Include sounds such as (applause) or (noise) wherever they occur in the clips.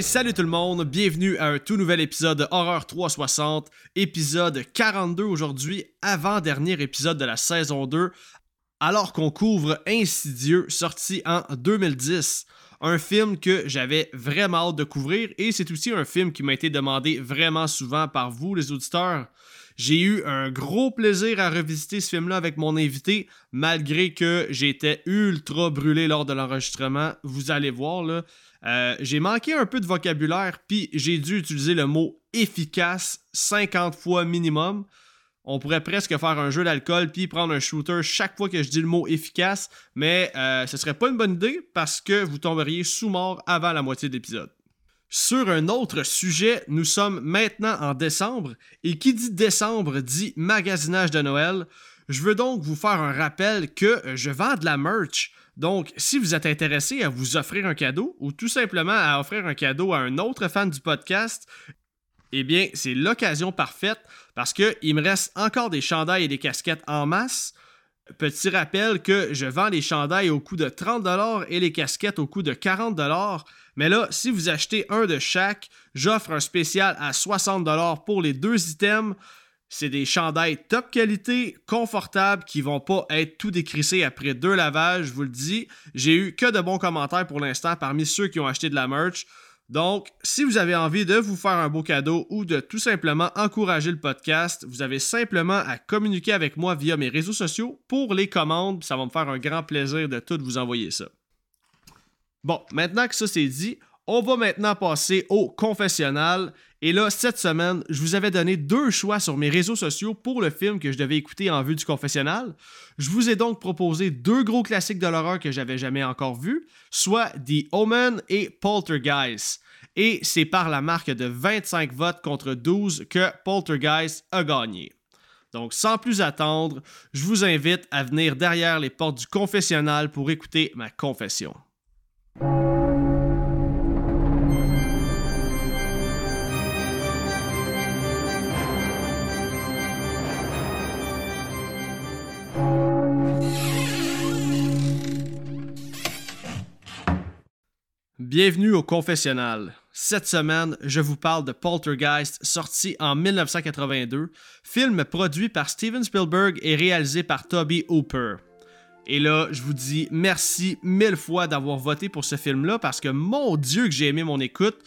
Salut tout le monde, bienvenue à un tout nouvel épisode de Horreur 360, épisode 42 aujourd'hui, avant-dernier épisode de la saison 2, alors qu'on couvre Insidieux, sorti en 2010. Un film que j'avais vraiment hâte de couvrir et c'est aussi un film qui m'a été demandé vraiment souvent par vous, les auditeurs. J'ai eu un gros plaisir à revisiter ce film-là avec mon invité, malgré que j'étais ultra brûlé lors de l'enregistrement. Vous allez voir, là. Euh, j'ai manqué un peu de vocabulaire, puis j'ai dû utiliser le mot efficace 50 fois minimum. On pourrait presque faire un jeu d'alcool puis prendre un shooter chaque fois que je dis le mot efficace, mais euh, ce serait pas une bonne idée parce que vous tomberiez sous mort avant la moitié de l'épisode. Sur un autre sujet, nous sommes maintenant en décembre, et qui dit décembre dit magasinage de Noël. Je veux donc vous faire un rappel que je vends de la merch. Donc, si vous êtes intéressé à vous offrir un cadeau ou tout simplement à offrir un cadeau à un autre fan du podcast, eh bien, c'est l'occasion parfaite parce qu'il me reste encore des chandails et des casquettes en masse. Petit rappel que je vends les chandails au coût de 30$ et les casquettes au coût de 40$. Mais là, si vous achetez un de chaque, j'offre un spécial à 60$ pour les deux items. C'est des chandails top qualité, confortables, qui vont pas être tout décrissés après deux lavages, je vous le dis. J'ai eu que de bons commentaires pour l'instant parmi ceux qui ont acheté de la merch. Donc, si vous avez envie de vous faire un beau cadeau ou de tout simplement encourager le podcast, vous avez simplement à communiquer avec moi via mes réseaux sociaux pour les commandes. Ça va me faire un grand plaisir de tout vous envoyer ça. Bon, maintenant que ça c'est dit, on va maintenant passer au confessionnal. Et là, cette semaine, je vous avais donné deux choix sur mes réseaux sociaux pour le film que je devais écouter en vue du confessionnal. Je vous ai donc proposé deux gros classiques de l'horreur que j'avais jamais encore vus, soit The Omen et Poltergeist. Et c'est par la marque de 25 votes contre 12 que Poltergeist a gagné. Donc, sans plus attendre, je vous invite à venir derrière les portes du confessionnal pour écouter ma confession. Bienvenue au confessionnal. Cette semaine, je vous parle de Poltergeist, sorti en 1982, film produit par Steven Spielberg et réalisé par Toby Hooper. Et là, je vous dis merci mille fois d'avoir voté pour ce film-là parce que mon Dieu que j'ai aimé mon écoute.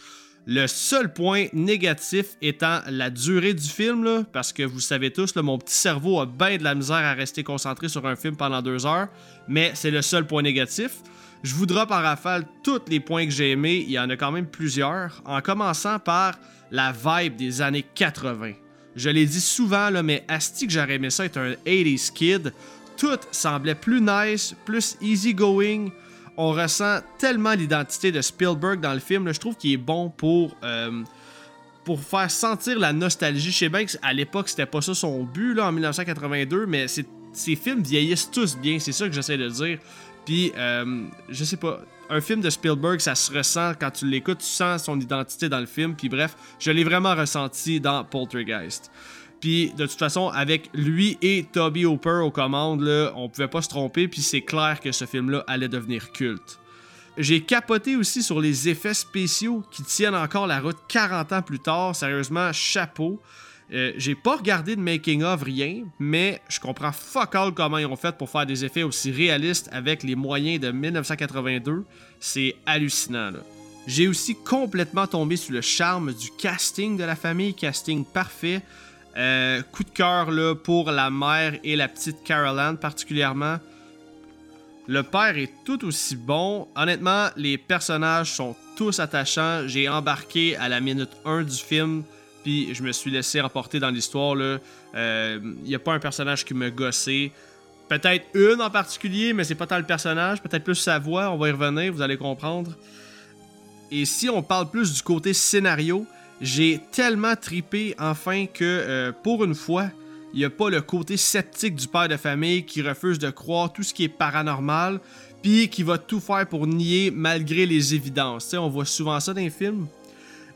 Le seul point négatif étant la durée du film, parce que vous savez tous, mon petit cerveau a bien de la misère à rester concentré sur un film pendant deux heures, mais c'est le seul point négatif. Je vous drop rafale tous les points que j'ai aimés, il y en a quand même plusieurs, en commençant par la vibe des années 80. Je l'ai dit souvent, mais Asti que j'aurais aimé ça être un 80s kid. Tout semblait plus nice, plus easy going on ressent tellement l'identité de Spielberg dans le film. je trouve qu'il est bon pour, euh, faire sentir la nostalgie. chez sais à l'époque, c'était pas ça son but en 1982, mais ces films vieillissent tous bien, c'est ça que j'essaie de dire. Puis, euh, je sais pas, un film de Spielberg, ça se ressent quand tu l'écoutes, tu sens son identité dans le film. Puis bref, je l'ai vraiment ressenti dans Poltergeist. Puis de toute façon, avec lui et Toby Hooper aux commandes, là, on pouvait pas se tromper. Puis c'est clair que ce film-là allait devenir culte. J'ai capoté aussi sur les effets spéciaux qui tiennent encore la route 40 ans plus tard. Sérieusement, chapeau. Euh, j'ai pas regardé de making of rien, mais je comprends fuck all comment ils ont fait pour faire des effets aussi réalistes avec les moyens de 1982. C'est hallucinant. J'ai aussi complètement tombé sous le charme du casting de la famille, casting parfait. Euh, coup de cœur pour la mère et la petite Caroline particulièrement. Le père est tout aussi bon. Honnêtement, les personnages sont tous attachants. J'ai embarqué à la minute 1 du film, puis je me suis laissé emporter dans l'histoire. Il n'y a pas un personnage qui me gossé. Peut-être une en particulier, mais c'est pas tant le personnage. Peut-être plus sa voix, on va y revenir, vous allez comprendre. Et si on parle plus du côté scénario, j'ai tellement tripé enfin que euh, pour une fois, il n'y a pas le côté sceptique du père de famille qui refuse de croire tout ce qui est paranormal, puis qui va tout faire pour nier malgré les évidences. on voit souvent ça dans les films.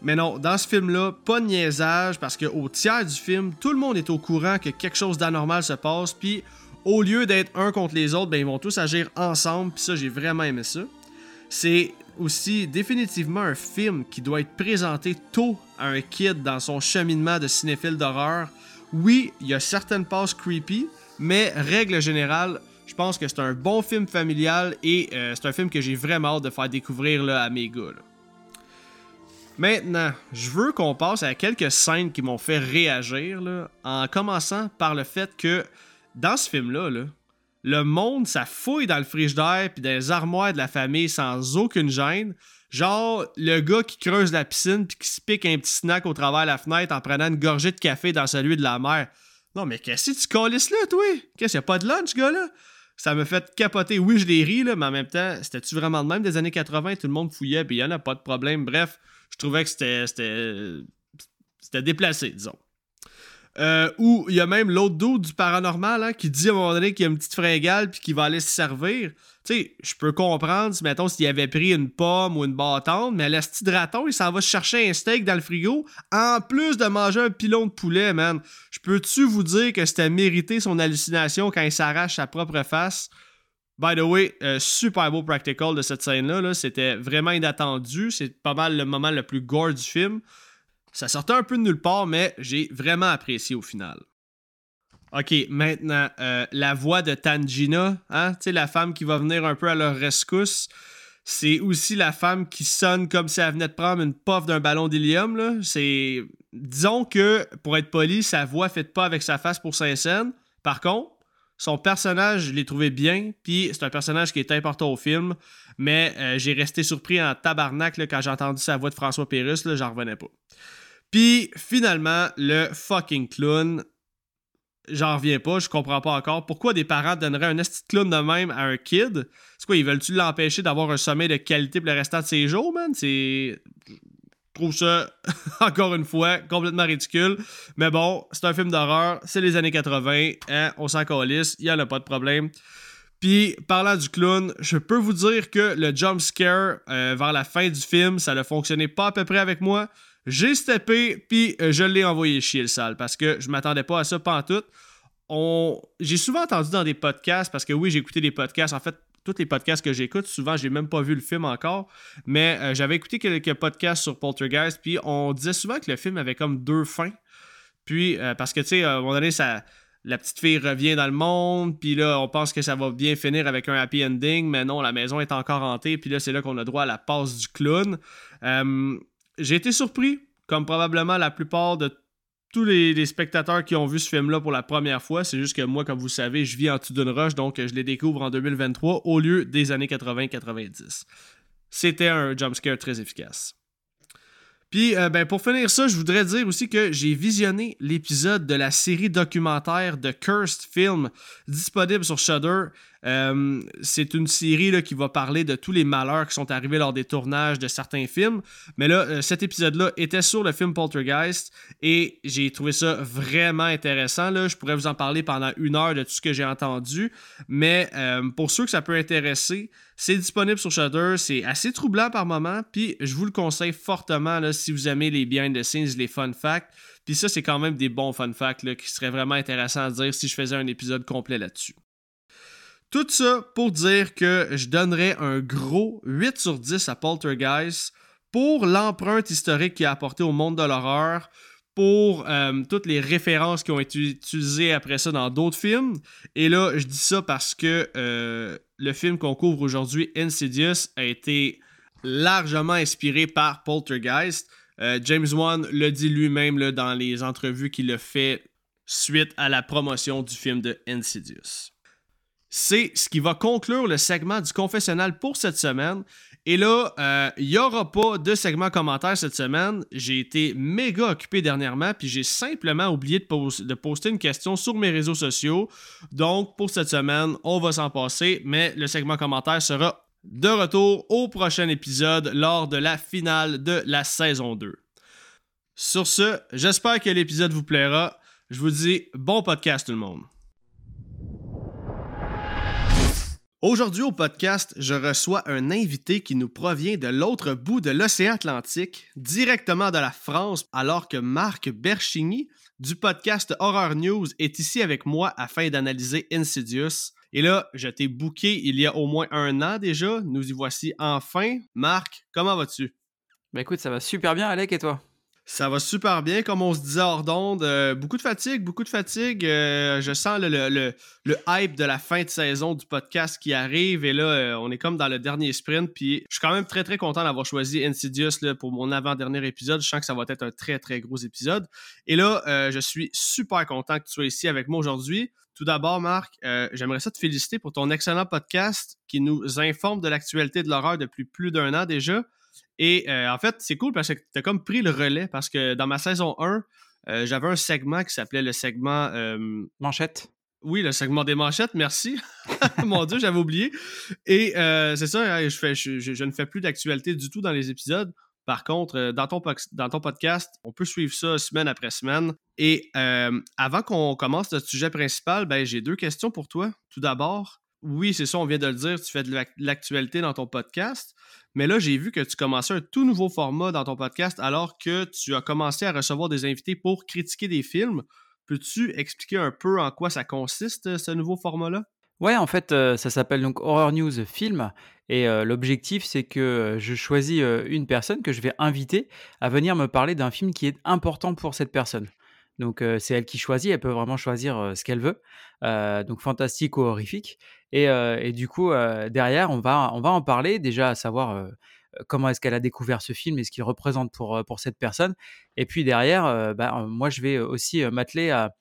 Mais non, dans ce film-là, pas de niaisage parce qu'au tiers du film, tout le monde est au courant que quelque chose d'anormal se passe, puis au lieu d'être un contre les autres, ben, ils vont tous agir ensemble, puis ça, j'ai vraiment aimé ça. C'est aussi définitivement un film qui doit être présenté tôt à un kid dans son cheminement de cinéphile d'horreur. Oui, il y a certaines passes creepy, mais règle générale, je pense que c'est un bon film familial et euh, c'est un film que j'ai vraiment hâte de faire découvrir à mes gars. Maintenant, je veux qu'on passe à quelques scènes qui m'ont fait réagir, en commençant par le fait que dans ce film-là, là, le monde, ça fouille dans le frigidaire puis dans les armoires de la famille sans aucune gêne. Genre, le gars qui creuse la piscine puis qui se pique un petit snack au travers de la fenêtre en prenant une gorgée de café dans celui de la mère. Non, mais qu'est-ce que tu calisses là, toi? Qu'est-ce qu'il y a pas de lunch, gars-là? Ça me fait capoter. Oui, je l'ai ri, là, mais en même temps, c'était-tu vraiment de même des années 80? Tout le monde fouillait, puis il y en a pas de problème. Bref, je trouvais que c'était. C'était déplacé, disons. Euh, ou il y a même l'autre dos du paranormal hein, qui dit à un moment donné qu'il y a une petite fringale puis qu'il va aller se servir. Tu sais, je peux comprendre, si mettons, s'il avait pris une pomme ou une bâtonne, mais l'asti de il s'en va chercher un steak dans le frigo, en plus de manger un pilon de poulet, man. Je peux-tu vous dire que c'était mérité son hallucination quand il s'arrache sa propre face? By the way, euh, super beau practical de cette scène-là. -là, C'était vraiment inattendu. C'est pas mal le moment le plus gore du film. Ça sortait un peu de nulle part, mais j'ai vraiment apprécié au final. Ok, maintenant, euh, la voix de Tangina, hein, tu la femme qui va venir un peu à leur rescousse, c'est aussi la femme qui sonne comme si elle venait de prendre une puff d'un ballon d'hélium. C'est... Disons que, pour être poli, sa voix fait pas avec sa face pour Saint-Saëns. Par contre, son personnage, je l'ai trouvé bien, puis c'est un personnage qui est important au film, mais euh, j'ai resté surpris en tabarnak quand j'ai entendu sa voix de François Pérus, j'en revenais pas. Puis finalement, le fucking clown, j'en reviens pas, je comprends pas encore. Pourquoi des parents donneraient un petit clown de même à un kid? C'est quoi, ils veulent-tu l'empêcher d'avoir un sommeil de qualité pour le restant de ses jours, man? C'est. Trouve ça, (laughs) encore une fois, complètement ridicule. Mais bon, c'est un film d'horreur, c'est les années 80, hein, on s'en calisse, il y en a pas de problème. Puis, parlant du clown, je peux vous dire que le jump scare euh, vers la fin du film, ça ne fonctionnait pas à peu près avec moi. J'ai steppé, puis euh, je l'ai envoyé chier le sale parce que je m'attendais pas à ça tout. On... J'ai souvent entendu dans des podcasts, parce que oui, j'ai écouté des podcasts. En fait, tous les podcasts que j'écoute, souvent, j'ai même pas vu le film encore. Mais euh, j'avais écouté quelques podcasts sur Poltergeist, puis on disait souvent que le film avait comme deux fins. Puis, euh, parce que, tu sais, à un moment donné, la petite fille revient dans le monde, puis là, on pense que ça va bien finir avec un happy ending, mais non, la maison est encore hantée, puis là, c'est là qu'on a droit à la passe du clown. J'ai été surpris, comme probablement la plupart de tous les, spectateurs qui ont vu ce film-là pour la première fois. C'est juste que moi, comme vous savez, je vis en dessous d'une roche, donc je les découvre en 2023 au lieu des années 80-90. C'était un jumpscare très efficace. Puis, euh, ben, pour finir ça, je voudrais dire aussi que j'ai visionné l'épisode de la série documentaire de Cursed Film disponible sur Shudder. Euh, c'est une série qui va parler de tous les malheurs qui sont arrivés lors des tournages de certains films. Mais là, euh, cet épisode-là était sur le film Poltergeist et j'ai trouvé ça vraiment intéressant. Là. Je pourrais vous en parler pendant une heure de tout ce que j'ai entendu. Mais pour ceux que ça peut intéresser, c'est disponible sur Shudder, c'est assez troublant par moment, puis je vous le conseille fortement si vous aimez les behind the scenes, les fun facts. Puis ça, c'est quand même des bons fun facts là, qui seraient vraiment intéressants à dire si je faisais un épisode complet là-dessus. Tout ça pour dire que je donnerais un gros 8 sur 10 à Poltergeist pour l'empreinte historique qu'il a apporté au monde de l'horreur, pour euh, toutes les références qui ont été utilisées après ça dans d'autres films. Et là, je dis ça parce que euh, le film qu'on couvre aujourd'hui, Insidious, a été largement inspiré par Poltergeist. Euh, James Wan le dit lui-même dans les entrevues qu'il a fait suite à la promotion du film de Insidious. C'est ce qui va conclure le segment du confessionnal pour cette semaine. Et là, il euh, n'y aura pas de segment commentaire cette semaine. J'ai été méga occupé dernièrement, puis j'ai simplement oublié de, de, poster une question sur mes réseaux sociaux. Donc, pour cette semaine, on va s'en passer, mais le segment commentaire sera de retour au prochain épisode lors de la finale de la saison 2. Sur ce, j'espère que l'épisode vous plaira. Je vous dis bon podcast tout le monde. Aujourd'hui au podcast, je reçois un invité qui nous provient de l'autre bout de l'océan Atlantique, directement de la France, alors que Marc Berchigny du podcast Horror News est ici avec moi afin d'analyser Insidious. Et là, je t'ai booké il y a au moins un an déjà. Nous y voici enfin. Marc, comment vas-tu? Bah écoute, ça va super bien, Alec, et toi? Ça va super bien, comme on se disait hors d'onde. Euh, beaucoup de fatigue, beaucoup de fatigue. Euh, je sens le, hype de la fin de saison du podcast qui arrive. Et là, euh, on est comme dans le dernier sprint. Puis je suis quand même très, très content d'avoir choisi Insidious là, pour mon avant-dernier épisode. Je sens que ça va être un très, très gros épisode. Et là, je suis super content que tu sois ici avec moi aujourd'hui. Tout d'abord, Marc, j'aimerais ça te féliciter pour ton excellent podcast qui nous informe de l'actualité de l'horreur depuis plus d'un an déjà. Et euh, en fait, c'est cool parce que tu as comme pris le relais parce que dans ma saison 1, euh, j'avais un segment qui s'appelait le segment. Euh, Manchette. Oui, le segment des manchettes, merci. (laughs) Mon Dieu, j'avais oublié. Et c'est ça, je, fais, je, ne fais plus d'actualité du tout dans les épisodes. Par contre, dans ton, dans ton podcast, on peut suivre ça semaine après semaine. Et avant qu'on commence notre sujet principal, ben, j'ai deux questions pour toi. Tout d'abord, oui, c'est ça, on vient de le dire, tu fais de l'actualité dans ton podcast. Mais là, j'ai vu que tu commençais un tout nouveau format dans ton podcast alors que tu as commencé à recevoir des invités pour critiquer des films. Peux-tu expliquer un peu en quoi ça consiste, ce nouveau format-là? Ouais, en fait, euh, ça s'appelle donc Horror News Film. Et euh, l'objectif, c'est que euh, je choisis une personne que je vais inviter à venir me parler d'un film qui est important pour cette personne. Donc c'est elle qui choisit, elle peut vraiment choisir ce qu'elle veut. donc fantastique ou horrifique. Et, du coup, derrière, on va, on va en parler déjà à savoir comment est-ce qu'elle a découvert ce film et ce qu'il représente pour, pour cette personne. Et puis derrière, bah, moi, je vais aussi m'atteler à,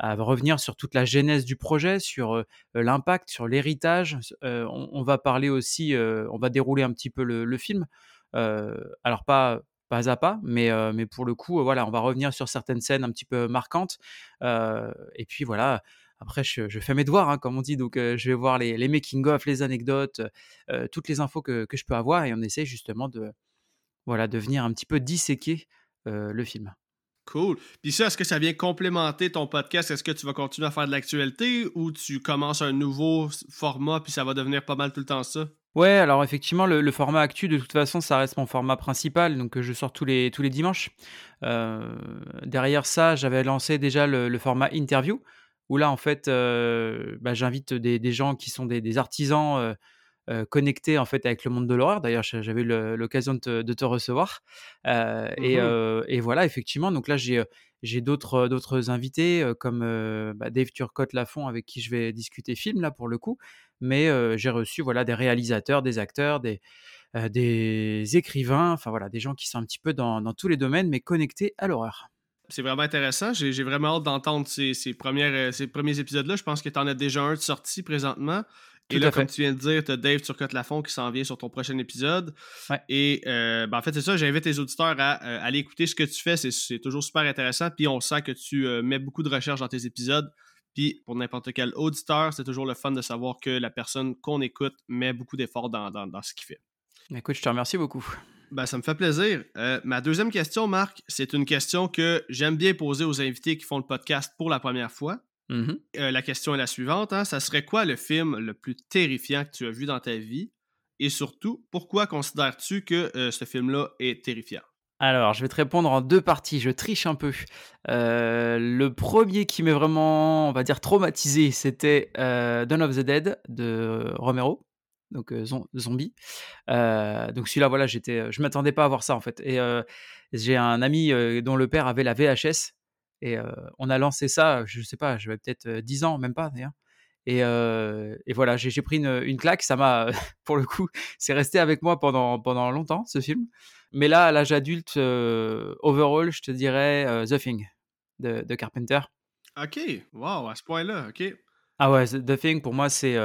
revenir sur toute la genèse du projet, sur l'impact, sur l'héritage. On, va parler aussi, on va dérouler un petit peu le, le film. alors pas pas à pas, mais, mais pour le coup, voilà, on va revenir sur certaines scènes un petit peu marquantes. et puis voilà, après, je, fais mes devoirs, hein, comme on dit, donc je vais voir les, making-of, les anecdotes, toutes les infos que, je peux avoir, et on essaie justement de, voilà, de venir un petit peu disséquer le film. Cool. Puis ça, est-ce que ça vient complémenter ton podcast? Est-ce que tu vas continuer à faire de l'actualité ou tu commences un nouveau format puis ça va devenir pas mal tout le temps ça? Ouais, alors effectivement, le, format actu, de toute façon, ça reste mon format principal, donc je sors tous les, tous les dimanches. Euh, derrière ça, j'avais lancé déjà le, format interview, où là, en fait, euh, bah, j'invite des, gens qui sont des, artisans euh, connectés en fait avec le monde de l'horreur. D'ailleurs, j'avais eu l'occasion de, te recevoir. Mmh et, voilà, effectivement, donc là, j'ai j'ai d'autres d'autres invités comme bah, Dave Turcotte Lafont avec qui je vais discuter film là pour le coup mais j'ai reçu voilà des réalisateurs, des acteurs, des, des écrivains, enfin voilà, des gens qui sont un petit peu dans, dans tous les domaines, mais connectés à l'horreur. C'est vraiment intéressant. J'ai vraiment hâte d'entendre ces, ces, ces premiers épisodes-là. Je pense que tu en as déjà un de sorti présentement. Et là, comme tu viens de dire, tu as Dave Turcotte-Lafont qui s'en vient sur ton prochain épisode. Et ben, en fait, c'est ça, j'invite les auditeurs à, aller écouter ce que tu fais. C'est toujours super intéressant. Puis on sent que tu mets beaucoup de recherche dans tes épisodes. Puis pour n'importe quel auditeur, c'est toujours le fun de savoir que la personne qu'on écoute met beaucoup d'efforts dans, ce qu'il fait. Écoute, je te remercie beaucoup. Ben, ça me fait plaisir. Euh, ma deuxième question, Marc, c'est une question que j'aime bien poser aux invités qui font le podcast pour la première fois. Mm-hmm. Euh, la question est la suivante. Hein. Ça serait quoi le film le plus terrifiant que tu as vu dans ta vie? Et surtout, pourquoi considères-tu que euh, ce film-là est terrifiant? Alors, je vais te répondre en deux parties. Je triche un peu. Euh, le premier qui m'est vraiment, on va dire, traumatisé, c'était Dawn of the Dead de Romero, donc euh, Zombie. Euh, donc celui-là, voilà, j'étais, je m'attendais pas à voir ça en fait. Et j'ai un ami dont le père avait la VHS et on a lancé ça. Je sais pas, j'avais peut-être 10 ans, même pas d'ailleurs. Et, et, voilà, j'ai pris une, une, claque. Ça m'a, (laughs) pour le coup, c'est resté avec moi pendant, pendant longtemps, ce film. Mais là, à l'âge adulte, euh, overall, je te dirais euh, The Thing de, Carpenter. Ok, wow, à ce point-là, ok. Ah ouais, The Thing, pour moi, c'est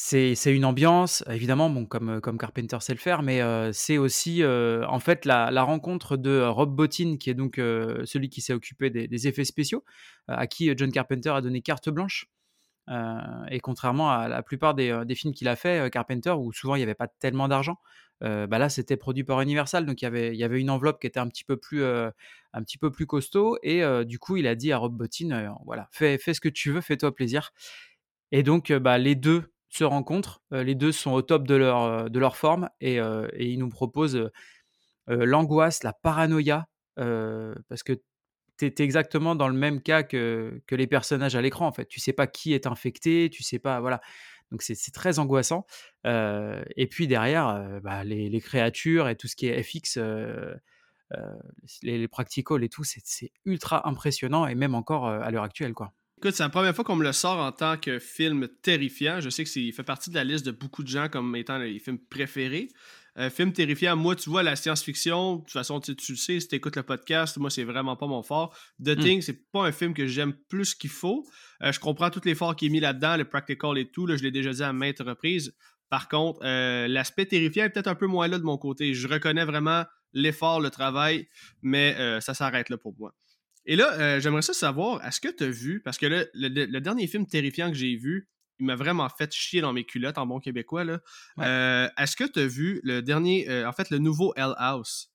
c'est une ambiance, évidemment, bon, comme, comme Carpenter sait le faire, mais c'est aussi en fait la, rencontre de Rob Bottin, qui est donc celui qui s'est occupé des, effets spéciaux, à qui John Carpenter a donné carte blanche. et contrairement à la plupart des, des films qu'il a fait, Carpenter, où souvent il n'y avait pas tellement d'argent, bah là c'était produit par Universal, donc y il y avait une enveloppe qui était un petit peu plus, un petit peu plus costaud, et du coup il a dit à Rob Bottin, voilà, fais, fais, ce que tu veux, fais-toi plaisir. Et donc bah, les deux se rencontrent, les deux sont au top de leur, de leur forme, et, et ils nous proposent l'angoisse, la paranoïa, parce que tu es exactement dans le même cas que que les personnages à l'écran, en fait. Tu sais pas qui est infecté, tu sais pas voilà. Donc c'est très angoissant, et puis derrière, bah, les créatures et tout ce qui est FX, les les practicals et tout, c'est ultra impressionnant et même encore, à l'heure actuelle, quoi. Écoute, c'est la première fois qu'on me le sort en tant que film terrifiant. Je sais que c'est fait partie de la liste de beaucoup de gens comme étant les films préférés. Euh, film terrifiant, moi, tu vois, la science-fiction, de toute façon, tu, tu le sais, si tu écoutes le podcast, moi, c'est vraiment pas mon fort. The Mm. Thing, c'est pas un film que j'aime plus qu'il faut. Euh, je comprends tout l'effort qui est mis là-dedans, le practical et tout, là, je l'ai déjà dit à maintes reprises. Par contre, euh, l'aspect terrifiant est peut-être un peu moins là de mon côté. Je reconnais vraiment l'effort, le travail, mais ça s'arrête là pour moi. Et là, euh, j'aimerais ça savoir, est-ce que tu as vu, parce que là, le, le- le dernier film terrifiant que j'ai vu, il m'a vraiment fait chier dans mes culottes en bon québécois. Là. Ouais. Euh, est-ce que tu as vu le dernier, euh, en fait, le nouveau Hell House?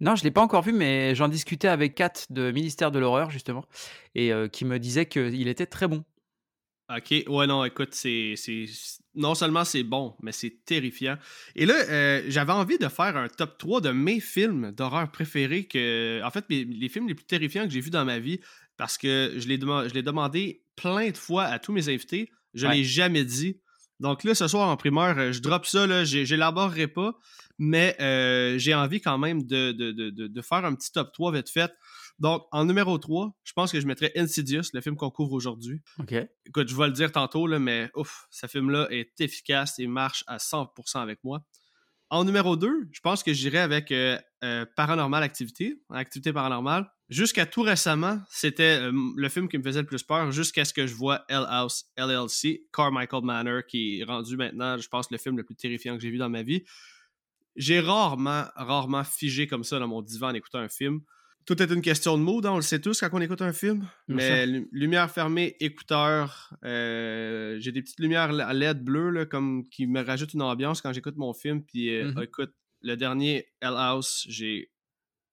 Non, je l'ai pas encore vu, mais j'en discutais avec Kat de Ministère de l'Horreur, justement, et qui me disait qu'il était très bon. Ok, ouais, non, écoute, c'est. c'est- Non seulement c'est bon, mais c'est terrifiant. Et là, euh, j'avais envie de faire un top 3 de mes films d'horreur préférés. Que... En fait, les films les plus terrifiants que j'ai vus dans ma vie, parce que je l'ai demandé plein de fois à tous mes invités. Je Ouais. l'ai jamais dit. Donc là, ce soir en primeur, euh, je drop ça, là, j'élaborerai pas, mais euh, j'ai envie quand même de, de, de, de- de faire un petit top 3 vite fait. Donc, en numéro 3, je pense que je mettrais Insidious, le film qu'on couvre aujourd'hui OK. écoute, je vais le dire tantôt, là, mais ouf, ce film-là est efficace et marche à 100% avec moi. En numéro 2, je pense que j'irai avec euh, euh, Paranormal Activity, Activité Paranormale. Jusqu'à tout récemment, c'était euh, le film qui me faisait le plus peur, jusqu'à ce que je vois Hell House LLC, Carmichael Manor, qui est rendu maintenant, je pense, le film le plus terrifiant que j'ai vu dans ma vie. J'ai rarement, rarement figé comme ça dans mon divan en écoutant un film. Tout est une question de mood, hein, on le sait tous quand on écoute un film. Mais lu- lumière fermée, écouteurs, euh, j'ai des petites lumières à LED bleues là, comme, qui me rajoutent une ambiance quand j'écoute mon film. Puis euh, Mhm. écoute, le dernier Hell House, j'ai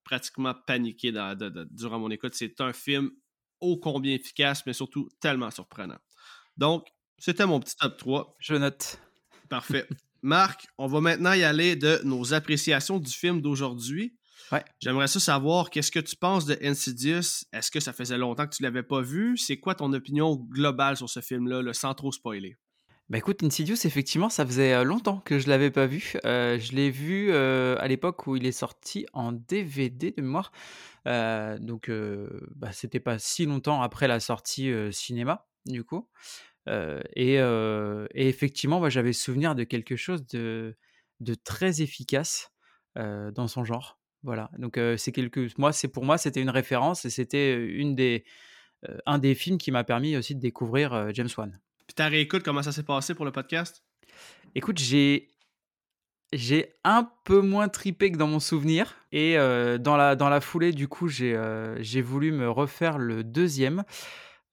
pratiquement paniqué dans- de- de- durant mon écoute. C'est un film ô combien efficace, mais surtout tellement surprenant. Donc, c'était mon petit top 3. Je note. Parfait. Marc, on va maintenant y aller de nos appréciations du film d'aujourd'hui. Ouais. J'aimerais ça savoir qu'est-ce que tu penses de Insidious? Est-ce que ça faisait longtemps que tu l'avais pas vu? C'est quoi ton opinion globale sur ce film-là, là, sans trop spoiler? Bah, écoute, Insidious, effectivement, ça faisait, heu, longtemps que je l'avais pas vu. Heu, je l'ai vu, heu, à l'époque où il est sorti en DVD de mémoire. Donc bah, c'était pas si longtemps après la sortie, cinéma, du coup. Et effectivement, bah, j'avais souvenir de quelque chose de de très efficace, dans son genre. Voilà, donc c'est quelque moi, c'est pour moi, c'était une référence et c'était, une des, un des films qui m'a permis aussi de découvrir, James Wan. Puis ta réécoute, comment ça s'est passé pour le podcast? Écoute, j'ai j'ai un peu moins tripé que dans mon souvenir et dans la dans la foulée, du coup, j'ai, j'ai voulu me refaire le 2e,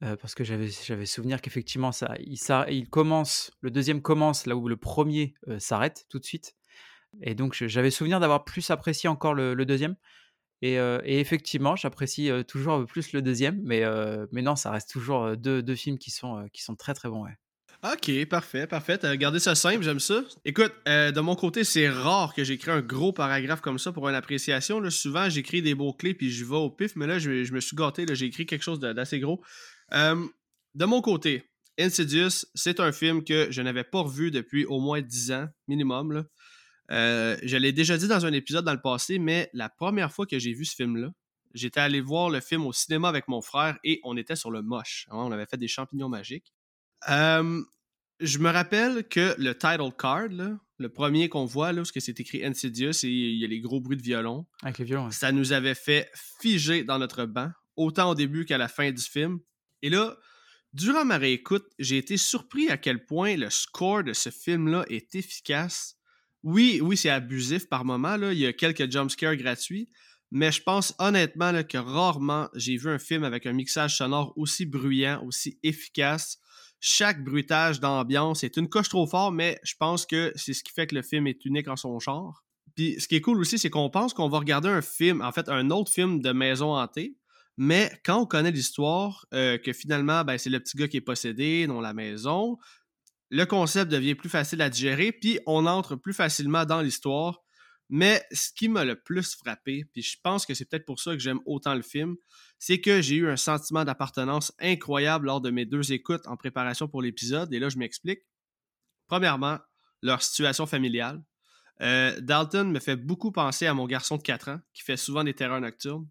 heu, parce que j'avais j'avais souvenir qu'effectivement ça il s'a il commence le 2e commence là où le 1er, heu, s'arrête tout de suite et donc j'avais souvenir d'avoir plus apprécié encore le le 2e et effectivement, j'apprécie, heu, toujours plus le 2e mais heu, mais non, ça reste toujours, heu, 2 2 films qui sont, qui sont très, très bons. Ok, parfait, parfait. Gardé ça simple, j'aime ça. Écoute, euh, de mon côté, c'est rare que j'écris un gros paragraphe comme ça pour une appréciation. Souvent, j'écris des mots-clés puis je vais au pif, mais là, je, me suis gâté. J'ai écrit quelque chose d'assez gros. Euh, de mon côté, Insidious, c'est un film que je n'avais pas revu depuis au moins 10 ans, minimum. Euh, je l'ai déjà dit dans un épisode dans le passé, mais la première fois que j'ai vu ce film-là, j'étais allé voir le film au cinéma avec mon frère et on était sur le moche. hein. On avait fait des champignons magiques. Euh, je me rappelle que le title card, là, le premier qu'on voit, là, parce que c'est écrit Insidious et il y a les gros bruits de violon, Avec les violons, ça nous avait fait figer dans notre banc, autant au début qu'à la fin du film. Et là, durant ma réécoute, j'ai été surpris à quel point le score de ce film-là est efficace. Oui, oui, c'est abusif par moment, il y a quelques jumpscares gratuits, mais je pense honnêtement que rarement j'ai vu un film avec un mixage sonore aussi bruyant, aussi efficace. Chaque bruitage d'ambiance est une coche trop fort, mais je pense que c'est ce qui fait que le film est unique en son genre. Puis ce qui est cool aussi, c'est qu'on pense qu'on va regarder un film, en fait, un autre film de maison hantée, mais quand on connaît l'histoire, euh, que finalement, ben, c'est le petit gars qui est possédé, non la maison, le concept devient plus facile à digérer, puis on entre plus facilement dans l'histoire. Mais ce qui m'a le plus frappé, puis je pense que c'est peut-être pour ça que j'aime autant le film, c'est que j'ai eu un sentiment d'appartenance incroyable lors de mes deux écoutes en préparation pour l'épisode. Et là, je m'explique. Premièrement, leur situation familiale. Euh, Dalton me fait beaucoup penser à mon garçon de 4 ans, qui fait souvent des terreurs nocturnes.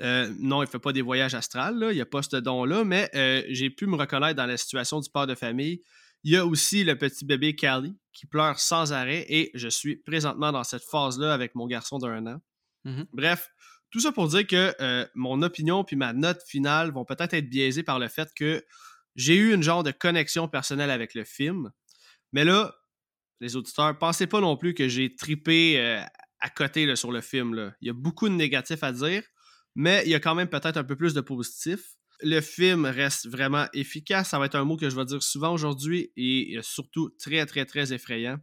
Euh, non, il ne fait pas des voyages astrales, il n'y a pas ce don-là, mais euh, j'ai pu me reconnaître dans la situation du père de famille. Il y a aussi le petit bébé Callie qui pleure sans arrêt et je suis présentement dans cette phase-là avec mon garçon d'un an. Mhm. Bref, tout ça pour dire que euh, mon opinion puis ma note finale vont peut-être être biaisées par le fait que j'ai eu une genre de connexion personnelle avec le film. Mais là, les auditeurs, pensez pas non plus que j'ai tripé euh, à côté là, sur le film. Là. Il y a beaucoup de négatifs à dire, mais il y a quand même peut-être un peu plus de positifs. Le film reste vraiment efficace. Ça va être un mot que je vais dire souvent aujourd'hui et euh, surtout très, très, très effrayant.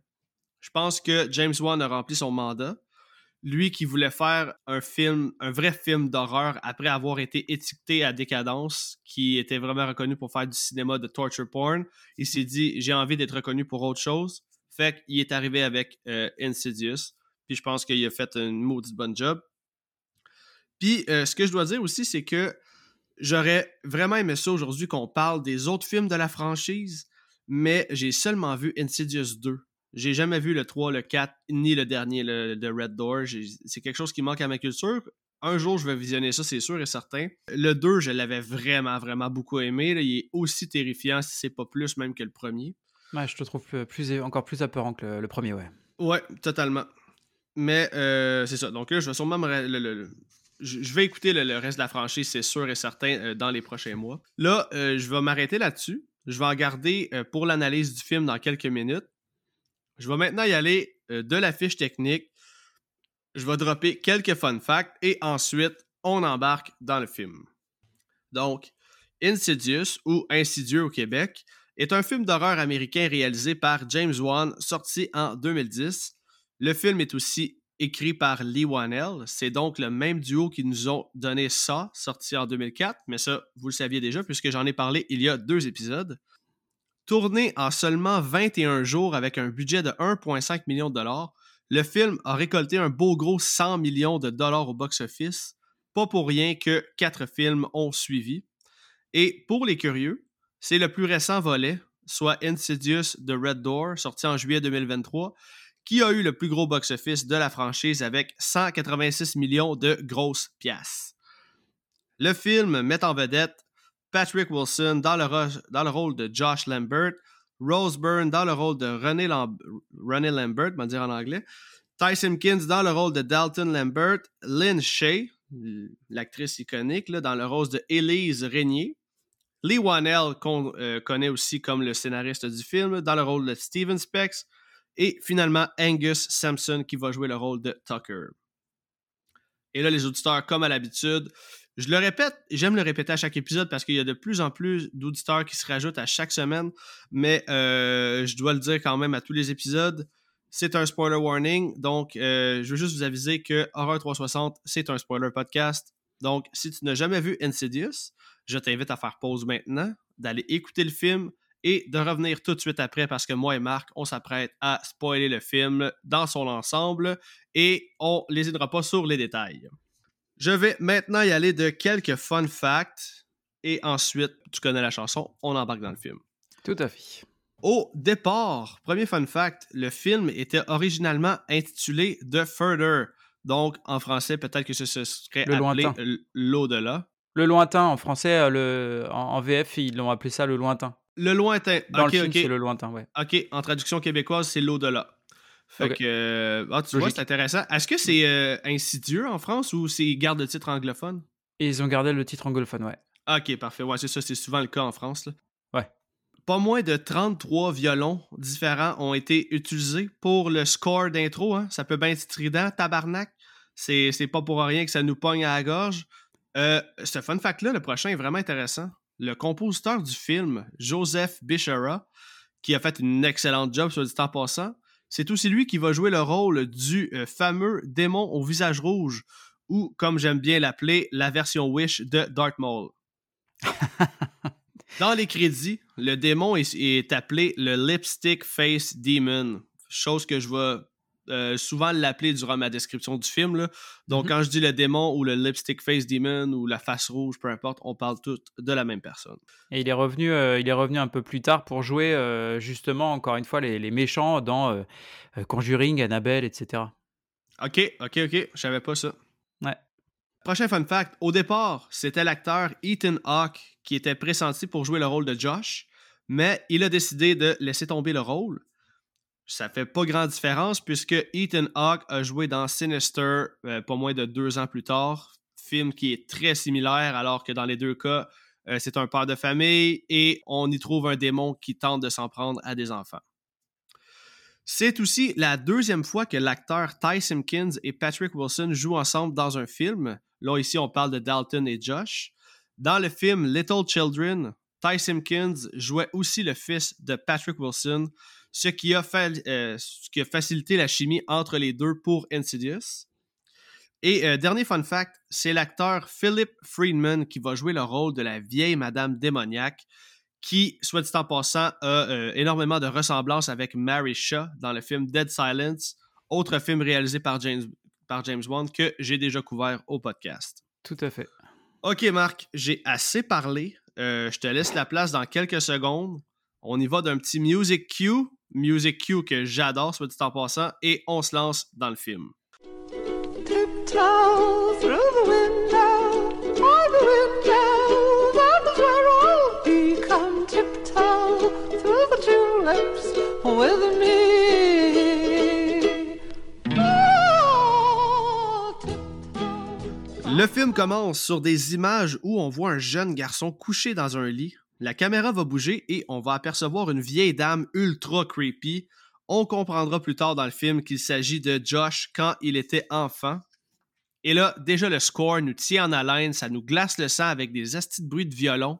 Je pense que James Wan a rempli son mandat lui qui voulait faire un film, un vrai film d'horreur après avoir été étiqueté à Décadence, qui était vraiment reconnu pour faire du cinéma de torture porn, il s'est dit j'ai envie d'être reconnu pour autre chose. Fait qu'il est arrivé avec euh, Insidious. Puis je pense qu'il a fait une maudite bonne job. Puis euh, ce que je dois dire aussi, c'est que j'aurais vraiment aimé ça aujourd'hui qu'on parle des autres films de la franchise, mais j'ai seulement vu Insidious 2. J'ai jamais vu le 3, le 4, ni le dernier, le, de Red Door. C'est quelque chose qui manque à ma culture. Un jour, je vais visionner ça, c'est sûr et certain. Le 2, je l'avais vraiment, vraiment beaucoup aimé. Il est aussi terrifiant, si c'est pas plus même que le premier. Ouais, je te trouve plus, encore plus apeurant que le, premier, ouais. Ouais, totalement. Mais euh, c'est ça. Donc là, je vais sûrement me, je vais écouter le, reste de la franchise, c'est sûr et certain, euh, dans les prochains mois. Là, euh, je vais m'arrêter là-dessus. Je vais en garder pour l'analyse du film dans quelques minutes. Je vais maintenant y aller euh, de la fiche technique. Je vais dropper quelques fun facts et ensuite, on embarque dans le film. Donc, Insidious ou Insidieux au Québec est un film d'horreur américain réalisé par James Wan, sorti en 2010. Le film est aussi écrit par Lee Wanell. C'est donc le même duo qui nous ont donné ça, sorti en 2004, mais ça, vous le saviez déjà puisque j'en ai parlé il y a deux épisodes. Tourné en seulement 21 jours avec un budget de 1,5 million de dollars, le film a récolté un beau gros 100 millions de dollars au box-office. Pas pour rien que quatre films ont suivi. Et pour les curieux, c'est le plus récent volet, soit Insidious The Red Door, sorti en juillet 2023, qui a eu le plus gros box-office de la franchise avec 186 millions de grosses pièces. Le film met en vedette Patrick Wilson dans le, rôle de Josh Lambert, Rose Byrne dans le rôle de René, Lambert, on va dire en anglais, Ty Simpkins dans le rôle de Dalton Lambert, Lynn Shea, l'actrice iconique, dans le rôle de Elise Régnier, Lee Wanell, qu'on euh, connaît aussi comme le scénariste du film, dans le rôle de Steven Specs, et finalement Angus Sampson qui va jouer le rôle de Tucker. Et là, les auditeurs, comme à l'habitude, je le répète, j'aime le répéter à chaque épisode parce qu'il y a de plus en plus d'auditeurs qui se rajoutent à chaque semaine, mais euh, je dois le dire quand même à tous les épisodes. C'est un spoiler warning, donc euh, je veux juste vous aviser que Horror 360, c'est un spoiler podcast. Donc, si tu n'as jamais vu Insidious, je t'invite à faire pause maintenant, d'aller écouter le film et de revenir tout de suite après parce que moi et Marc, on s'apprête à spoiler le film dans son ensemble et on ne lésinera pas sur les détails. Je vais maintenant y aller de quelques fun facts et ensuite, tu connais la chanson, on embarque dans le film. Tout à fait. Au départ, premier fun fact, le film était originalement intitulé The Further. Donc, en français, peut-être que ce serait le appelé l'au-delà. Le lointain, en français, euh, le... en VF, ils l'ont appelé ça le lointain. Le lointain. Dans le film, c'est le lointain, ouais. OK, en traduction québécoise, c'est l'au-delà. Fait que, euh, ah, tu vois, c'est intéressant. Est-ce que c'est euh, insidieux en France ou c'est garde le titre anglophone? ils ont gardé le titre anglophone, ouais. Ok, parfait. Ouais, c'est ça, c'est souvent le cas en France. Là. Ouais. Pas moins de 33 violons différents ont été utilisés pour le score d'intro. Hein. Ça peut bien être strident, tabarnak. C'est, pas pour rien que ça nous pogne à la gorge. Euh, ce fun fact-là, le prochain est vraiment intéressant. Le compositeur du film, Joseph Bishara, qui a fait une excellente job, sur le temps passant, c'est aussi lui qui va jouer le rôle du euh, fameux démon au visage rouge, ou comme j'aime bien l'appeler, la version Wish de Darth Maul. (laughs) Dans les crédits, le démon est, appelé le Lipstick Face Demon, chose que je vais euh, souvent l'appeler durant ma description du film. Là. Donc, Mhm. quand je dis le démon ou le lipstick face demon ou la face rouge, peu importe, on parle tous de la même personne. Et il est revenu, euh, il est revenu un peu plus tard pour jouer euh, justement encore une fois les, les méchants dans Conjuring, Annabelle, etc. Ok, ok, ok, je savais pas ça. Ouais. Prochain fun fact, au départ, c'était l'acteur Ethan Hawke qui était pressenti pour jouer le rôle de Josh, mais il a décidé de laisser tomber le rôle. Ça fait pas grande différence puisque Ethan Hawke a joué dans Sinister euh, pas moins de deux ans plus tard, film qui est très similaire alors que dans les deux cas, euh, c'est un père de famille et on y trouve un démon qui tente de s'en prendre à des enfants. C'est aussi la deuxième fois que l'acteur Ty Simpkins et Patrick Wilson jouent ensemble dans un film. Là, ici, on parle de Dalton et Josh. Dans le film Little Children, Ty Simpkins jouait aussi le fils de Patrick Wilson, ce qui a, fa- euh, ce qui a facilité la chimie entre les deux pour Insidious. Et euh, dernier fun fact, c'est l'acteur Philip Friedman qui va jouer le rôle de la vieille Madame démoniaque, qui, soit dit en passant, a euh, énormément de ressemblances avec Mary Shaw dans le film Dead Silence, autre film réalisé par James, par James Wan que j'ai déjà couvert au podcast. Tout à fait. Ok Marc, j'ai assez parlé. Euh, je te laisse la place dans quelques secondes. On y va d'un petit music cue, music cue que j'adore, soit dit en passant, et on se lance dans le film. Oh. Le film commence sur des images où on voit un jeune garçon couché dans un lit. La caméra va bouger et on va apercevoir une vieille dame ultra creepy. On comprendra plus tard dans le film qu'il s'agit de Josh quand il était enfant. Et là, déjà le score nous tient en haleine, ça nous glace le sang avec des astis de bruit de violon.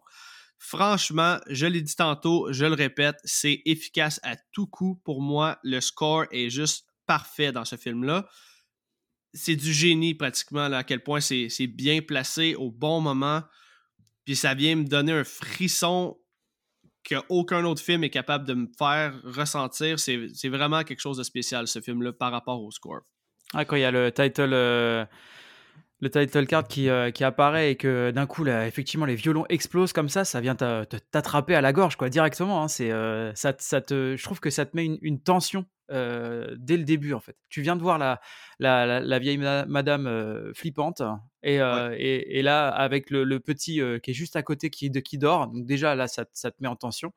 Franchement, je l'ai dit tantôt, je le répète, c'est efficace à tout coup. Pour moi, le score est juste parfait dans ce film-là c'est du génie pratiquement, à quel point c'est bien placé au bon moment. Puis ça vient me donner un frisson qu'aucun autre film est capable de me faire ressentir. C'est vraiment quelque chose de spécial, ce film-là, par rapport au score. Ah, quand il y a le title, euh, le title card qui, euh, qui apparaît et que d'un coup, là, effectivement, les violons explosent comme ça, ça vient t'attraper à la gorge, quoi, directement. hein. euh, ça, te- je trouve que ça te met une tension euh, dès le début, en fait. Tu viens de voir la, la, la- la vieille ma- madame euh, flippante et, euh, et, et là, avec le, le petit qui est juste à côté qui, de, qui dort, donc déjà, là, ça, te- ça te met en tension.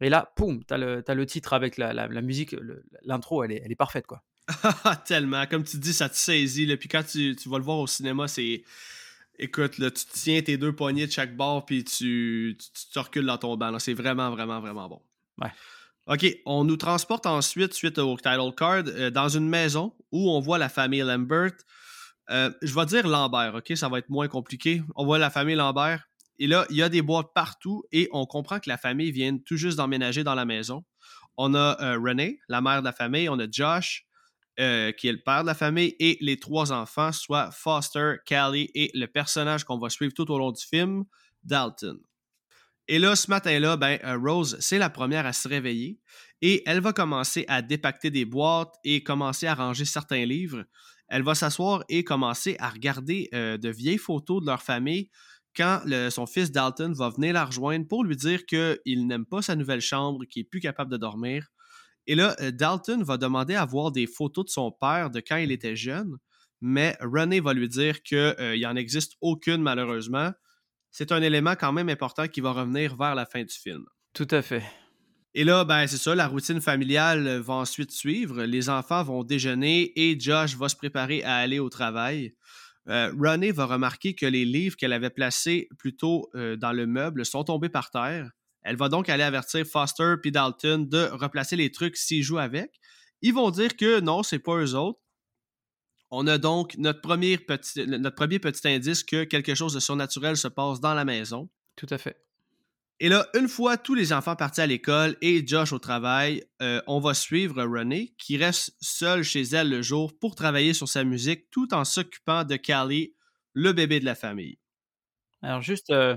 Et là, poum, t'as le, t'as le titre avec la, musique, l'intro, elle est, elle est parfaite, quoi. (laughs) Tellement. Comme tu dis, ça te saisit. Là. Puis quand tu, tu vas le voir au cinéma, c'est. Écoute, là, tu tiens tes deux poignets de chaque bord, puis tu, tu, tu te recules dans ton banc. C'est vraiment, vraiment, vraiment bon. Ouais. OK, on nous transporte ensuite, suite au title card, euh, dans une maison où on voit la famille Lambert. Euh, je vais dire Lambert, OK? Ça va être moins compliqué. On voit la famille Lambert. Et là, il y a des boîtes partout et on comprend que la famille vient tout juste d'emménager dans la maison. On a euh, Renee, la mère de la famille. On a Josh, euh, qui est le père de la famille, et les trois enfants, soit Foster, Callie et le personnage qu'on va suivre tout au long du film, Dalton. Et là, ce matin-là, ben, euh, Rose, c'est la première à se réveiller et elle va commencer à dépacter des boîtes et commencer à ranger certains livres. Elle va s'asseoir et commencer à regarder euh, de vieilles photos de leur famille quand son fils Dalton va venir la rejoindre pour lui dire qu'il n'aime pas sa nouvelle chambre, qu'il n'est plus capable de dormir. Et là, euh, Dalton va demander à voir des photos de son père de quand il était jeune, mais René va lui dire qu'il n'en existe aucune malheureusement. C'est un élément quand même important qui va revenir vers la fin du film. Tout à fait. Et là, ben c'est ça, la routine familiale euh, va ensuite suivre. Les enfants vont déjeuner et Josh va se préparer à aller au travail. Euh, Ronnie va remarquer que les livres qu'elle avait placés plus tôt euh, dans le meuble sont tombés par terre. Elle va donc aller avertir Foster et Dalton de replacer les trucs s'ils jouent avec. Ils vont dire que non, c'est pas eux autres. On a donc notre premier, petit, notre premier petit indice que quelque chose de surnaturel se passe dans la maison. Tout à fait. Et là, une fois tous les enfants partis à l'école et Josh au travail, euh, on va suivre Renee qui reste seule chez elle le jour pour travailler sur sa musique tout en s'occupant de Callie, le bébé de la famille. Alors juste, euh,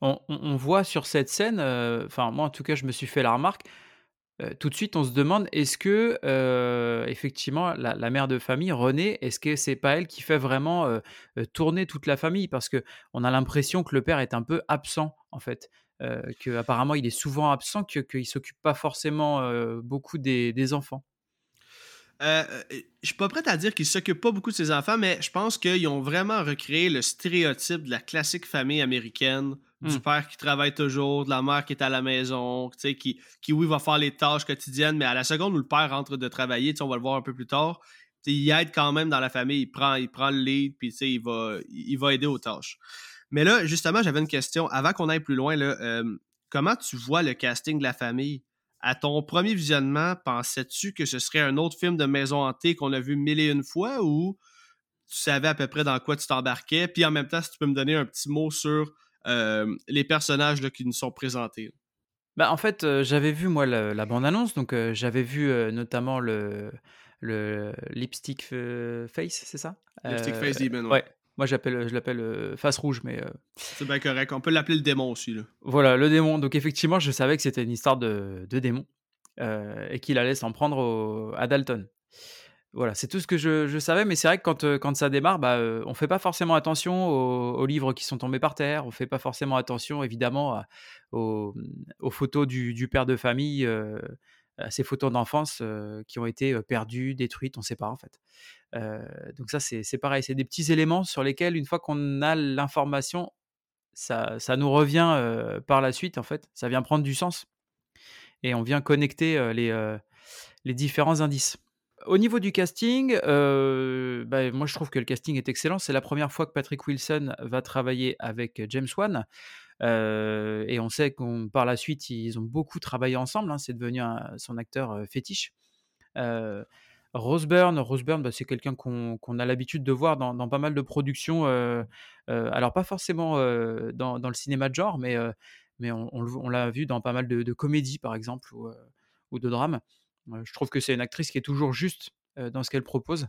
on, on- on voit sur cette scène, euh, enfin moi en tout cas je me suis fait la remarque, Heu, tout de suite, on se demande est-ce que, heu, effectivement la mère de famille, Renée, est-ce que c'est pas elle qui fait vraiment, heu, tourner toute la famille? Parce qu'on a l'impression que le père est un peu absent, en fait, heu, qu'apparemment il est souvent absent, que qu'il s'occupe pas forcément, beaucoup des enfants. Euh, euh, je suis pas prêt à dire qu'il s'occupe pas beaucoup de ses enfants, mais je pense qu'ils ont vraiment recréé le stéréotype de la classique famille américaine, du Mmh. père qui travaille toujours, de la mère qui est à la maison, qui, qui, oui, va faire les tâches quotidiennes, mais à la seconde où le père rentre de travailler, on va le voir un peu plus tard, il aide quand même dans la famille, il prend, il prend le lead, puis il va, il va aider aux tâches. Mais là, justement, j'avais une question. Avant qu'on aille plus loin, là, euh, comment tu vois le casting de la famille? À ton premier visionnement, pensais-tu que ce serait un autre film de maison hantée qu'on a vu mille et une fois ou tu savais à peu près dans quoi tu t'embarquais? Puis en même temps, si tu peux me donner un petit mot sur euh, les personnages là, qui nous sont présentés. Bah, en fait, heu, j'avais vu moi la bande annonce, donc heu, j'avais vu, notamment le le Lipstick Face, c'est ça? Lipstick Face Demon, ouais. ouais, moi j'appelle, je l'appelle, Face Rouge, mais C'est bien correct. On peut l'appeler le démon aussi. Là. voilà, le démon. Donc effectivement, je savais que c'était une histoire de de démon, et qu'il allait s'en prendre au à Dalton. Voilà, c'est tout ce que je savais, mais c'est vrai que quand, quand ça démarre, bah, heu, on fait pas forcément attention aux livres qui sont tombés par terre. On fait pas forcément attention évidemment aux, photos du père de famille, heu, à ses photos d'enfance, qui ont été, perdues, détruites, on sait pas en fait. Donc ça c'est pareil, c'est des petits éléments sur lesquels une fois qu'on a l'information, ça nous revient, par la suite en fait. Ça vient prendre du sens et on vient connecter, les différents indices. Au niveau du casting, heu, bah, moi je trouve que le casting est excellent. C'est la première fois que Patrick Wilson va travailler avec James Wan, heu et on sait qu'on par la suite, ils ont beaucoup travaillé ensemble, hein. C'est devenu son acteur, fétiche. Heu, Rose Byrne Rose Byrne, bah, c'est quelqu'un qu'on a l'habitude de voir dans pas mal de productions, alors pas forcément, dans le cinéma de genre, mais mais on l'a vu dans pas mal de comédies, par exemple, ou de drames. Je trouve que c'est une actrice qui est toujours juste, dans ce qu'elle propose,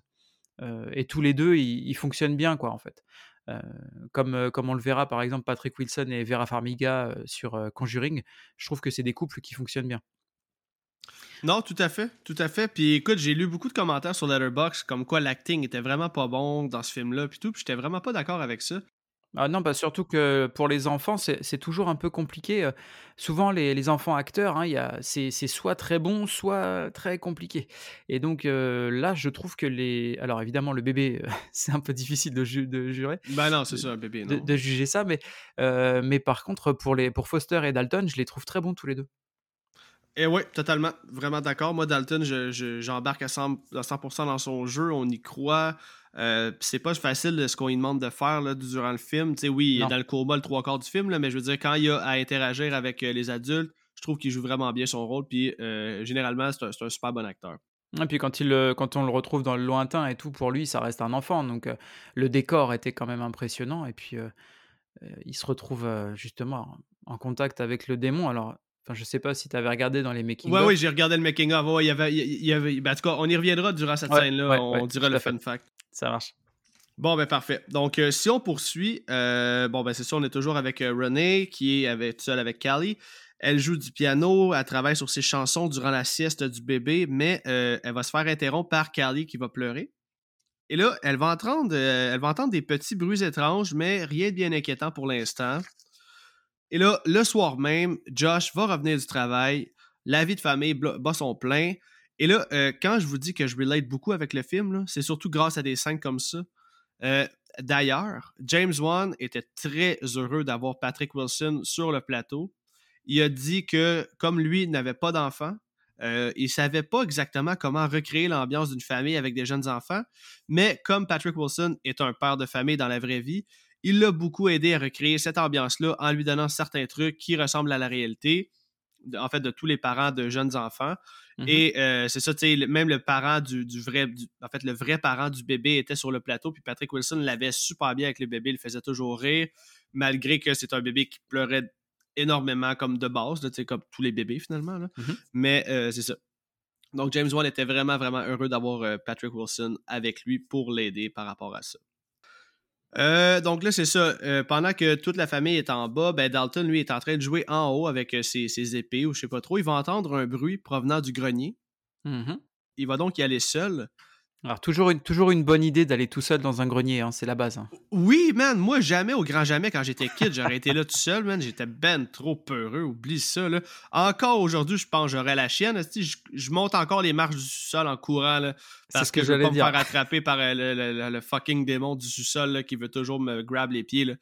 et tous les 2 ils fonctionnent bien, quoi, en fait. Comme, on le verra, par exemple, Patrick Wilson et Vera Farmiga, sur, Conjuring, je trouve que c'est des couples qui fonctionnent bien. Non, tout à fait, tout à fait. Puis écoute, j'ai lu beaucoup de commentaires sur Letterboxd comme quoi l'acting était vraiment pas bon dans ce film-là, puis tout, puis j'étais vraiment pas d'accord avec ça. Ah non, bah, surtout que pour les enfants, c'est c'est toujours un peu compliqué, souvent les les enfants acteurs, hein, il y a c'est c'est soit très bon, soit très compliqué et donc là, je trouve que les alors évidemment le bébé, heu, (laughs) c'est un peu difficile de ju de jurer Ben non, c'est de ça, un bébé, de non. de juger ça, mais mais par contre pour les pour Foster et Dalton, je les trouve très bons tous les 2. Et oui, totalement, vraiment d'accord. Moi, Dalton, je- je- j'embarque à 100%, à 100% dans son jeu, on y croit. Euh, c'est pas facile ce qu'on lui demande de faire là, durant le film. Oui, il est dans le coma le trois quarts du film, là, mais je veux dire, quand il a à interagir avec euh, les adultes, je trouve qu'il joue vraiment bien son rôle. Puis euh, généralement, c'est un, super bon acteur. Et puis quand il, quand on le retrouve dans le lointain et tout, pour lui, ça reste un enfant donc le décor était quand même impressionnant et puis, il se retrouve, justement en contact avec le démon alors enfin, je sais pas si tu avais regardé dans les making Ouais, of? oui, j'ai regardé le making-of. Ouais, il y avait, il y- il y avait, ben, en tout cas, on y reviendra durant cette Ouais, scène-là. ouais, on, ouais, dira le fun fact. Ça marche. Bon, ben parfait. Donc, euh, si on poursuit, euh, bon, ben c'est ça, on est toujours avec euh, Renee, qui est seule avec Callie. Elle joue du piano, elle travaille sur ses chansons durant la sieste du bébé, mais elle va se faire interrompre par Callie qui va pleurer. Et là, elle va, entendre, elle va entendre des petits bruits étranges, mais rien de bien inquiétant pour l'instant. Et là, le soir même, Josh va revenir du travail, la vie de famille bat son plein. Et là, euh, quand je vous dis que je relate beaucoup avec le film, c'est surtout grâce à des scènes comme ça. Euh, D'ailleurs, James Wan était très heureux d'avoir Patrick Wilson sur le plateau. Il a dit que, comme lui n'avait pas d'enfant, euh, il savait pas exactement comment recréer l'ambiance d'une famille avec des jeunes enfants, mais comme Patrick Wilson est un père de famille dans la vraie vie, il l'a beaucoup aidé à recréer cette ambiance-là en lui donnant certains trucs qui ressemblent à la réalité, en fait, de tous les parents de jeunes enfants. Mmh Et euh, c'est ça, tu sais, même le parent du, du vrai, du- en fait, le vrai parent du bébé était sur le plateau, puis Patrick Wilson l'avait super bien avec le bébé, il le faisait toujours rire, malgré que c'est un bébé qui pleurait énormément comme de base, tu sais, comme tous les bébés finalement. là. Mhm. Mais euh, c'est ça. Donc James Wan était vraiment, vraiment heureux d'avoir euh, Patrick Wilson avec lui pour l'aider par rapport à ça. Euh, donc là, c'est ça. Euh, pendant que toute la famille est en bas, ben Dalton, lui, est en train de jouer en haut avec euh, ses, ses épées ou je sais pas trop. Il va entendre un bruit provenant du grenier. Mhm. Il va donc y aller seul. Alors, toujours une, toujours une bonne idée d'aller tout seul dans un grenier, hein, c'est la base. hein. Oui, man, moi, jamais, au grand jamais, quand j'étais kid, j'aurais été là tout seul, man. J'étais ben trop peureux, oublie ça, là. Encore aujourd'hui, je pense que j'aurais la chienne. Je, je monte encore les marches du sous-sol en courant, là, parce ce que, que je veux pas me faire attraper par euh, le, le- le- le fucking démon du sous-sol, là, qui veut toujours me grab les pieds, là.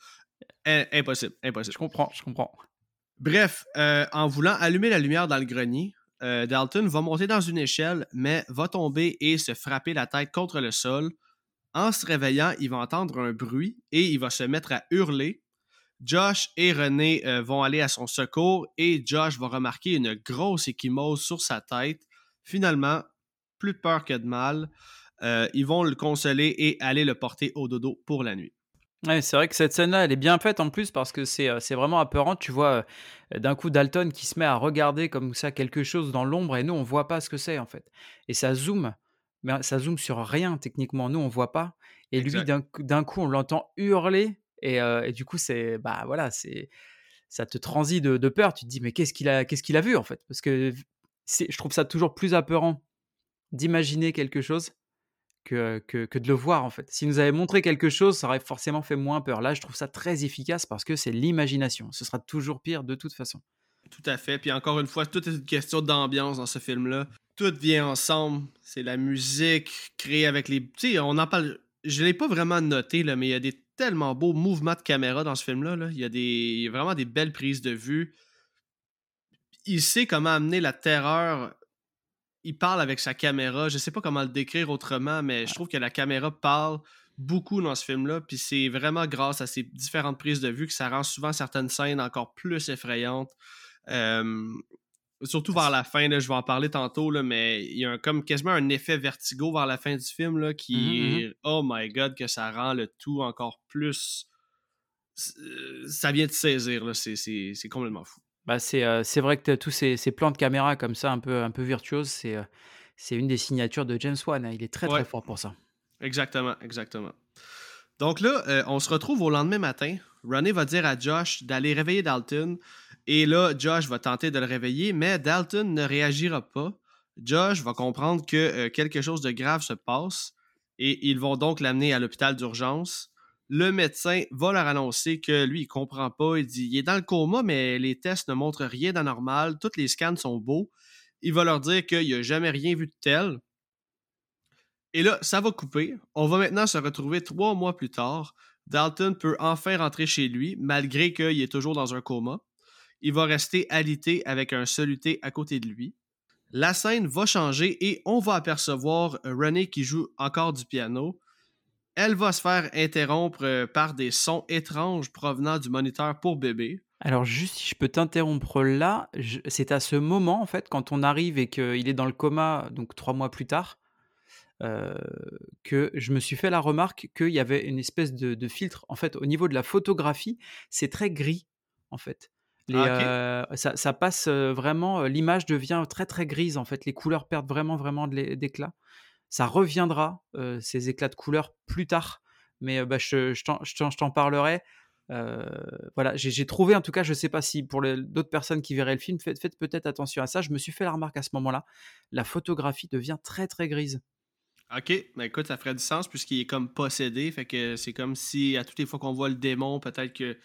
Im- Impossible, impossible. Je comprends, je comprends. Bref, euh, en voulant allumer la lumière dans le grenier, euh, Dalton va monter dans une échelle, mais va tomber et se frapper la tête contre le sol. En se réveillant, il va entendre un bruit et il va se mettre à hurler. Josh et René euh, vont aller à son secours et Josh va remarquer une grosse échymose sur sa tête. Finalement, plus de peur que de mal. Euh, ils vont le consoler et aller le porter au dodo pour la nuit. Ouais, c'est vrai que cette scène-là, elle est bien faite en plus parce que c'est euh, c'est vraiment apeurant. Tu vois euh, d'un coup Dalton qui se met à regarder comme ça quelque chose dans l'ombre et nous, on voit pas ce que c'est en fait. Et ça zoome, mais ça zoome sur rien techniquement. Nous, on voit pas. Et lui, d'un coup- d'un coup, on l'entend hurler et, euh, et du coup, c'est bah voilà, c'est ça te transit de, de peur. Tu te dis mais qu'est-ce qu'il a qu'est-ce qu'il a vu en fait? Parce que c'est- je trouve ça toujours plus apeurant d'imaginer quelque chose que, que, de le voir en fait. S'il nous avait montré quelque chose, ça aurait forcément fait moins peur. Là, je trouve ça très efficace parce que c'est l'imagination. Ce sera toujours pire de toute façon. Tout à fait. Puis encore une fois, tout est une question d'ambiance dans ce film-là. Tout vient ensemble. C'est la musique créée avec les. Tu sais, on en parle. Je l'ai pas vraiment noté, là, mais il y a des tellement beaux mouvements de caméra dans ce film-là. là. Il y a des il y a vraiment des belles prises de vue. Il sait comment amener la terreur. Il parle avec sa caméra. Je sais pas comment le décrire autrement, mais je trouve que la caméra parle beaucoup dans ce film-là. Puis c'est vraiment grâce à ces différentes prises de vue que ça rend souvent certaines scènes encore plus effrayantes. Euh, surtout vers la fin, là, je vais en parler tantôt, là, mais il y a un- comme quasiment un effet vertigo vers la fin du film là, qui est oh my god que ça rend le tout encore plus. euh, Ça vient de saisir, c'est complètement fou. Bah, c'est euh, c'est vrai que tous ces, ces plans de caméra comme ça, un peu, un peu virtuoses, c'est euh, c'est une des signatures de James Wan. hein. Il est très très Ouais. fort pour ça. Exactement, exactement. Donc là, euh, on se retrouve au lendemain matin. Ronnie va dire à Josh d'aller réveiller Dalton. Et là, Josh va tenter de le réveiller, mais Dalton ne réagira pas. Josh va comprendre que euh, quelque chose de grave se passe et ils vont donc l'amener à l'hôpital d'urgence. Le médecin va leur annoncer que lui, il comprend pas. Il dit il est dans le coma, mais les tests ne montrent rien d'anormal. Tous les scans sont beaux. Il va leur dire qu'il n'a jamais rien vu de tel. Et là, ça va couper. On va maintenant se retrouver trois mois plus tard. Dalton peut enfin rentrer chez lui, malgré qu'il est toujours dans un coma. Il va rester alité avec un soluté à côté de lui. La scène va changer et on va apercevoir René qui joue encore du piano. Elle va se faire interrompre euh, par des sons étranges provenant du moniteur pour bébé. Alors juste si je peux t'interrompre là, c'est à ce moment en fait quand on arrive et qu'il est dans le coma, donc trois mois plus tard, euh, que je me suis fait la remarque qu'il y avait une espèce de, de filtre. En fait, au niveau de la photographie, c'est très gris en fait. Les, Ah, euh, ça, ça passe vraiment, l'image devient très très grise en fait. Les couleurs perdent vraiment vraiment d'éclat. Ça reviendra ces éclats de couleurs plus tard, mais bah, je, je t'en- parlerai. Euh, voilà, j'ai trouvé en tout cas, je sais pas si pour d'autres personnes qui verraient le film, faites, faites peut-être attention à ça. Je me suis fait la remarque à ce moment-là. La photographie devient très très grise. Ok, ben écoute, ça ferait du sens puisqu'il est comme possédé. Fait que c'est comme si à toutes les fois qu'on voit le démon, peut-être que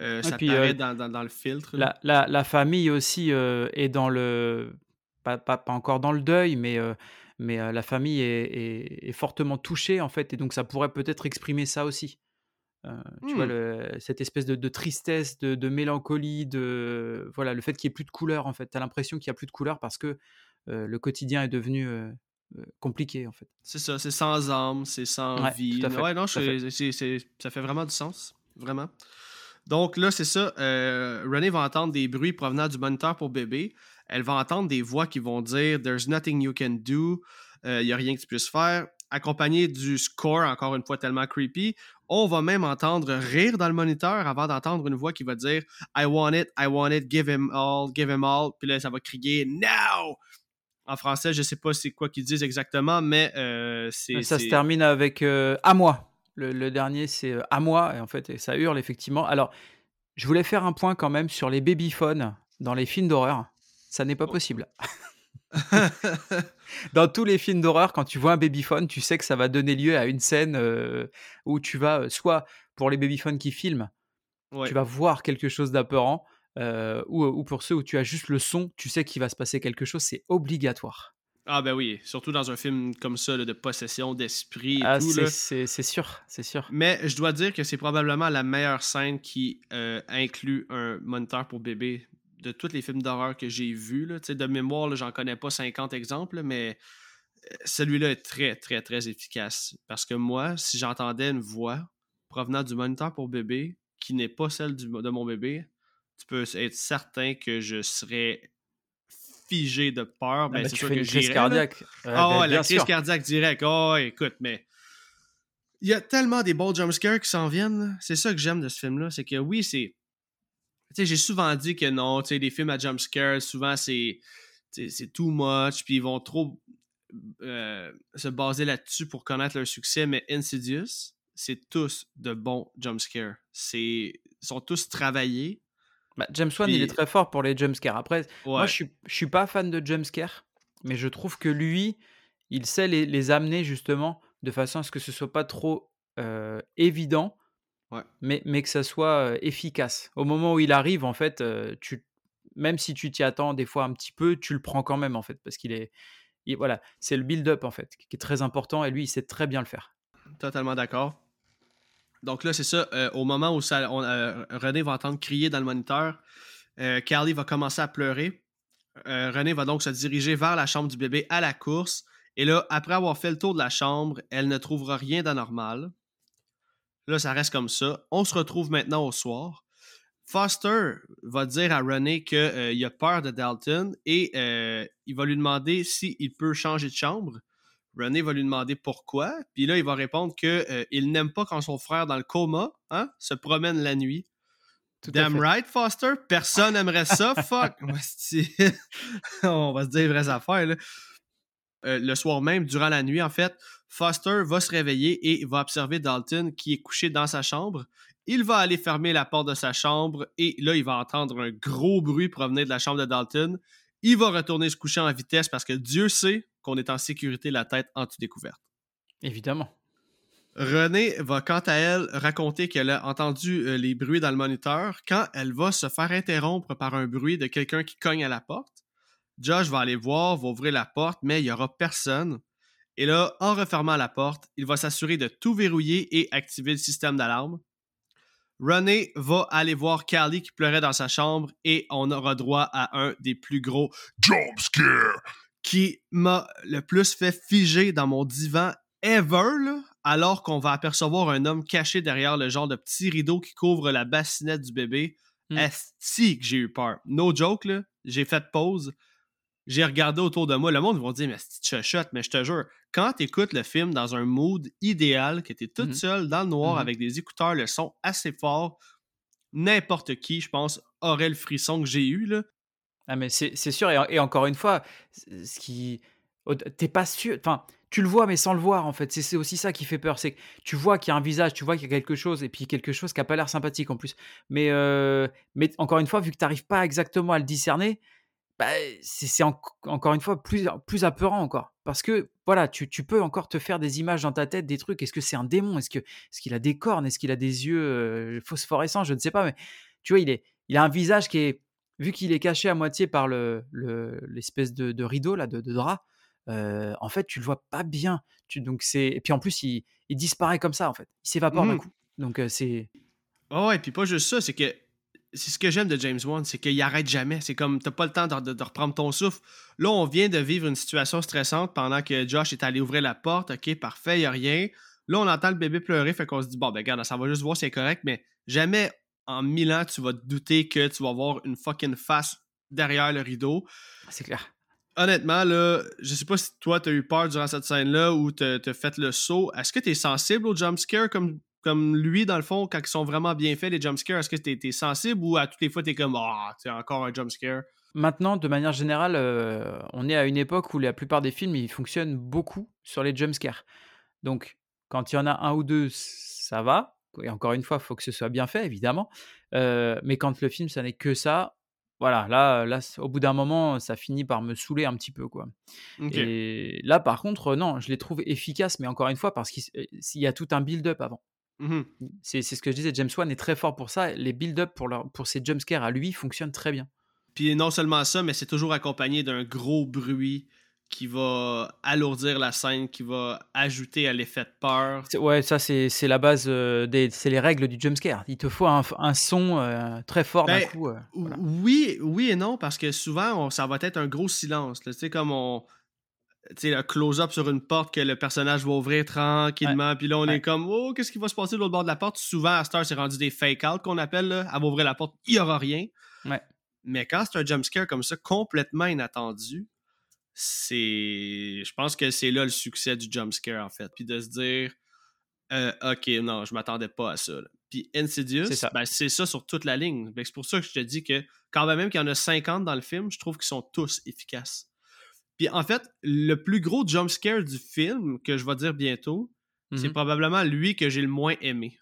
euh, ça puis, paraît euh, dans, dans- dans le filtre. La, la- la famille aussi est dans le. Pas, pas- pas encore dans le deuil, mais, mais euh, la famille est, est- est fortement touchée en fait, et donc ça pourrait peut-être exprimer ça aussi. Euh, tu vois, le- cette espèce de, de tristesse, de, de mélancolie, de voilà, le fait qu'il n'y ait plus de couleur en fait. Tu as l'impression qu'il n'y a plus de couleur parce que euh, le quotidien est devenu compliqué en fait. C'est ça, c'est sans âme, c'est sans Ouais, vie. tout à fait, ouais, non, je- c'est- ça fait vraiment du sens. Vraiment. Donc là, c'est ça. Renée va entendre des bruits provenant du moniteur pour bébé. Elle va entendre des voix qui vont dire There's nothing you can do. Il n'y a rien que tu puisses faire. Accompagné du score, encore une fois tellement creepy. On va même entendre rire dans le moniteur avant d'entendre une voix qui va dire I want it, I want it, give him all, give him all. Puis là, ça va crier Now! En français, je sais pas c'est quoi qu'ils disent exactement, mais euh, c'est. Ça se termine avec euh, à moi. Le, le dernier, c'est euh, à moi, et en fait, et ça hurle effectivement. Alors, je voulais faire un point quand même sur les babyphones dans les films d'horreur. Ça n'est pas Oh. possible. (laughs) (laughs) Dans tous les films d'horreur, quand tu vois un babyphone, tu sais que ça va donner lieu à une scène euh, où tu vas, euh, soit pour les babyphones qui filment, Ouais. tu vas voir quelque chose d'apeurant, euh, ou, ou pour ceux où tu as juste le son, tu sais qu'il va se passer quelque chose, c'est obligatoire. Ah ben oui, surtout dans un film comme ça, là, de possession d'esprit et Ah, tout. c'est sûr, c'est sûr. Mais je dois dire que c'est probablement la meilleure scène qui inclut un moniteur pour bébé de tous les films d'horreur que j'ai vus. là. Tu sais, De mémoire, j'en connais pas 50 exemples, mais euh, celui-là est très, très, très efficace. Parce que moi, si j'entendais une voix provenant du moniteur pour bébé qui n'est pas celle du- de mon bébé, tu peux être certain que je serais figé de peur. Ah Ben, c'est sûr que une crise j'irais, là. cardiaque. Ouais, Ah ben, ouais, la bien crise sûr. cardiaque direct. Oh, écoute, mais. Il y a tellement des bons jumpscares qui s'en viennent. C'est ça que j'aime de ce film-là. C'est que oui, c'est. J'ai souvent dit que non, tu sais, les films à jumpscares, souvent c'est. C'est too much, puis ils vont trop euh, se baser là-dessus pour connaître leur succès. Mais Insidious, c'est tous de bons jumpscares. C'est. Ils sont tous travaillés. Bah, James Wan, il est très fort pour les jumpscares. Après, Ouais. moi, je suis, je suis pas fan de jumpscares, mais je trouve que lui, il sait les, les amener justement de façon à ce que ce soit pas trop euh, évident, Ouais. mais, mais que ça soit efficace. Au moment où il arrive, en fait, tu, même si tu t'y attends des fois un petit peu, tu le prends quand même, en fait, parce qu'il est. il- voilà, c'est le build-up, en fait, qui est très important, et lui, il sait très bien le faire. Totalement d'accord. Donc là, c'est ça. euh, au moment où ça, on- euh, René va entendre crier dans le moniteur, euh, Carly va commencer à pleurer. René va donc se diriger vers la chambre du bébé à la course. Et là, après avoir fait le tour de la chambre, elle ne trouvera rien d'anormal. Là, ça reste comme ça. On se retrouve maintenant au soir. Foster va dire à René qu'il a peur de Dalton et euh, il va lui demander s'il peut changer de chambre. René va lui demander pourquoi. Puis là, il va répondre qu'il n'aime pas quand son frère, dans le coma, hein, se promène la nuit. Tout Damn right, Foster. Personne n'aimerait ça. (laughs) Fuck. (laughs) On va se dire les vraies affaires. là. Euh, le soir même, durant la nuit, en fait, Foster va se réveiller et va observer Dalton qui est couché dans sa chambre. Il va aller fermer la porte de sa chambre et là, il va entendre un gros bruit provenir de la chambre de Dalton. Il va retourner se coucher en vitesse parce que Dieu sait qu'on est en sécurité la tête en découverte. Évidemment. Renée va quant à elle raconter qu'elle a entendu euh, les bruits dans le moniteur quand elle va se faire interrompre par un bruit de quelqu'un qui cogne à la porte. Josh va aller voir, va ouvrir la porte, mais il n'y aura personne. Et là, en refermant la porte, il va s'assurer de tout verrouiller et activer le système d'alarme. René va aller voir Carly qui pleurait dans sa chambre et on aura droit à un des plus gros jump scare qui m'a le plus fait figer dans mon divan ever, là, alors qu'on va apercevoir un homme caché derrière le genre de petit rideau qui couvre la bassinette du bébé. Mm. Esti que j'ai eu peur. No joke, là. J'ai fait pause. J'ai regardé autour de moi. Le monde va dire, mais c'est chuchote, mais je te jure, quand tu écoutes le film dans un mood idéal, que tu es toute Mhm. seule dans le noir Mhm. avec des écouteurs, le son assez fort, n'importe qui, je pense, aurait le frisson que j'ai eu, là. Ah mais c'est sûr et, en- et encore une fois, ce qui t'es pas sûr, enfin tu le vois mais sans le voir en fait. C'est c'est aussi ça qui fait peur, c'est que tu vois qu'il y a un visage, tu vois qu'il y a quelque chose et puis quelque chose qui a pas l'air sympathique en plus. Mais euh, mais encore une fois, vu que t'arrives pas exactement à le discerner, bah, c'est c'est en- encore une fois plus plus apeurant encore parce que voilà, tu, tu peux encore te faire des images dans ta tête, des trucs. Est-ce que c'est un démon? Est-ce qu'il a des cornes? Est-ce qu'il a des yeux euh, phosphorescents? Je ne sais pas, mais tu vois, il est il a un visage qui est vu qu'il est caché à moitié par le le- l'espèce de, de rideau là de, de drap, euh, en fait tu le vois pas bien. Tu, donc c'est et puis en plus il, il disparaît comme ça en fait, il s'évapore d'un Mhm. coup. Donc euh, c'est Ah ouais, puis pas juste ça, c'est que c'est ce que j'aime de James Wan, c'est qu'il arrête jamais. C'est comme t'as pas le temps de, de- de reprendre ton souffle. Là, on vient de vivre une situation stressante pendant que Josh est allé ouvrir la porte. Ok, parfait, y a rien. Là, on entend le bébé pleurer, fait qu'on se dit bon, ben regarde, ça va juste voir si c'est correct, mais jamais en mille ans tu vas te douter que tu vas voir une fucking face derrière le rideau. c'est clair. Honnêtement, là, je sais pas si toi t'as eu peur durant cette scène-là ou t'as fait le saut. Est-ce que t'es sensible aux jumpscares comme, comme lui, dans le fond, quand ils sont vraiment bien faits, les jumpscares? Est-ce que t'es es sensible ou à toutes les fois t'es comme Ah, c'est encore un jumpscare? Maintenant, de manière générale, euh, on est à une époque où la plupart des films ils fonctionnent beaucoup sur les jumpscares. Donc Quand il y en a un ou deux, ça va. Et encore une fois, il faut que ce soit bien fait, évidemment. Euh, mais quand le film, ça n'est que ça, voilà, là, là, au bout d'un moment, ça finit par me saouler un petit peu, quoi. Et là, par contre, non, je les trouve efficaces, mais encore une fois, parce qu'il euh, y a tout un build-up avant. Mhm. C'est ce que je disais, James Wan est très fort pour ça. Les build-up pour, leur- pour ses jumpscares à lui fonctionnent très bien. Puis non seulement ça, mais c'est toujours accompagné d'un gros bruit qui va alourdir la scène, qui va ajouter à l'effet de peur. Ouais, ça, c'est la base, euh, c'est les règles du jumpscare. Il te faut un, son euh, très fort d'un Ben, coup. euh, voilà. Oui, oui et non, parce que souvent, on- ça va être un gros silence. Tu sais, comme on. Tu sais, un close-up sur une porte que le personnage va ouvrir tranquillement, puis là, on Ouais. est comme, oh, qu'est-ce qui va se passer de l'autre bord de la porte? Souvent, à cette heure, c'est rendu des fake-out qu'on appelle, là. Elle va ouvrir la porte, il y aura rien. Ouais. Mais quand c'est un jumpscare comme ça, complètement inattendu, c'est. Je pense que c'est là le succès du jumpscare, en fait. Puis de se dire, euh, ok, non, je m'attendais pas à ça. là. Puis Insidious, C'est ça. ben, c'est ça sur toute la ligne. C'est pour ça que je te dis que quand même qu'il y en a 50 dans le film, je trouve qu'ils sont tous efficaces. Puis en fait, le plus gros jumpscare du film, que je vais dire bientôt, c'est Mhm. probablement lui que j'ai le moins aimé.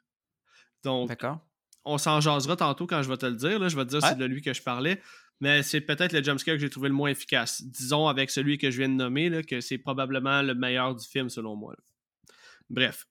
Donc, D'accord. on s'en jasera tantôt quand je vais te le dire. Là. Je vais te dire Ouais. c'est de lui que je parlais. Mais c'est peut-être le jumpscare que j'ai trouvé le moins efficace. Disons avec celui que je viens de nommer, là, que c'est probablement le meilleur du film selon moi. là. Bref,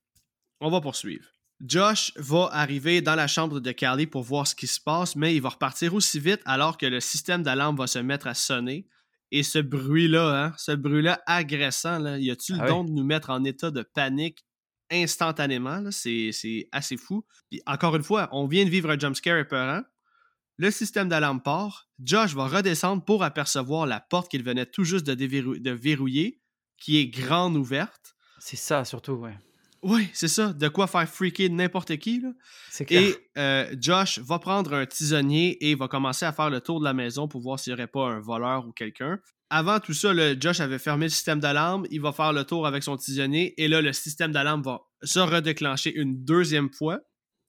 on va poursuivre. Josh va arriver dans la chambre de Carly pour voir ce qui se passe, mais il va repartir aussi vite alors que le système d'alarme va se mettre à sonner. Et ce bruit-là, hein, ce bruit-là agressant, là, y a-tu le Ah don de nous mettre en état de panique instantanément? C'est assez fou. Puis encore une fois, on vient de vivre un jumpscare épeurant. Le système d'alarme part. Josh va redescendre pour apercevoir la porte qu'il venait tout juste de, de verrouiller, qui est grande ouverte. C'est ça, surtout, ouais. Oui, c'est ça. De quoi faire freaker n'importe qui. Là. Clair. Et euh, Josh va prendre un tisonnier et va commencer à faire le tour de la maison pour voir s'il n'y aurait pas un voleur ou quelqu'un. Avant tout ça, le Josh avait fermé le système d'alarme. Il va faire le tour avec son tisonnier et là, le système d'alarme va se redéclencher une deuxième fois.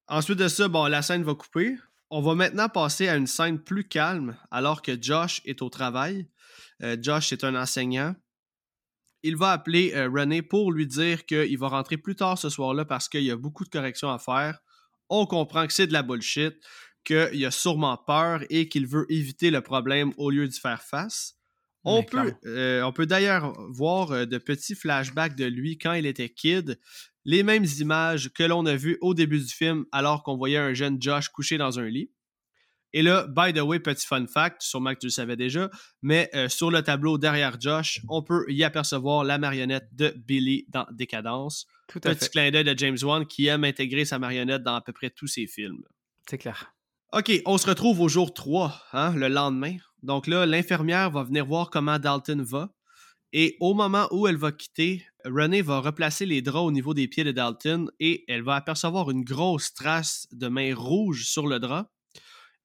Ensuite de ça, bon, la scène va couper. On va maintenant passer à une scène plus calme alors que Josh est au travail. Euh, Josh est un enseignant. Il va appeler euh, René pour lui dire qu'il va rentrer plus tard ce soir-là parce qu'il y a beaucoup de corrections à faire. On comprend que c'est de la bullshit, qu'il a sûrement peur et qu'il veut éviter le problème au lieu d'y faire face. On peut, euh, on peut d'ailleurs voir euh, de petits flashbacks de lui quand il était kid, les mêmes images que l'on a vues au début du film alors qu'on voyait un jeune Josh couché dans un lit. Et là, by the way, petit fun fact, sûrement que tu le savais déjà, mais euh, sur le tableau derrière Josh, on peut y apercevoir la marionnette de Billy dans Décadence. Tout à Petit fait. clin d'œil de James Wan qui aime intégrer sa marionnette dans à peu près tous ses films. C'est clair. OK, on se retrouve au jour 3, hein, le lendemain. Donc là, l'infirmière va venir voir comment Dalton va. Et au moment où elle va quitter, Renée va replacer les draps au niveau des pieds de Dalton et elle va apercevoir une grosse trace de main rouge sur le drap.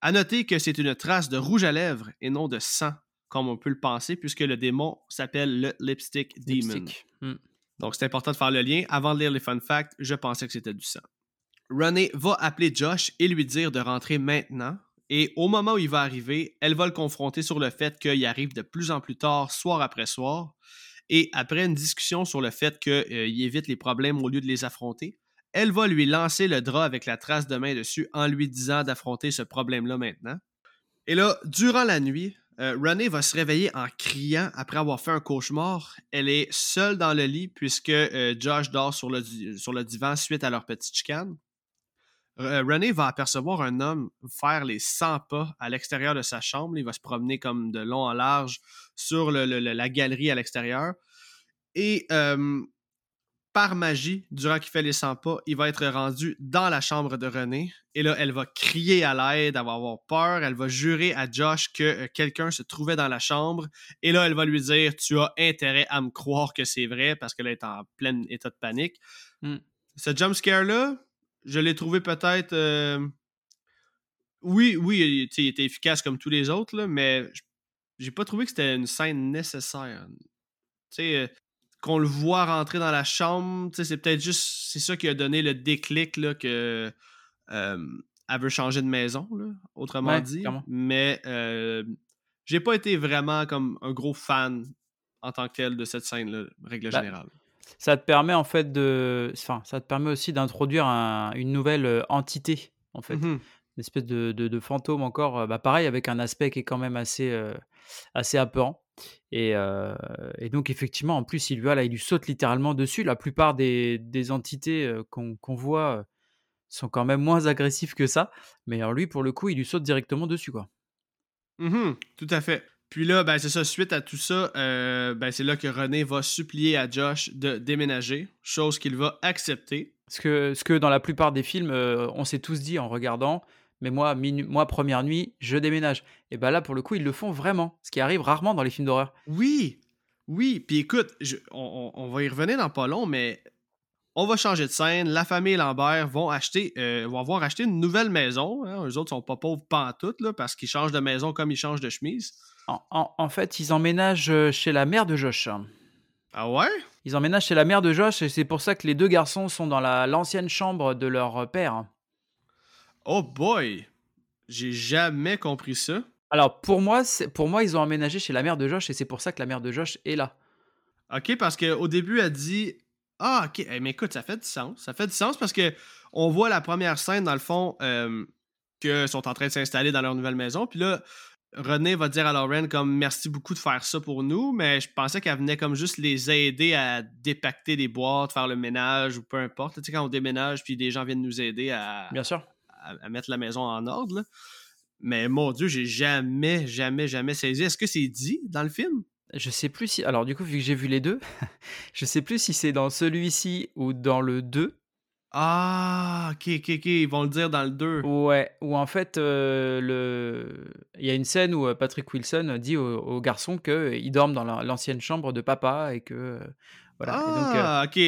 À noter que c'est une trace de rouge à lèvres et non de sang, comme on peut le penser, puisque le démon s'appelle le Lipstick Demon. Lipstick. Hmm. Donc, c'est important de faire le lien. Avant de lire les fun facts, je pensais que c'était du sang. René va appeler Josh et lui dire de rentrer maintenant. Et au moment où il va arriver, elle va le confronter sur le fait qu'il arrive de plus en plus tard, soir après soir. Et après une discussion sur le fait qu'il évite les problèmes au lieu de les affronter, elle va lui lancer le drap avec la trace de main dessus en lui disant d'affronter ce problème-là maintenant. Et là, durant la nuit, euh, Renée va se réveiller en criant après avoir fait un cauchemar. Elle est seule dans le lit puisque euh, Josh dort sur le, divan suite à leur petite chicane. Euh, Renée va apercevoir un homme faire les 100 pas à l'extérieur de sa chambre. Il va se promener comme de long en large sur la galerie à l'extérieur. Et par magie, durant qu'il fait les 100 pas, il va être rendu dans la chambre de René. Et là, elle va crier à l'aide, elle va avoir peur. Elle va jurer à Josh que euh, quelqu'un se trouvait dans la chambre. Et là, elle va lui dire Tu as intérêt à me croire que c'est vrai parce qu'elle est en plein état de panique. Hmm. Ce jumpscare-là, je l'ai trouvé peut-être. euh, Oui, oui, il, était efficace comme tous les autres, là, mais j'ai pas trouvé que c'était une scène nécessaire. Tu sais, euh, qu'on le voit rentrer dans la chambre, c'est peut-être juste. C'est ça qui a donné le déclic là, que. euh, elle veut changer de maison, là, autrement Ouais, dit. Mais euh, j'ai pas été vraiment comme un gros fan en tant que tel de cette scène-là, règle Bah, générale. Ça te permet en fait de enfin, ça te permet aussi d'introduire un une nouvelle, heu, entité, en fait. Mhm. Une espèce de de de fantôme encore, bah, pareil avec un aspect qui est quand même assez, heu, assez apeurant et donc effectivement, en plus, il lui a là, il lui saute littéralement dessus. La plupart des des entités, qu'on voit, sont quand même moins agressifs que ça, mais alors lui, pour le coup, il lui saute directement dessus, quoi. Mhm, tout à fait. Puis là, ben, c'est ça, suite à tout ça, euh, ben, c'est là que René va supplier à Josh de déménager, chose qu'il va accepter. Ce que ce que dans la plupart des films, on s'est tous dit en regardant: «Mais moi, première nuit, je déménage» et bah, là, pour le coup, ils le font vraiment, ce qui arrive rarement dans les films d'horreur. Oui, oui, puis écoute, je- on, va y revenir dans pas long, mais on va changer de scène. La famille Lambert vont acheter, euh, vont avoir acheté une nouvelle maison. Hein. Eux autres sont pas pauvres pantoute, là, parce qu'ils changent de maison comme ils changent de chemise. En en en fait, ils emménagent, heu, chez la mère de Josh. Ah ouais? Ils emménagent chez la mère de Josh et c'est pour ça que les 2 garçons sont dans la l'ancienne chambre de leur, heu, père. Oh boy! J'ai jamais compris ça. Alors pour moi, pour moi, ils ont emménagé chez la mère de Josh et c'est pour ça que la mère de Josh est là. OK, parce qu'au début, elle dit Ah, OK, Eh, mais écoute, ça fait du sens. Ça fait du sens parce que on voit la première scène, dans le fond, euh, que sont en train de s'installer dans leur nouvelle maison. Puis là, René va dire à Lauren comme merci beaucoup de faire ça pour nous, mais je pensais qu'elle venait comme juste les aider à dépacter des boîtes, faire le ménage ou peu importe. Tu sais, quand on déménage, puis des gens viennent nous aider à, Bien sûr. À, à mettre la maison en ordre. là. Mais mon Dieu, j'ai jamais, jamais, jamais saisi. Est-ce que c'est dit dans le film? Je sais plus si alors du coup, vu que j'ai vu les 2, (laughs) je sais plus si c'est dans celui-ci ou dans le 2. Ah, ok, ok, ok, ils vont le dire dans le 2. Ouais, où en fait, heu, le il y a une scène où, heu, Patrick Wilson dit aux aux garçons qu'ils dorment dans l'an l'ancienne chambre de papa et que, voilà et donc, heu Ah, ok.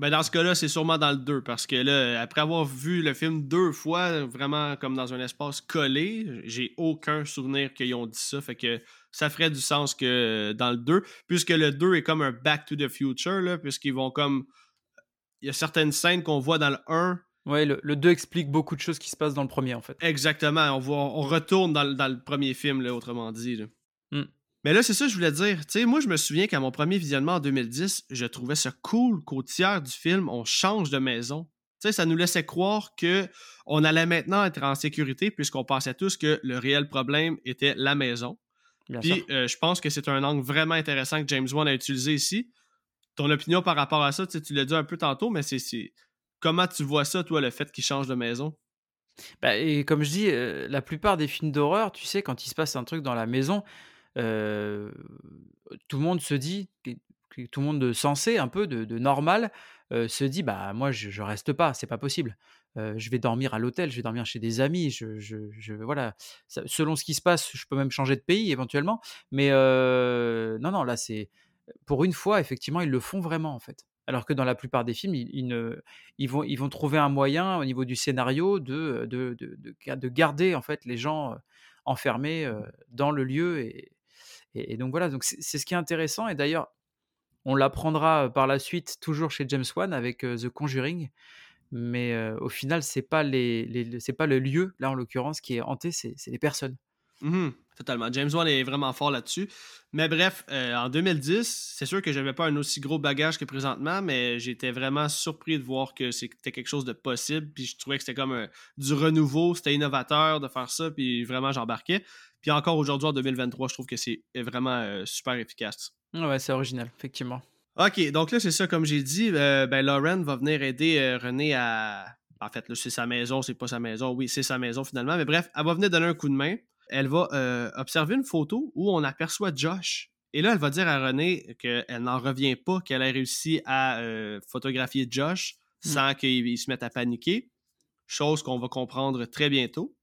Ben dans ce cas-là, c'est sûrement dans le 2, parce que là, après avoir vu le film deux fois, vraiment comme dans un espace collé, j'ai aucun souvenir qu'ils ont dit ça, fait que ça ferait du sens que dans le 2, puisque le 2 est comme un Back to the Future, là, puisqu'ils vont comme... Il y a certaines scènes qu'on voit dans le 1, ouais, le le 2 explique beaucoup de choses qui se passent dans le premier en fait. Exactement. On, voit, on retourne dans, le- dans le premier film, là, autrement dit. là. Mm. Mais là, c'est ça que je voulais dire. Tu sais, moi, je me souviens qu'à mon premier visionnement en 2010, je trouvais ça cool qu'au tiers du film, on change de maison. Tu sais, ça nous laissait croire que on allait maintenant être en sécurité puisqu'on pensait tous que le réel problème était la maison. Bien Puis euh, je pense que c'est un angle vraiment intéressant que James Wan a utilisé ici. Ton opinion par rapport à ça, tu sais, tu l'as dit un peu tantôt, mais c'est-. Comment tu vois ça, toi, le fait qu'il change de maison? Bah et comme je dis, heu, la plupart des films d'horreur, tu sais, quand il se passe un truc dans la maison, tout le monde se dit tout le monde de sensé un peu, de normal, se dit: «Bah, moi je je reste pas, c'est pas possible. Je vais dormir à l'hôtel, je vais dormir chez des amis, je je je» voilà. Selon ce qui se passe, je peux même changer de pays éventuellement, mais non, non, là, c'est pour une fois, effectivement, ils le font vraiment, en fait. Alors que dans la plupart des films, ils vont ils vont trouver un moyen au niveau du scénario de, de de de ga de garder, en fait, les gens, enfermés, dans le lieu et et donc voilà, donc c'est ce qui est intéressant et d'ailleurs, on l'apprendra, heu, par la suite, toujours chez James Wan avec, heu, The Conjuring, mais heu, au final, c'est pas les les le c'est pas le lieu, là, en l'occurrence, qui est hanté, c'est les personnes. Mhm, totalement. James Wan est vraiment fort là-dessus. Mais bref, euh, en 2010, c'est sûr que j'avais pas un aussi gros bagage que présentement, mais j'étais vraiment surpris de voir que c'était quelque chose de possible. Puis je trouvais que c'était comme un- du renouveau, c'était innovateur de faire ça, puis vraiment j'embarquais. Puis encore aujourd'hui, en 2023, je trouve que c'est vraiment euh, super efficace. Ouais, ouais, c'est original, effectivement. Ok, donc là, c'est ça, comme j'ai dit, euh, ben, Lauren va venir aider euh, René à. En fait, là, c'est sa maison, c'est pas sa maison. Oui, c'est sa maison finalement. Mais bref, elle va venir donner un coup de main. Elle va euh, observer une photo où on aperçoit Josh. Et là, elle va dire à René qu'elle n'en revient pas qu'elle ait réussi à photographier Josh sans qu'il il se mette à paniquer. Chose qu'on va comprendre très bientôt.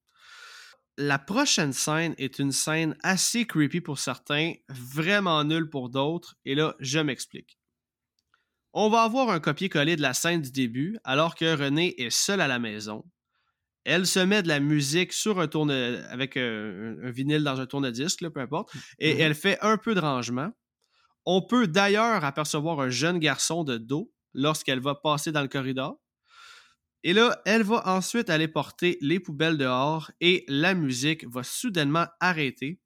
La prochaine scène est une scène assez creepy pour certains, vraiment nulle pour d'autres, et là, je m'explique. On va avoir un copier-coller de la scène du début, alors que René est seule à la maison. Elle se met de la musique sur un tourne avec euh, un, un vinyle dans un tourne-disque, là, peu importe, et Mhm. elle fait un peu de rangement. On peut d'ailleurs apercevoir un jeune garçon de dos lorsqu'elle va passer dans le corridor. Et là, elle va ensuite aller porter les poubelles dehors et la musique va soudainement arrêter.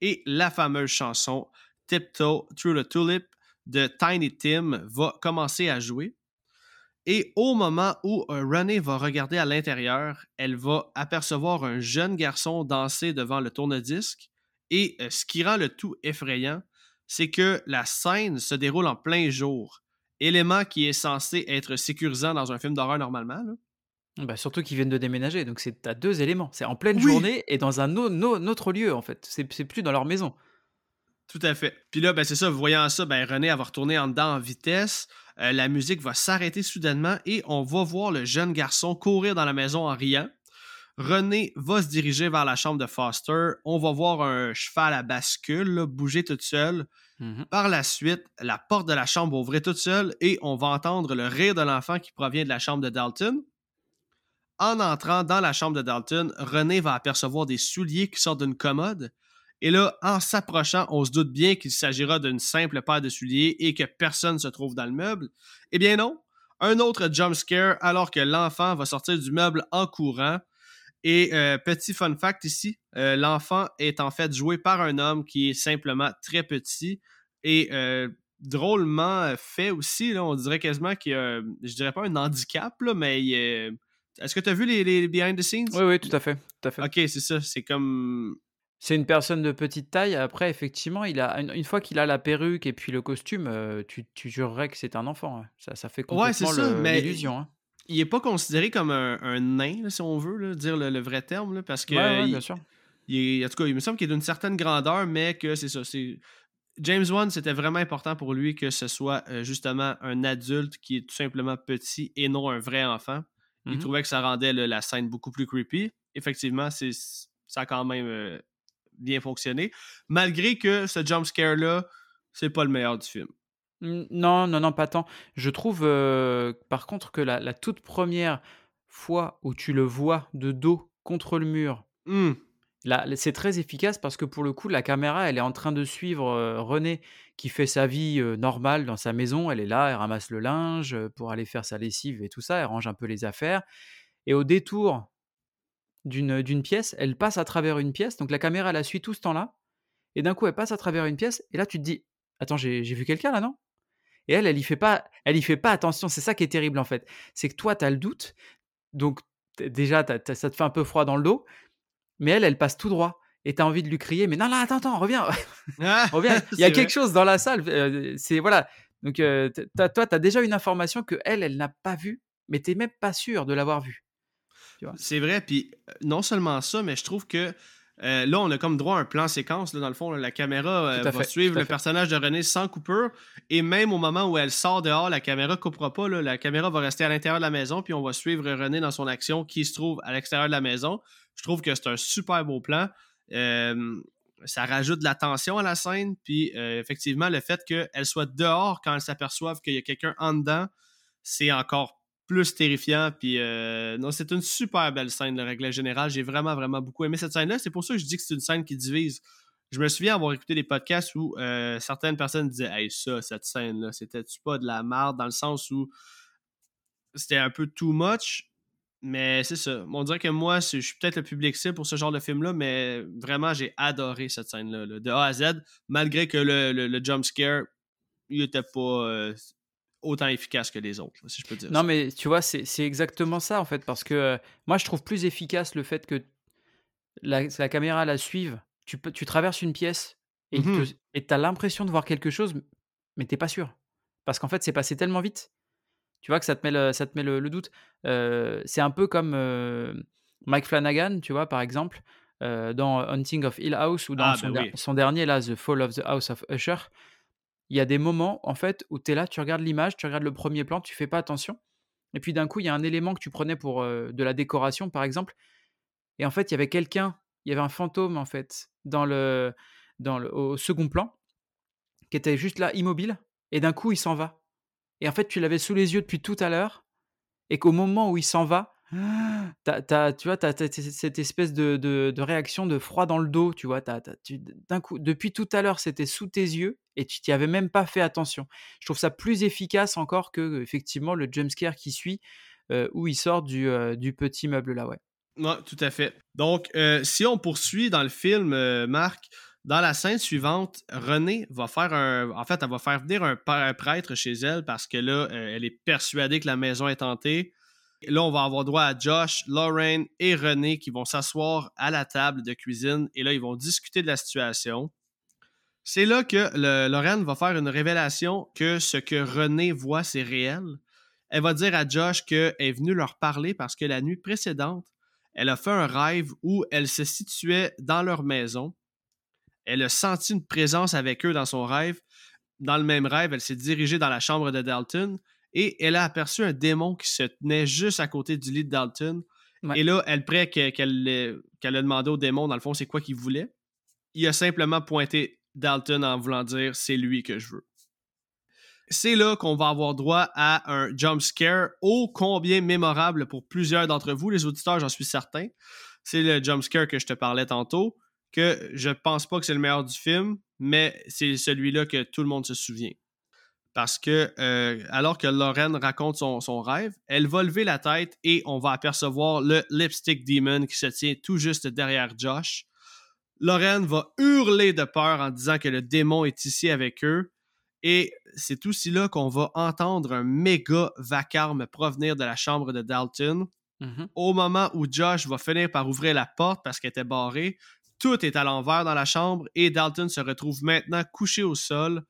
Et la fameuse chanson Tiptoe Through the Tulip de Tiny Tim va commencer à jouer. Et au moment où euh, Renée va regarder à l'intérieur, elle va apercevoir un jeune garçon danser devant le tourne-disque. Et euh, ce qui rend le tout effrayant, c'est que la scène se déroule en plein jour. Élément qui est censé être sécurisant dans un film d'horreur normalement. là. Bah, surtout qu'ils viennent de déménager, donc c'est à deux éléments. C'est en pleine Oui. journée et dans un no- autre lieu, en fait. C'est plus dans leur maison. Tout à fait. Puis là, ben, c'est ça, voyant ça, ben, René va retourner en dedans en vitesse. Euh, la musique va s'arrêter soudainement et on va voir le jeune garçon courir dans la maison en riant. René va se diriger vers la chambre de Foster. On va voir un cheval à bascule là, bouger toute seule. Mhm. Par la suite, la porte de la chambre va ouvrir toute seule et on va entendre le rire de l'enfant qui provient de la chambre de Dalton. En entrant dans la chambre de Dalton, René va apercevoir des souliers qui sortent d'une commode. Et là, en s'approchant, on se doute bien qu'il s'agira d'une simple paire de souliers et que personne se trouve dans le meuble. Eh bien non, un autre jump scare alors que l'enfant va sortir du meuble en courant. Et euh, petit fun fact ici, euh, l'enfant est en fait joué par un homme qui est simplement très petit et euh, drôlement fait aussi. Là, on dirait quasiment qu'il y a, je dirais pas un handicap, là, mais il est- est-ce que tu as vu les, les behind the scenes? Oui, oui, tout à fait. Tout à fait. Ok, c'est ça. C'est comme. C'est une personne de petite taille. Après, effectivement, il a une, une fois qu'il a la perruque et puis le costume, tu, tu jurerais que c'est un enfant. ouais. Ça, ça fait Ouais, c'est complètement mais- l'illusion. hein. Il est pas considéré comme un, un nain, là, si on veut, là, dire le, le vrai terme, là, parce que. Ouais, ouais, il- bien sûr. il est- en tout cas, il me semble qu'il est d'une certaine grandeur, mais que c'est ça. C'est James Wan, c'était vraiment important pour lui que ce soit euh, justement un adulte qui est tout simplement petit et non un vrai enfant. Il Mhm. trouvait que ça rendait là, la scène beaucoup plus creepy. Effectivement, c'est ça a quand même euh, bien fonctionné. Malgré que ce jump scare-là, c'est pas le meilleur du film. Non, non, non, pas tant. Je trouve, par contre, que la, la toute première fois où tu le vois de dos contre le mur, Hmm. là, c'est très efficace parce que pour le coup, la caméra, elle est en train de suivre euh, René qui fait sa vie normale dans sa maison. Elle est là, elle ramasse le linge pour aller faire sa lessive et tout ça. Elle range un peu les affaires. Et au détour d'une d'une pièce, elle passe à travers une pièce. Donc la caméra la suit tout ce temps-là. Et d'un coup, elle passe à travers une pièce. Et là, tu te dis, attends, j'ai j'ai vu quelqu'un là, non? Et elle, elle y fait pas, elle y fait pas attention. C'est ça qui est terrible en fait. C'est que toi, tu as le doute. Donc t- déjà, ça te fait un peu froid dans le dos. Mais elle, elle passe tout droit. Et tu as envie de lui crier, mais non, non, attends, attends, reviens, (laughs) Ah, (laughs) reviens. (laughs) Il y a quelque vrai. chose dans la salle. euh, c'est voilà. Donc euh, toi, tu as déjà une information que elle, elle n'a pas vue, mais tu même pas sûr de l'avoir vue. C'est vrai, puis euh, non seulement ça, mais je trouve que euh, là, on a comme droit à un plan séquence. Là, dans le fond, là, la caméra euh, va fait, suivre le personnage de René sans coupure. Et même au moment où elle sort dehors, la caméra coupera pas. là. la caméra va rester à l'intérieur de la maison, puis on va suivre René dans son action qui se trouve à l'extérieur de la maison. Je trouve que c'est un super beau plan. Euh, ça rajoute de la tension à la scène, puis effectivement, le fait qu'elle soit dehors quand elle s'aperçoive qu'il y a quelqu'un en dedans, c'est encore plus terrifiant. Puis euh, non, c'est une super belle scène de règle générale. J'ai vraiment, vraiment beaucoup aimé cette scène-là. C'est pour ça que je dis que c'est une scène qui divise. Je me souviens avoir écouté des podcasts où euh, certaines personnes disaient Hey, ça, cette scène-là, c'était-tu pas de la merde? Dans le sens où c'était un peu too much. Mais c'est ça. On dirait que moi, je suis peut-être le public cible pour ce genre de film-là, mais vraiment, j'ai adoré cette scène-là, là, de A à Z, malgré que le, le, le jump scare, il était pas euh, autant efficace que les autres, si je peux dire. Non, ça. mais tu vois, c'est c'est exactement ça en fait, parce que euh, moi je trouve plus efficace le fait que la, la caméra la suive. Tu, peux, tu traverses une pièce et Mhm. tu as l'impression de voir quelque chose, mais t'es pas sûr. Parce qu'en fait, c'est passé tellement vite. Tu vois que ça te met le, ça te met le, le doute. Euh, c'est un peu comme euh, Mike Flanagan, tu vois, par exemple, euh, dans Hunting of Hill House ou dans Ah, son, ben oui. son dernier, là, The Fall of the House of Usher. Il y a des moments, en fait, où tu es là, tu regardes l'image, tu regardes le premier plan, tu fais pas attention. Et puis d'un coup, il y a un élément que tu prenais pour de la décoration, par exemple. Et en fait, il y avait quelqu'un, il y avait un fantôme, en fait, dans le, dans le, au second plan, qui était juste là, immobile. Et d'un coup, il s'en va. Et en fait, tu l'avais sous les yeux depuis tout à l'heure. Et qu'au moment où il s'en va, t'as, t'as- tu vois, tu as, cette espèce de, de- réaction de froid dans le dos. Tu vois, d'un coup, depuis tout à l'heure, c'était sous tes yeux et tu t'y avais même pas fait attention. Je trouve ça plus efficace encore que, effectivement, le jumpscare qui suit, euh, où il sort du, euh, du petit meuble là, ouais. Ouais, tout à fait. Donc, euh, si on poursuit dans le film, Marc, Dans la scène suivante, Renée va faire un. En fait, elle va faire venir un, prêtre chez elle parce que là, elle est persuadée que la maison est hantée. Là, on va avoir droit à Josh, Lorraine et René qui vont s'asseoir à la table de cuisine et là, ils vont discuter de la situation. C'est là que le- Lorraine va faire une révélation que ce que René voit, c'est réel. Elle va dire à Josh qu'elle est venue leur parler parce que la nuit précédente, elle a fait un rêve où elle se situait dans leur maison. Elle a senti une présence avec eux dans son rêve. Dans le même rêve, elle s'est dirigée dans la chambre de Dalton et elle a aperçu un démon qui se tenait juste à côté du lit de Dalton. Ouais. Et là, elle qu'elle euh, qu'elle a demandé au démon, dans le fond, c'est quoi qu'il voulait. Il a simplement pointé Dalton en voulant dire c'est lui que je veux. C'est là qu'on va avoir droit à un jump scare ô combien mémorable pour plusieurs d'entre vous, les auditeurs, j'en suis certain. C'est le jump scare que je te parlais tantôt, que je pense pas que c'est le meilleur du film, mais c'est celui-là que tout le monde se souvient. Parce que, euh, alors que Lorraine raconte son, son rêve, elle va lever la tête et on va apercevoir le Lipstick Demon qui se tient tout juste derrière Josh. Lorraine va hurler de peur en disant que le démon est ici avec eux. Et c'est aussi là qu'on va entendre un méga vacarme provenir de la chambre de Dalton. Mhm. Au moment où Josh va finir par ouvrir la porte parce qu'elle était barrée, tout est à l'envers dans la chambre et Dalton se retrouve maintenant couché au sol.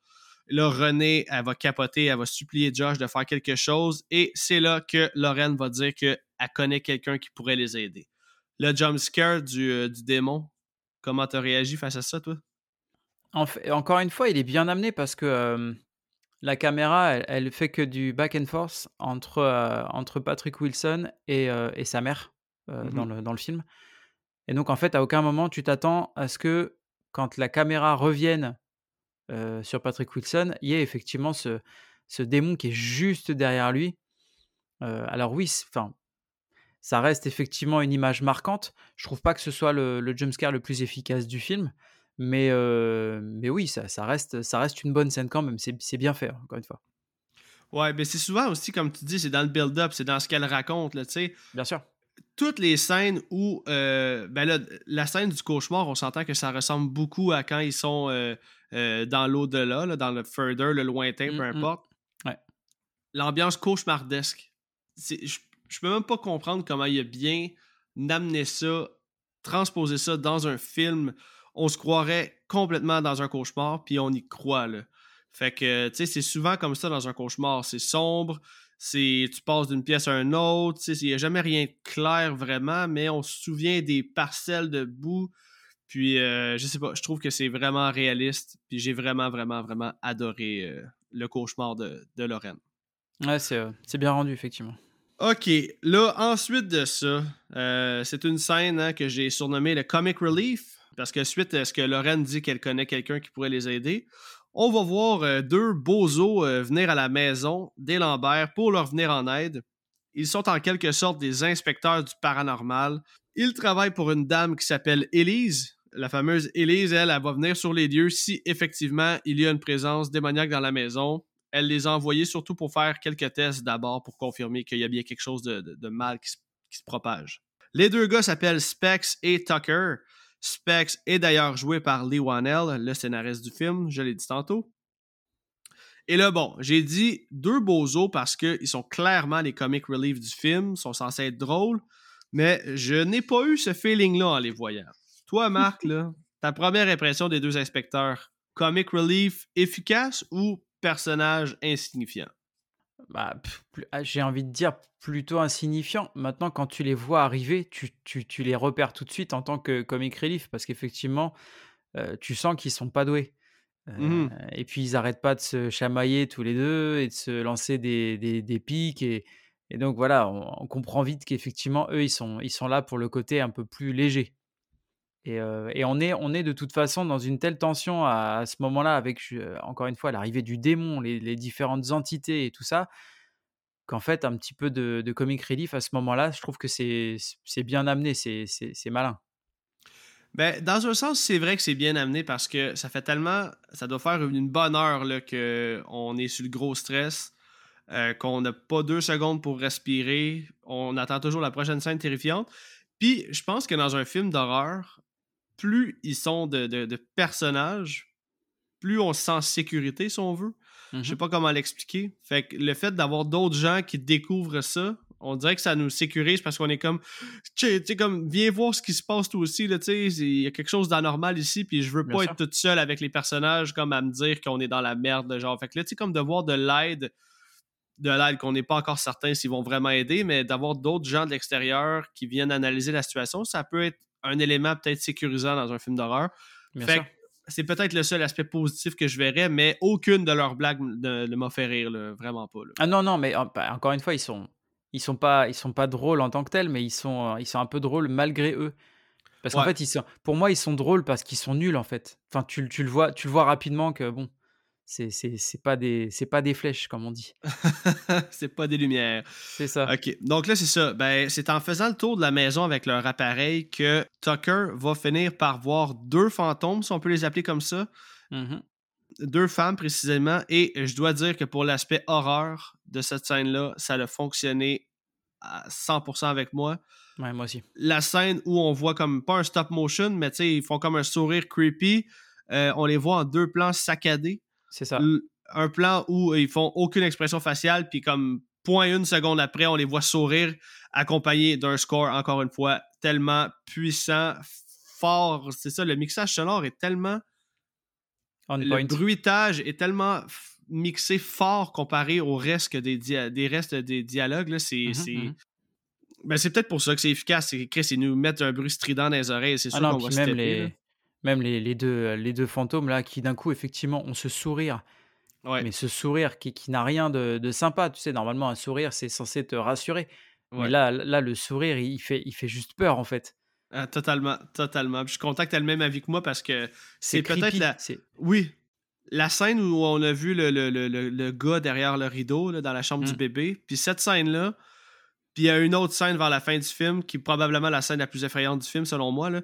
Là, René, elle va capoter, elle va supplier Josh de faire quelque chose et c'est là que Lorraine va dire qu'elle connaît quelqu'un qui pourrait les aider. Le jump scare du, euh, du démon, comment t'as réagi face à ça, toi? En fait- encore une fois, il est bien amené parce que euh, la caméra, elle, elle fait que du back and forth entre, euh, entre Patrick Wilson et, euh, et sa mère dans, le, dans le film. Et donc, en fait, à aucun moment, tu t'attends à ce que quand la caméra revienne euh, sur Patrick Wilson, il y ait effectivement ce, ce démon qui est juste derrière lui. Euh, alors oui, enfin, ça reste effectivement une image marquante. Je trouve pas que ce soit le, le jumpscare le plus efficace du film, mais, euh, mais oui, ça, ça, reste, ça reste une bonne scène quand même. C'est bien fait, encore une fois. Ouais, mais c'est souvent aussi, comme tu dis, c'est dans le build-up, c'est dans ce qu'elle raconte, là, tu sais. Bien sûr. Toutes les scènes où euh, ben là, la scène du cauchemar, on s'entend que ça ressemble beaucoup à quand ils sont euh, euh, dans l'au-delà, là, dans le further, le lointain, peu Mm, mm. importe. Ouais. L'ambiance cauchemardesque. Je je peux même pas comprendre comment il a bien amené ça, transposé ça dans un film. On se croirait complètement dans un cauchemar, puis on y croit, là. Fait que, tu sais, c'est souvent comme ça dans un cauchemar. C'est sombre, c'est tu passes d'une pièce à une autre, il n'y a jamais rien de clair vraiment, mais on se souvient des parcelles de boue. Puis, euh, je sais pas, je trouve que c'est vraiment réaliste. Puis, j'ai vraiment, vraiment, vraiment adoré euh, le cauchemar de, de Lorraine. Ouais, c'est euh, c'est bien rendu, effectivement. Ok, là, ensuite de ça, c'est une scène hein, que j'ai surnommée le Comic Relief, parce que suite à ce que Lorraine dit qu'elle connaît quelqu'un qui pourrait les aider, on va voir euh, deux bozos euh, venir à la maison des Lambert pour leur venir en aide. Ils sont en quelque sorte des inspecteurs du paranormal. Ils travaillent pour une dame qui s'appelle Elise. La fameuse Elise, elle, elle va venir sur les lieux si effectivement il y a une présence démoniaque dans la maison. Elle les a envoyés surtout pour faire quelques tests d'abord pour confirmer qu'il y a bien quelque chose de, mal qui se, qui se propage. Les deux gars s'appellent Specs et Tucker. Specs est d'ailleurs joué par Lee Wanell, le scénariste du film, je l'ai dit tantôt. Et là, bon, j'ai dit deux bozos parce qu'ils sont clairement les comic relief du film, sont censés être drôles, mais je n'ai pas eu ce feeling-là en les voyant. Toi, Marc, là, ta première impression des deux inspecteurs, comic relief efficace ou personnage insignifiant? Bah, ah, j'ai envie de dire plutôt insignifiant. Maintenant, quand tu les vois arriver, tu, tu- tu les repères tout de suite en tant que comic relief parce qu'effectivement, euh, tu sens qu'ils sont pas doués. Euh, Mhm. Et puis, ils arrêtent pas de se chamailler tous les deux et de se lancer des, des, des pics. Et, et donc, voilà, on, on comprend vite qu'effectivement, eux, ils sont, ils sont là pour le côté un peu plus léger. Et, on, est, on est de toute façon dans une telle tension à, ce moment-là, avec, encore une fois, l'arrivée du démon, les, les différentes entités et tout ça, qu'en fait, un petit peu de, comic relief à ce moment-là, je trouve que c'est bien amené, c'est malin. Ben, dans un sens, c'est vrai que c'est bien amené parce que ça fait tellement. Ça doit faire une bonne heure qu'on est sur le gros stress, qu'on n'a pas deux secondes pour respirer. On attend toujours la prochaine scène terrifiante. Puis, je pense que dans un film d'horreur, plus ils sont de, de- de personnages, plus on se sent en sécurité, si on veut. Je sais pas comment l'expliquer. Fait que le fait d'avoir d'autres gens qui découvrent ça, on dirait que ça nous sécurise parce qu'on est comme, tu sais, comme, viens voir ce qui se passe toi aussi, là, tu sais, c'est- il y a quelque chose d'anormal ici, puis je veux Bien pas sûr. être toute seule avec les personnages, comme à me dire qu'on est dans la merde, de genre. Fait que là, tu sais, comme de voir de l'aide, de l'aide qu'on n'est pas encore certain s'ils vont vraiment aider, mais d'avoir d'autres gens de l'extérieur qui viennent analyser la situation, ça peut être un élément peut-être sécurisant dans un film d'horreur. Fait c'est peut-être le seul aspect positif que je verrais, mais aucune de leurs blagues ne, m'a fait rire, là, vraiment pas. là. Ah non, non, mais en- bah, encore une fois, ils sont, ils sont pas, ils sont pas drôles en tant que tels, mais ils sont, euh, ils sont un peu drôles malgré eux. Parce qu'en fait, ils sont, pour moi, ils sont drôles parce qu'ils sont nuls en fait. Enfin, tu, tu le vois, tu le vois rapidement que bon, c'est, c'est, pas des, c'est pas des flèches comme on dit. (laughs) c'est pas des lumières. C'est ça. Ok, donc là, c'est ça. Ben, c'est en faisant le tour de la maison avec leur appareil que Tucker va finir par voir deux fantômes, si on peut les appeler comme ça. Mhm. Deux femmes précisément. Et je dois dire que pour l'aspect horreur de cette scène-là, ça a fonctionné à 100% avec moi. Ouais, moi aussi. la scène où on voit comme pas un stop motion, mais tu sais, ils font comme un sourire creepy. Euh, on les voit en deux plans saccadés. C'est ça. Un plan où ils font aucune expression faciale, puis comme point une seconde après, on les voit sourire, accompagné d'un score, encore une fois, tellement puissant, fort. C'est ça, le mixage sonore est tellement. On Le point. bruitage est tellement mixé fort comparé au reste des, dia- des restes des dialogues. C'est c'est- ben, c'est peut-être pour ça que c'est efficace. C'est Chris, ils nous mettent un bruit strident dans les oreilles. C'est Ah sûr non, qu'on va puis se même taper, là. les, même les, les deux, les deux fantômes là, qui d'un coup effectivement ont ce sourire, Ouais, mais ce sourire qui, qui n'a rien de, de sympa. Tu sais, normalement un sourire c'est censé te rassurer, mais là, là le sourire il fait, il fait juste peur en fait. Ah, totalement, totalement. Je suis content que tu le même avis que moi parce que c'est peut-être la. Oui. La scène où on a vu le, le, le, le- gars derrière le rideau là, dans la chambre du Mm. bébé. Puis cette scène-là. Puis il y a une autre scène vers la fin du film qui est probablement la scène la plus effrayante du film selon moi. Là.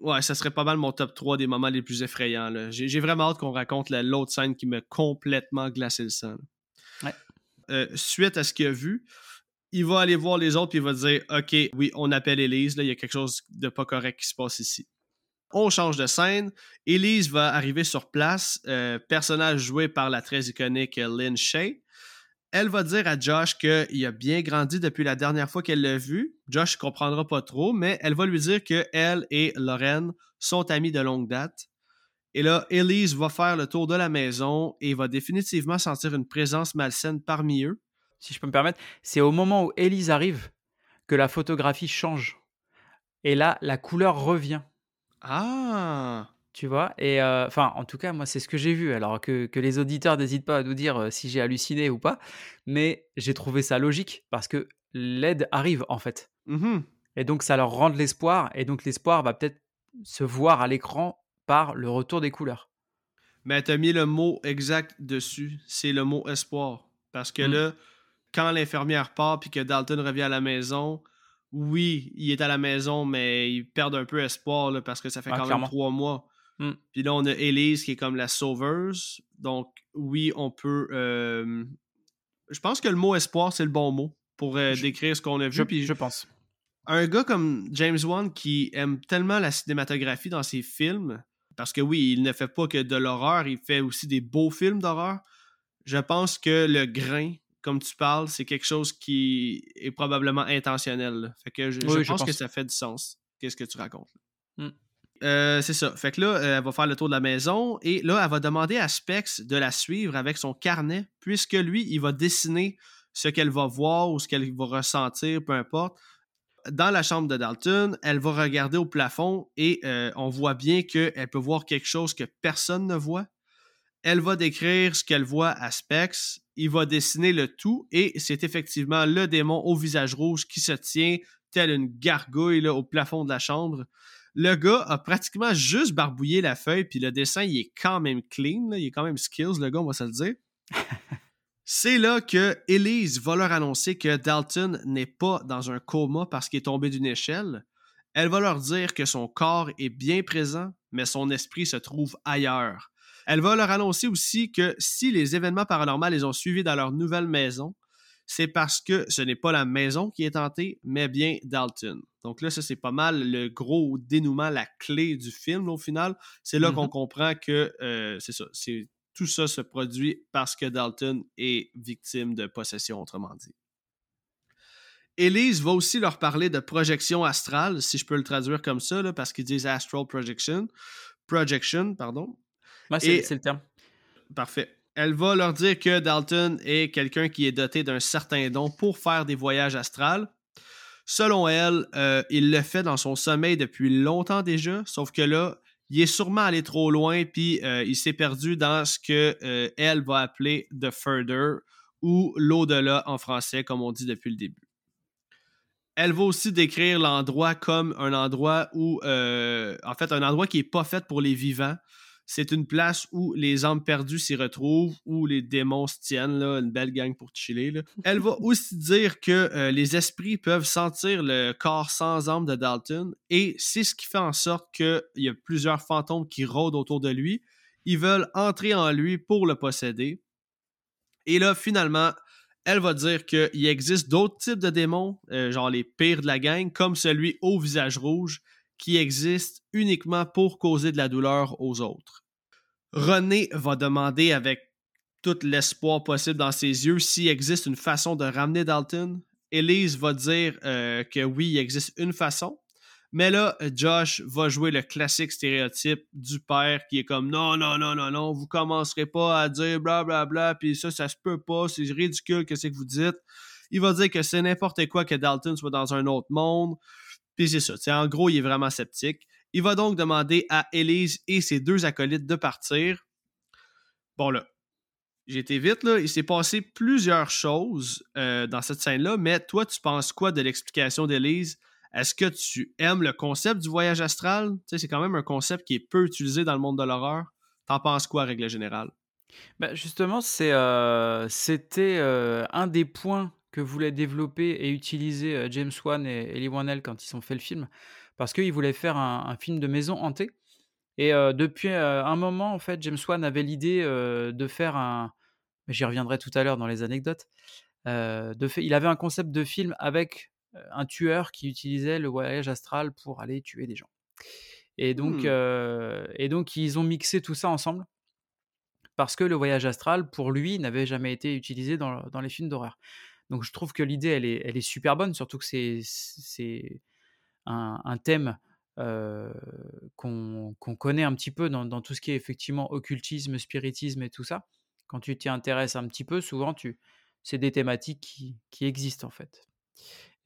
Ouais, ça serait pas mal mon top 3 des moments les plus effrayants. J'ai vraiment hâte qu'on raconte la- l'autre scène qui m'a complètement glacé le sang. Ouais. Euh, suite à ce qu'il a vu, il va aller voir les autres puis il va dire Ok, oui, on appelle Elise, là, il y a quelque chose de pas correct qui se passe ici. On change de scène. Elise va arriver sur place, euh, personnage joué par la très iconique Lynn Shay. Elle va dire à Josh qu'il a bien grandi depuis la dernière fois qu'elle l'a vu. Josh ne comprendra pas trop, mais elle va lui dire que elle et Lorraine sont amies de longue date. Et là, Elise va faire le tour de la maison et va définitivement sentir une présence malsaine parmi eux. si je peux me permettre, c'est au moment où Elise arrive que la photographie change. Et là, la couleur revient. Ah! Tu vois? Et euh, enfin, en tout cas, moi, c'est ce que j'ai vu. Alors que, que les auditeurs n'hésitent pas à nous dire euh, si j'ai halluciné ou pas. Mais j'ai trouvé ça logique parce que l'aide arrive, en fait. Mhm. Et donc, ça leur rend de l'espoir. Et donc, l'espoir va peut-être se voir à l'écran par le retour des couleurs. Mais t'as mis le mot exact dessus. C'est le mot espoir. Parce que Mm. là, quand l'infirmière part puis que Dalton revient à la maison, oui, il est à la maison, mais ils perdent un peu espoir là, parce que ça fait Ah, quand clairement. même trois mois. Mm. Puis là, on a Elise qui est comme la sauveuse. Donc, oui, on peut. euh, Je pense que le mot espoir, c'est le bon mot pour euh, Je- décrire ce qu'on a vu. Je, Puis je pense. un gars comme James Wan qui aime tellement la cinématographie dans ses films, parce que oui, il ne fait pas que de l'horreur, il fait aussi des beaux films d'horreur. Je pense que le grain, comme tu parles, c'est quelque chose qui est probablement intentionnel. Fait que je, je Oui, je pense, que ça fait du sens. Qu'est-ce que tu racontes? là. Mm. Euh, c'est ça. Fait que là, euh, elle va faire le tour de la maison et là, elle va demander à Specs de la suivre avec son carnet, puisque lui, il va dessiner ce qu'elle va voir ou ce qu'elle va ressentir, peu importe dans la chambre de Dalton, elle va regarder au plafond et euh, on voit bien qu'elle peut voir quelque chose que personne ne voit. Elle va décrire ce qu'elle voit à Specs. Il va dessiner le tout et c'est effectivement le démon au visage rouge qui se tient tel une gargouille au plafond de la chambre. Le gars a pratiquement juste barbouillé la feuille, puis le dessin, il est quand même clean, là. il est quand même skills, le gars, on va se le dire. (laughs) C'est là que Elise va leur annoncer que Dalton n'est pas dans un coma parce qu'il est tombé d'une échelle. Elle va leur dire que son corps est bien présent, mais son esprit se trouve ailleurs. Elle va leur annoncer aussi que si les événements paranormaux les ont suivis dans leur nouvelle maison, c'est parce que ce n'est pas la maison qui est hantée, mais bien Dalton. Donc là, ça, c'est pas mal le gros dénouement, la clé du film, au final. C'est là qu'on Mhm. comprend que euh, c'est ça. C'est, tout ça se produit parce que Dalton est victime de possession, autrement dit. Elise va aussi leur parler de projection astrale, si je peux le traduire comme ça, là, parce qu'ils disent astral projection. Projection, pardon. Ouais, c'est le terme. Parfait. Elle va leur dire que Dalton est quelqu'un qui est doté d'un certain don pour faire des voyages astrales. Selon elle, euh, il le fait dans son sommeil depuis longtemps déjà, sauf que là, il est sûrement allé trop loin, puis euh, il s'est perdu dans ce que euh, elle va appeler The Further ou l'au-delà en français, comme on dit depuis le début. Elle va aussi décrire l'endroit comme un endroit où, en fait, un endroit qui n'est pas fait pour les vivants. C'est une place où les âmes perdues s'y retrouvent, où les démons se tiennent, là, une belle gang pour chiller. là. (laughs) Elle va aussi dire que euh, les esprits peuvent sentir le corps sans âme de Dalton, et c'est ce qui fait en sorte qu'il y a plusieurs fantômes qui rôdent autour de lui. Ils veulent entrer en lui pour le posséder. Et là, finalement, elle va dire qu'il existe d'autres types de démons, euh, genre les pires de la gang, comme celui au visage rouge, qui existe uniquement pour causer de la douleur aux autres. René va demander avec tout l'espoir possible dans ses yeux s'il existe une façon de ramener Dalton. Elise va dire euh, que oui, il existe une façon. Mais là, Josh va jouer le classique stéréotype du père qui est comme non, non, non, non, non, vous commencerez pas à dire blablabla, bla, bla, puis ça, ça se peut pas, c'est ridicule, qu'est-ce que vous dites? Il va dire que c'est n'importe quoi que Dalton soit dans un autre monde. Puis c'est ça. En gros, il est vraiment sceptique. Il va donc demander à Elise et ses deux acolytes de partir. Bon là, j'ai été vite là. Il s'est passé plusieurs choses euh, dans cette scène-là, mais toi, tu penses quoi de l'explication d'Elise? Est-ce que tu aimes le concept du voyage astral? C'est quand même un concept qui est peu utilisé dans le monde de l'horreur. T'en penses quoi, règle générale? Bah, justement, euh, c'était euh, un des points que voulaient développer et utiliser euh, James Wan et Ellie Whannell quand ils ont fait le film, parce qu'ils voulaient faire un, un film de maison hantée. Et euh, depuis euh, un moment, en fait, James Wan avait l'idée euh, de faire un. J'y reviendrai tout à l'heure dans les anecdotes. de fait, il avait un concept de film avec un tueur qui utilisait le voyage astral pour aller tuer des gens. Et donc, euh, et donc ils ont mixé tout ça ensemble parce que le voyage astral, pour lui, n'avait jamais été utilisé dans, dans les films d'horreur. Donc je trouve que l'idée, elle est, elle est super bonne, surtout que c'est, un, un thème euh, qu'on connaît un petit peu dans, tout ce qui est effectivement occultisme, spiritisme et tout ça. Quand tu t'y intéresses un petit peu, souvent, tu, c'est des thématiques qui, qui existent en fait.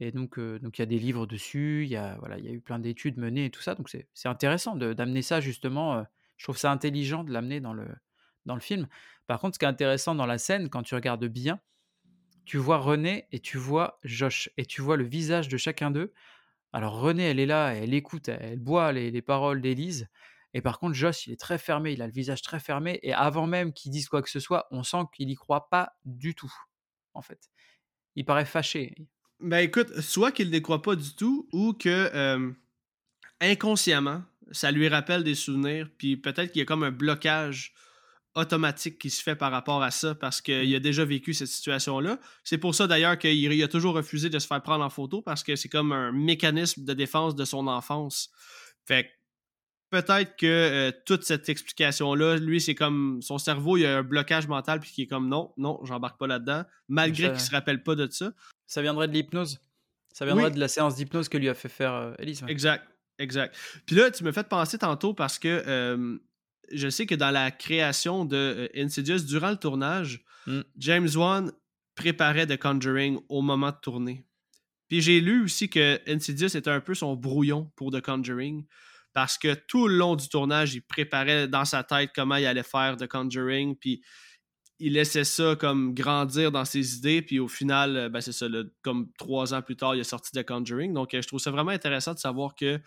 Et donc, donc il y a des livres dessus, il y a, voilà, il y a eu plein d'études menées et tout ça. Donc c'est intéressant d'amener ça justement. je trouve ça intelligent de l'amener dans le, dans le film. Par contre, ce qui est intéressant dans la scène, quand tu regardes bien, tu vois René et tu vois Josh. Et tu vois le visage de chacun d'eux. Alors René, elle est là, elle écoute, elle boit les, les paroles d'Élise. Et par contre, Josh, il est très fermé, il a le visage très fermé. Et avant même qu'il dise quoi que ce soit, on sent qu'il y croit pas du tout, en fait. Il paraît fâché. Ben écoute, soit qu'il ne croit pas du tout, ou que inconsciemment, ça lui rappelle des souvenirs, puis peut-être qu'il y a comme un blocage automatique qui se fait par rapport à ça parce qu'il a déjà vécu cette situation-là. C'est pour ça d'ailleurs qu'il il a toujours refusé de se faire prendre en photo parce que c'est comme un mécanisme de défense de son enfance. Fait que peut-être que euh, toute cette explication-là, lui, c'est comme son cerveau, il a un blocage mental puis qui est comme non, non, j'embarque pas là-dedans, malgré Ça- qu'il se rappelle pas de ça. Ça viendrait de l'hypnose. Ça viendrait Oui. de la séance d'hypnose que lui a fait faire euh, Elise. ouais. Exact, exact. Puis là, tu me fais penser tantôt parce que euh, je sais que dans la création de euh, Insidious, durant le tournage, Mm. James Wan préparait The Conjuring au moment de tourner. Puis j'ai lu aussi que Insidious était un peu son brouillon pour The Conjuring parce que tout le long du tournage, il préparait dans sa tête comment il allait faire The Conjuring, puis il laissait ça comme grandir dans ses idées, puis au final, euh, ben c'est ça, comme trois ans plus tard, il est sorti de Conjuring. Donc, euh, je trouve ça vraiment intéressant de savoir que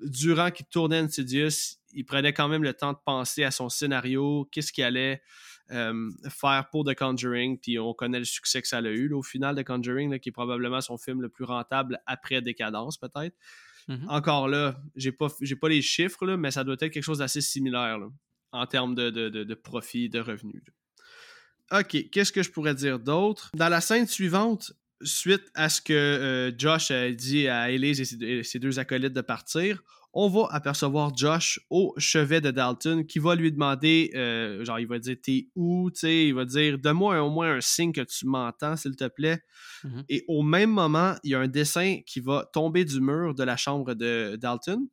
durant qu'il tournait Insidious, il prenait quand même le temps de penser à son scénario, qu'est-ce qu'il allait euh, faire pour The Conjuring, puis on connaît le succès que ça a eu là, au final de Conjuring, là, qui est probablement son film le plus rentable après Décadence, peut-être. Mhm. Encore là, j'ai pas, j'ai pas les chiffres, là, mais ça doit être quelque chose d'assez similaire en termes de, de, de, de profit, de revenus. Ok, qu'est-ce que je pourrais dire d'autre? Dans la scène suivante, suite à ce que euh, Josh a dit à Elise et ses deux acolytes de partir, on va apercevoir Josh au chevet de Dalton qui va lui demander, euh, genre, il va dire T'es où Tu sais, il va dire Donne-moi au moins un signe que tu m'entends, s'il te plaît. Mhm. Et au même moment, il y a un dessin qui va tomber du mur de la chambre de Dalton.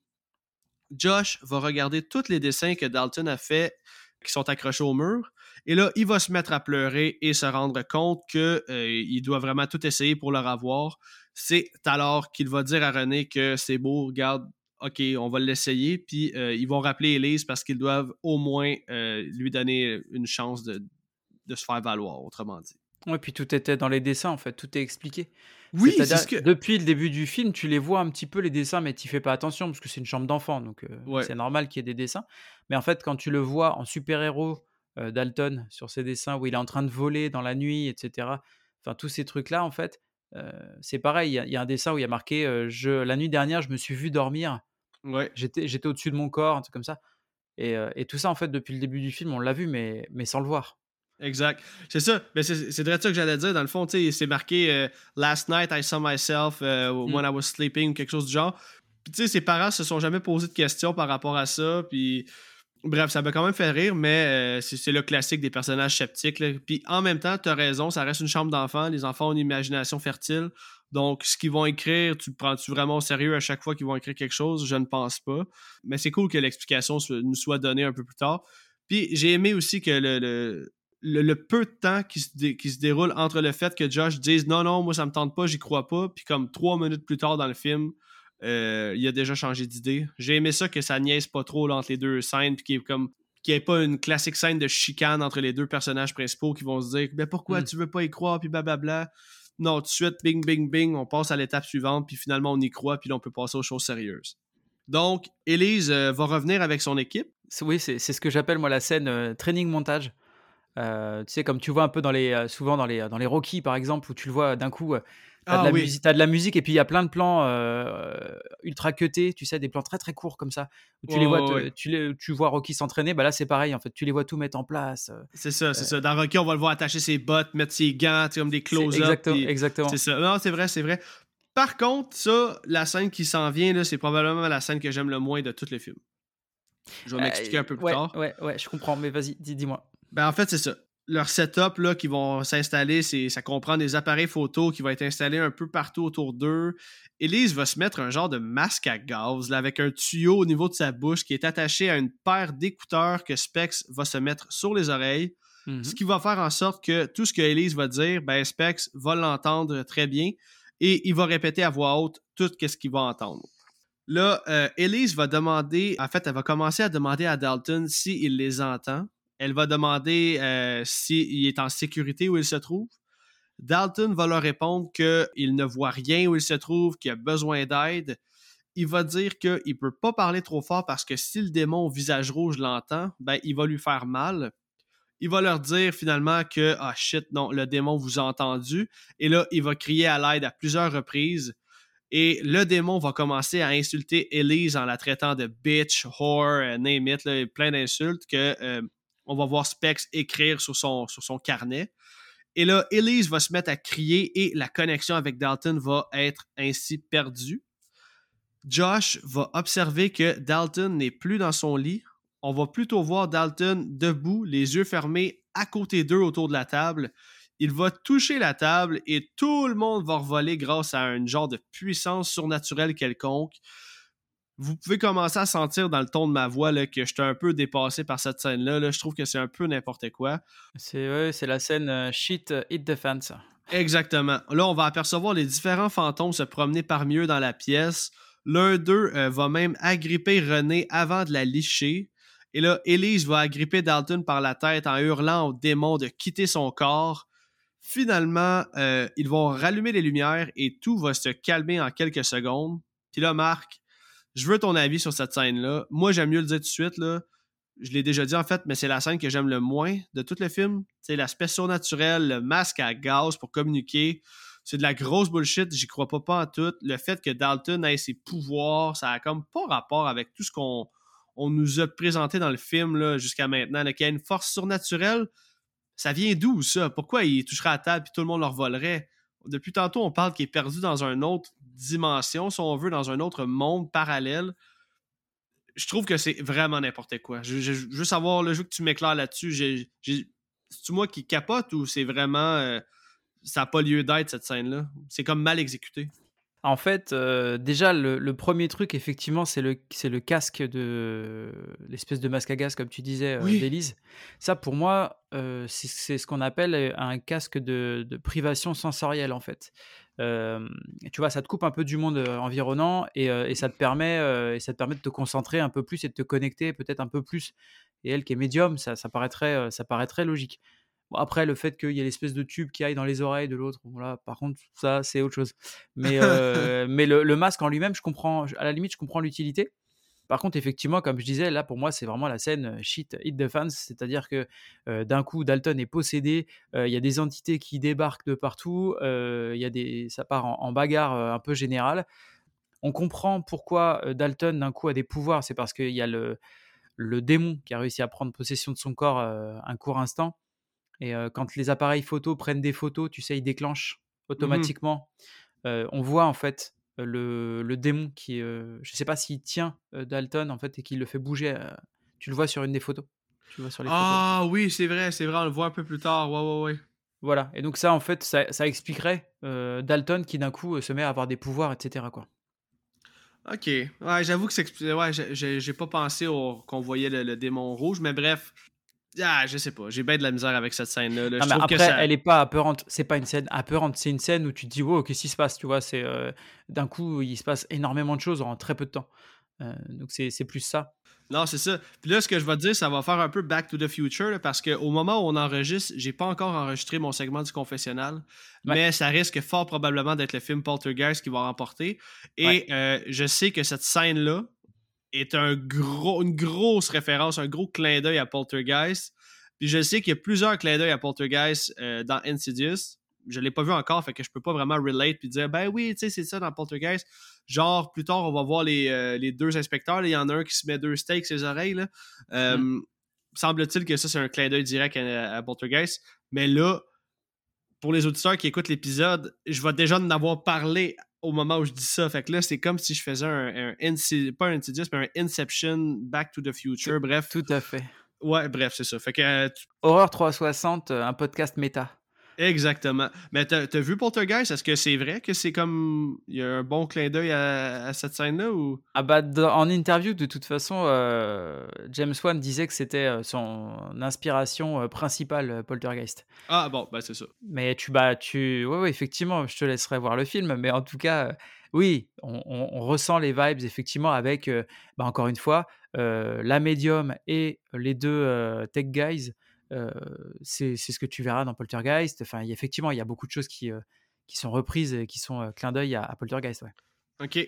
Josh va regarder tous les dessins que Dalton a fait qui sont accrochés au mur. Et là, il va se mettre à pleurer et se rendre compte qu'il doit vraiment tout essayer pour le revoir. C'est alors qu'il va dire à René que c'est beau, regarde, OK, on va l'essayer. Puis euh, ils vont rappeler Elise parce qu'ils doivent au moins euh, lui donner une chance de, de se faire valoir, autrement dit. Ouais, puis tout était dans les dessins, en fait, tout est expliqué. Oui, c'est ce que. Depuis le début du film, tu les vois un petit peu les dessins, mais tu fais pas attention parce que c'est une chambre d'enfant, donc euh, Ouais. c'est normal qu'il y ait des dessins. Mais en fait, quand tu le vois en super-héros, Dalton, sur ses dessins où il est en train de voler dans la nuit, etc., enfin, tous ces trucs-là, en fait, c'est pareil. Il y, y a un dessin où il y a marqué je, La nuit dernière, je me suis vu dormir, Ouais. j'étais j'étais au-dessus de mon corps, un truc comme ça. Et, et tout ça, en fait, depuis le début du film, on l'a vu, mais, mais sans le voir. Exact. C'est ça. Mais c'est c'est vrai ça que j'allais dire. Dans le fond, tu sais, c'est marqué euh, Last night I saw myself euh, when I was sleeping, quelque chose du genre. Puis tu sais, ses parents se sont jamais posé de questions par rapport à ça. Puis bref, ça m'a quand même fait rire, mais euh, c'est le classique des personnages sceptiques. là. Puis en même temps, tu as raison, ça reste une chambre d'enfants. Les enfants ont une imagination fertile. Donc, ce qu'ils vont écrire, tu le prends-tu vraiment au sérieux à chaque fois qu'ils vont écrire quelque chose? Je ne pense pas. Mais c'est cool que l'explication nous soit donnée un peu plus tard. Puis j'ai aimé aussi que le, le, le- le peu de temps qui se, dé- qui se déroule entre le fait que Josh dise non, non, moi ça me tente pas, j'y crois pas, puis comme trois minutes plus tard dans le film, euh, il a déjà changé d'idée. J'ai aimé ça que ça niaise pas trop là, entre les deux scènes, puis qu'il y ait comme qu'il n'y ait pas une classique scène de chicane entre les deux personnages principaux qui vont se dire ben pourquoi Mm. tu veux pas y croire, puis blablabla. Non, tout de suite, bing, bing, bing, on passe à l'étape suivante, puis finalement on y croit, puis là on peut passer aux choses sérieuses. Donc, Elise euh, va revenir avec son équipe. Oui, c'est c'est ce que j'appelle moi la scène euh, training montage. Euh, tu sais, comme tu vois un peu dans les, euh, souvent dans les, dans les Rocky par exemple, où tu le vois d'un coup, euh, t'as Ah de, la oui. musique- t'as de la musique et puis il y a plein de plans euh, ultra cutés, tu sais, des plans très très courts comme ça, où tu, les vois, te- tu, les- tu vois Rocky s'entraîner, bah là c'est pareil en fait, tu les vois tout mettre en place. euh, C'est ça, c'est ça. Dans Rocky, on va le voir attacher ses bottes, mettre ses gants, comme des c'est close-up. exactement, puis- exactement. C'est ça. Non, c'est vrai, c'est vrai. Par contre, ça, la scène qui s'en vient, là, c'est probablement la scène que j'aime le moins de tous les films. Je vais m'expliquer un peu plus Euh, ouais, tard. Ouais, ouais, je comprends, mais vas-y, dis- dis-moi. Ben, en fait, c'est ça. Leur setup là, qui vont s'installer, c'est, ça comprend des appareils photo qui vont être installés un peu partout autour d'eux. Elise va se mettre un genre de masque à gaz là, avec un tuyau au niveau de sa bouche qui est attaché à une paire d'écouteurs que Specs va se mettre sur les oreilles. Mhm. Ce qui va faire en sorte que tout ce que Elise va dire, ben Specs va l'entendre très bien et il va répéter à voix haute tout ce qu'il va entendre. Là, euh, Elise va demander, en fait, elle va commencer à demander à Dalton s'il les entend. Elle va demander euh, s'il est en sécurité où il se trouve. Dalton va leur répondre qu'il ne voit rien où il se trouve, qu'il a besoin d'aide. Il va dire qu'il ne peut pas parler trop fort parce que si le démon au visage rouge l'entend, ben, il va lui faire mal il va leur dire finalement que ah shit non le démon vous a entendu et là il va crier à l'aide à plusieurs reprises et le démon va commencer à insulter Elise en la traitant de bitch, whore, name plein d'insultes que euh, on va voir Specs écrire sur son, sur son carnet. Et là, Elise va se mettre à crier et la connexion avec Dalton va être ainsi perdue. Josh va observer que Dalton n'est plus dans son lit. On va plutôt voir Dalton debout, les yeux fermés, à côté d'eux autour de la table. Il va toucher la table et tout le monde va revoler grâce à un genre de puissance surnaturelle quelconque. Vous pouvez commencer à sentir dans le ton de ma voix là, que j'étais un peu dépassé par cette scène-là. là. Je trouve que c'est un peu n'importe quoi. C'est ouais, c'est la scène euh, shit euh, hit the. Exactement. Là, on va apercevoir les différents fantômes se promener parmi eux dans la pièce. L'un d'eux euh, va même agripper René avant de la licher. Et là, Elise va agripper Dalton par la tête en hurlant au démon de quitter son corps. Finalement, euh, ils vont rallumer les lumières et tout va se calmer en quelques secondes. Puis là, Marc, je veux ton avis sur cette scène-là. Moi, j'aime mieux le dire tout de suite. Là. Je l'ai déjà dit en fait, mais c'est la scène que j'aime le moins de tout le film. C'est l'aspect surnaturel, le masque à gaz pour communiquer. C'est de la grosse bullshit, j'y crois pas, pas en tout. Le fait que Dalton ait ses pouvoirs, ça a comme pas rapport avec tout ce qu'on on nous a présenté dans le film jusqu'à maintenant. Qu'il y a une force surnaturelle, ça vient d'où ça? Pourquoi il toucherait à la table et tout le monde leur volerait? Depuis tantôt, on parle qu'il est perdu dans une autre dimension, si on veut, dans un autre monde parallèle. Je trouve que c'est vraiment n'importe quoi. Je, je- je veux savoir le jeu que tu m'éclaires là-dessus. C'est-tu moi qui capote ou c'est vraiment. euh, ça n'a pas lieu d'être cette scène-là? C'est comme mal exécuté. En fait, euh, déjà, le, le premier truc, effectivement, c'est le, le casque de. l'espèce de masque à gaz, comme tu disais, euh, Oui. d'Élise. Ça, pour moi, euh, c'est, ce qu'on appelle un casque de, de privation sensorielle, en fait. Euh, tu vois, ça te coupe un peu du monde environnant et, et ça te permet, et ça te permet de te concentrer un peu plus et de te connecter peut-être un peu plus. Et elle qui est médium, ça, ça, paraîtrait, ça paraîtrait logique. Bon, après, le fait qu'il y ait l'espèce de tube qui aille dans les oreilles de l'autre, bon, là, par contre, ça, c'est autre chose. Mais, (laughs) mais le, le masque en lui-même, je comprends, à la limite, je comprends l'utilité. Par contre, effectivement, comme je disais, là, pour moi, c'est vraiment la scène euh, shit, hit the fans. C'est-à-dire que euh, d'un coup, Dalton est possédé, euh, il y a des entités qui débarquent de partout, il y a des, ça part en, en bagarre un peu générale. On comprend pourquoi Dalton, d'un coup, a des pouvoirs. C'est parce qu'il y a le, le démon qui a réussi à prendre possession de son corps un court instant. Et quand les appareils photo prennent des photos, tu sais, ils déclenchent automatiquement. Euh, on voit en fait le, le démon qui, euh, je sais pas s'il tient euh, Dalton en fait et qu'il le fait bouger. euh, tu le vois sur une des photos? Tu le vois sur les photos? Ah oui, c'est vrai, c'est vrai, on le voit un peu plus tard. Ouais, ouais, ouais. Voilà. Et donc ça, en fait, ça, ça expliquerait euh, Dalton qui d'un coup euh, se met à avoir des pouvoirs, etc. Quoi. Ok. Ouais, j'avoue que c'est. Ouais, j'ai- pas pensé au... qu'on voyait le, le démon rouge, mais bref. Ah, je sais pas. J'ai bien de la misère avec cette scène-là. là. Après, que ça... elle est pas apeurante. C'est pas une scène apeurante. C'est une scène où tu te dis, wow, qu'est-ce qui se passe Tu vois, c'est euh, d'un coup, il se passe énormément de choses en très peu de temps. Euh, donc c'est c'est plus ça. Non, c'est ça. Puis là, ce que je vais te dire, ça va faire un peu Back to the Future, là, parce qu'au moment où on enregistre, j'ai pas encore enregistré mon segment du confessionnal, Ouais. mais ça risque fort probablement d'être le film Poltergeist qui va remporter. Et Ouais. euh, je sais que cette scène-là est un gros, une grosse référence, un gros clin d'œil à Poltergeist. Puis je sais qu'il y a plusieurs clins d'œil à Poltergeist euh, dans Insidious. Je l'ai pas vu encore, fait que je peux pas vraiment relate puis dire ben oui, tu sais, c'est ça dans Poltergeist. Genre, plus tard, on va voir les, euh, les deux inspecteurs. Il y en a un qui se met deux steaks sur les oreilles. Là. Euh, Semble-t-il que ça, c'est un clin d'œil direct à, à Poltergeist. Mais là, pour les auditeurs qui écoutent l'épisode, je vais déjà en avoir parlé au moment où je dis ça. Fait que là, c'est comme si je faisais un, un pas un Insidious, mais un Inception, Back to the Future. Bref. Tout à fait. Ouais, bref, c'est ça. Fait que, euh, tu- Horreur 360, euh, un podcast méta. Exactement. Mais t'as as vu Poltergeist? Est-ce que c'est vrai que c'est comme. Il y a un bon clin d'œil à, à cette scène-là ou? Ah bah, dans- en interview, de toute façon, euh, James Wan disait que c'était euh, son inspiration euh, principale, Poltergeist. Ah, bon, ben c'est ça. Mais tu, bah, tu, ouais, ouais, effectivement, je te laisserai voir le film, mais en tout cas, euh, oui, on, on- on ressent les vibes effectivement avec, euh, bah, encore une fois, la médium et les deux tech guys. Euh, c'est ce que tu verras dans Poltergeist. Enfin, effectivement, il y a beaucoup de choses qui, euh, sont reprises et qui sont euh, clin d'œil à, Poltergeist. OK.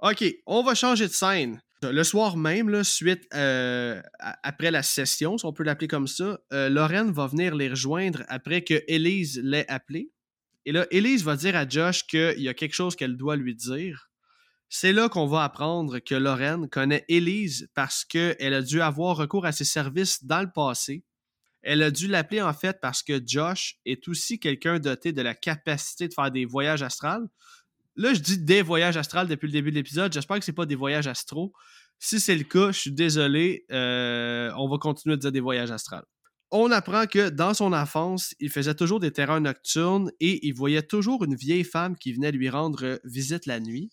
OK, on va changer de scène. Le soir même, suite euh, après la session, si on peut l'appeler comme ça, euh, Lorraine va venir les rejoindre après que Elise l'ait appelé. Et là, Elise va dire à Josh qu'il y a quelque chose qu'elle doit lui dire. C'est là qu'on va apprendre que Lorraine connaît Elise parce qu'elle a dû avoir recours à ses services dans le passé. Elle a dû l'appeler en fait parce que Josh est aussi quelqu'un doté de la capacité de faire des voyages astrales. Là, je dis des voyages astrales depuis le début de l'épisode. J'espère que c'est pas des voyages astraux. Si c'est le cas, je suis désolé. euh, on va continuer de dire des voyages astrales. On apprend que dans son enfance, il faisait toujours des terrains nocturnes et il voyait toujours une vieille femme qui venait lui rendre visite la nuit.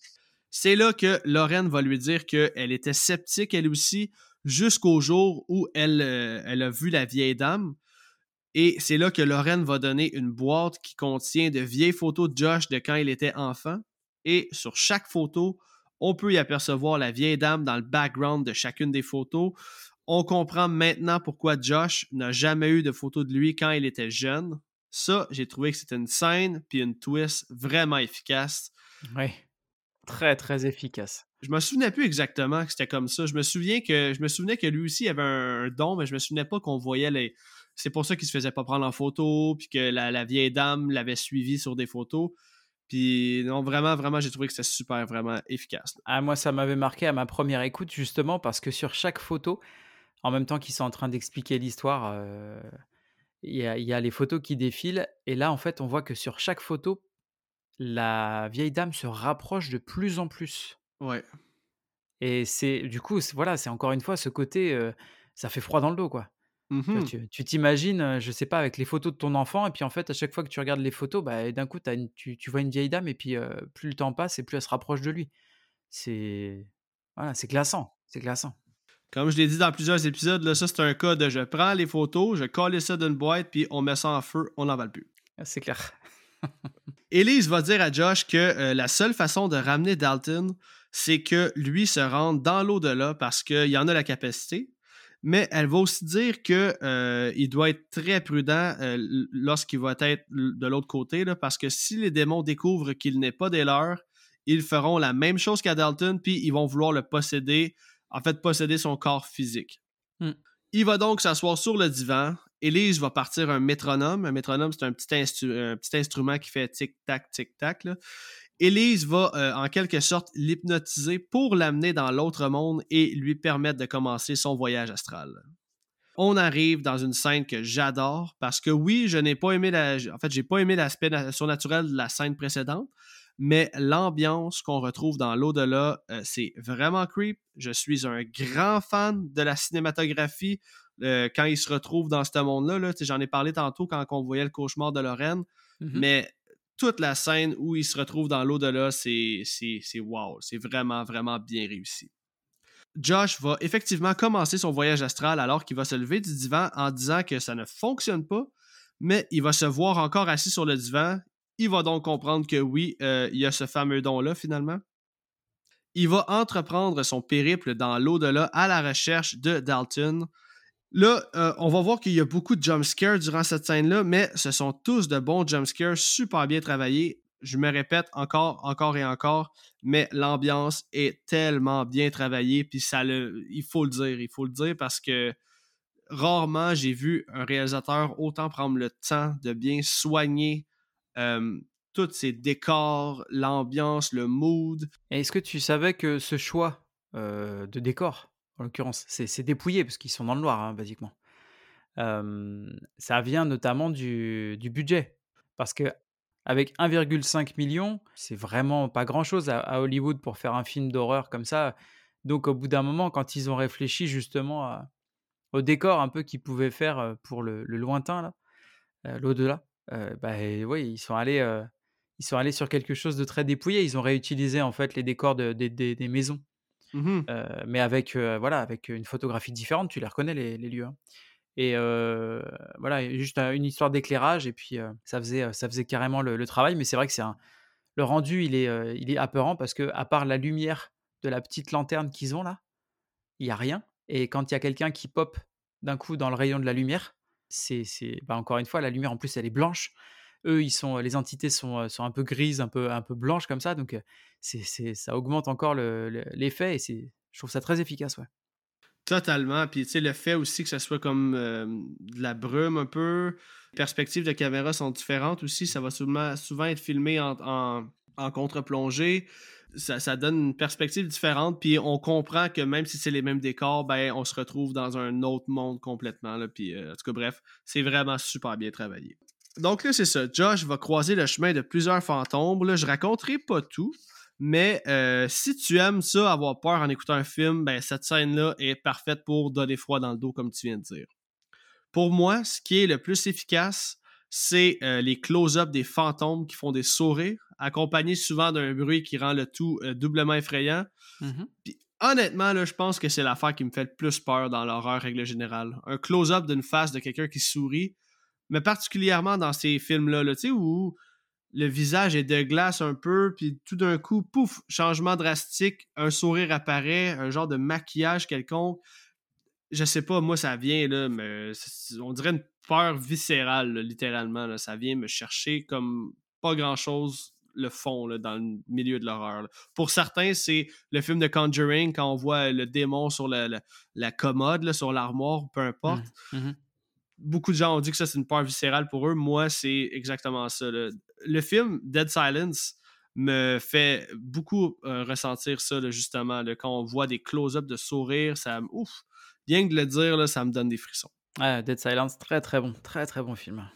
C'est là que Lorraine va lui dire qu'elle était sceptique elle aussi jusqu'au jour où elle, euh, elle a vu la vieille dame. Et c'est là que Lorraine va donner une boîte qui contient de vieilles photos de Josh de quand il était enfant. Et sur chaque photo, on peut y apercevoir la vieille dame dans le background de chacune des photos. On comprend maintenant pourquoi Josh n'a jamais eu de photos de lui quand il était jeune. Ça, j'ai trouvé que c'était une scène puis une twist vraiment efficace. Ouais. Très, très efficace. Je me souvenais plus exactement que c'était comme ça. Je me souviens que je me souvenais que lui aussi avait un, don, mais je me souvenais pas qu'on voyait les. C'est pour ça qu'il se faisait pas prendre en photo, puis que la, vieille dame l'avait suivi sur des photos. Puis non, vraiment, vraiment, j'ai trouvé que c'était super, vraiment efficace. Ah, moi, ça m'avait marqué à ma première écoute, justement, parce que sur chaque photo, en même temps qu'ils sont en train d'expliquer l'histoire, euh, il y a les photos qui défilent. Et là, en fait, on voit que sur chaque photo, la vieille dame se rapproche de plus en plus. Ouais. Et c'est du coup, voilà, c'est encore une fois ce côté, ça fait froid dans le dos, quoi. Mhm. tu t'imagines, je sais pas, avec les photos de ton enfant et puis, en fait, à chaque fois que tu regardes les photos, bah, d'un coup, tu une tu tu vois une vieille dame et puis, plus le temps passe et plus elle se rapproche de lui. C'est voilà, c'est glaçant, c'est glaçant. Comme je l'ai dit dans plusieurs épisodes, là, ça c'est un cas de je prends les photos, je colle ça d'une boîte, puis on met ça en feu, on n'en va plus. Ah, c'est clair. (laughs) Elise va dire à Josh que euh, la seule façon de ramener Dalton, c'est que lui se rende dans l'au-delà parce qu'il en a la capacité. Mais elle va aussi dire que euh, il doit être très prudent euh, lorsqu'il va être de l'autre côté, là, parce que si les démons découvrent qu'il n'est pas des leurs, ils feront la même chose qu'à Dalton, puis ils vont vouloir le posséder, en fait, posséder son corps physique. Hmm. Il va donc s'asseoir sur le divan. Élise va partir un métronome. Un métronome, c'est un petit, un petit instrument qui fait tic-tac, tic-tac. Là. Élise va euh, en quelque sorte l'hypnotiser pour l'amener dans l'autre monde et lui permettre de commencer son voyage astral. On arrive dans une scène que j'adore parce que oui, je n'ai pas aimé la, en fait, j'ai pas aimé l'aspect na- surnaturel de la scène précédente, mais l'ambiance qu'on retrouve dans l'au-delà, euh, c'est vraiment creep. Je suis un grand fan de la cinématographie euh, quand il se retrouve dans ce monde-là. Là, J'en ai parlé tantôt quand on voyait le cauchemar de Lorraine, Mmh mais toute la scène où il se retrouve dans l'au-delà, c'est wow. C'est vraiment, vraiment bien réussi. Josh va effectivement commencer son voyage astral alors qu'il va se lever du divan en disant que ça ne fonctionne pas, mais il va se voir encore assis sur le divan. Il va donc comprendre que oui, euh, il y a ce fameux don-là finalement. Il va entreprendre son périple dans l'au-delà à la recherche de Dalton. Là, euh, on va voir qu'il y a beaucoup de jumpscares durant cette scène-là, mais ce sont tous de bons jumpscares super bien travaillés. Je me répète encore, encore et encore, mais l'ambiance est tellement bien travaillée, puis ça le, il faut le dire, il faut le dire parce que rarement j'ai vu un réalisateur autant prendre le temps de bien soigner euh, tous ses décors, l'ambiance, le mood. Est-ce que tu savais que ce choix, heu, de décor, en l'occurrence, c'est dépouillé parce qu'ils sont dans le noir, hein, basiquement. Ça vient notamment du budget. Parce qu'avec 1,5 million, c'est vraiment pas grand-chose à Hollywood pour faire un film d'horreur comme ça. Donc au bout d'un moment, quand ils ont réfléchi justement au décor un peu qu'ils pouvaient faire, pour le lointain l'au-delà, bah, ils sont allés, ils sont allés sur quelque chose de très dépouillé. Ils ont réutilisé en fait les décors de des des des maisons, Mhm. heu, mais avec, heu, voilà, avec une photographie différente. Tu les reconnais les lieux, hein et voilà, juste, une histoire d'éclairage et puis, ça faisait, ça faisait carrément le travail. Mais c'est vrai que c'est un le rendu, il est, il est apeurant parce que à part la lumière de la petite lanterne qu'ils ont là, il y a rien et quand il y a quelqu'un qui pop d'un coup dans le rayon de la lumière, c'est c'est bah, encore une fois, la lumière en plus elle est blanche. Eux, ils sont, les entités sont, heu, sont un peu grises, un peu un peu blanches comme ça donc heu, c'est ça augmente encore le le l'effet et c'est je trouve ça très efficace, ouais. Totalement. Puis, tu sais, le fait aussi que ça soit comme euh, de la brume un peu. Les perspectives de caméra sont différentes aussi. Ça va souvent, souvent être filmé en, en, contre-plongée. Ça, donne une perspective différente. Puis, on comprend que même si c'est les mêmes décors, ben, on se retrouve dans un autre monde complètement. Là. Puis, euh, en tout cas, bref, c'est vraiment super bien travaillé. Donc là, c'est ça. Josh va croiser le chemin de plusieurs fantômes. Là, je raconterai pas tout. Mais euh, si tu aimes ça, avoir peur en écoutant un film, ben, cette scène-là est parfaite pour donner froid dans le dos, comme tu viens de dire. Pour moi, ce qui est le plus efficace, c'est euh, les close-up des fantômes qui font des sourires, accompagnés souvent d'un bruit qui rend le tout euh, doublement effrayant. Mmh Puis, honnêtement, là, je pense que c'est l'affaire qui me fait le plus peur dans l'horreur, règle générale. Un close-up d'une face de quelqu'un qui sourit, mais particulièrement dans ces films-là, là, où le visage est de glace un peu, puis tout d'un coup, pouf, changement drastique, un sourire apparaît, un genre de maquillage quelconque. Je sais pas, moi, ça vient, mais on dirait une peur viscérale, littéralement. Ça vient me chercher comme pas grand-chose le fond dans le milieu de l'horreur. Pour certains, c'est le film de Conjuring, quand on voit le démon sur la, commode, sur l'armoire, peu importe Mmh beaucoup de gens ont dit que ça c'est une peur viscérale pour eux. Moi, c'est exactement ça. là. Le film Dead Silence me fait beaucoup euh, ressentir ça, là, justement. là. quand on voit des close-ups de sourire, ça me. Ouf! Rien que de le dire, là, ça me donne des frissons. Ouais, Dead Silence, très très bon, très très bon film.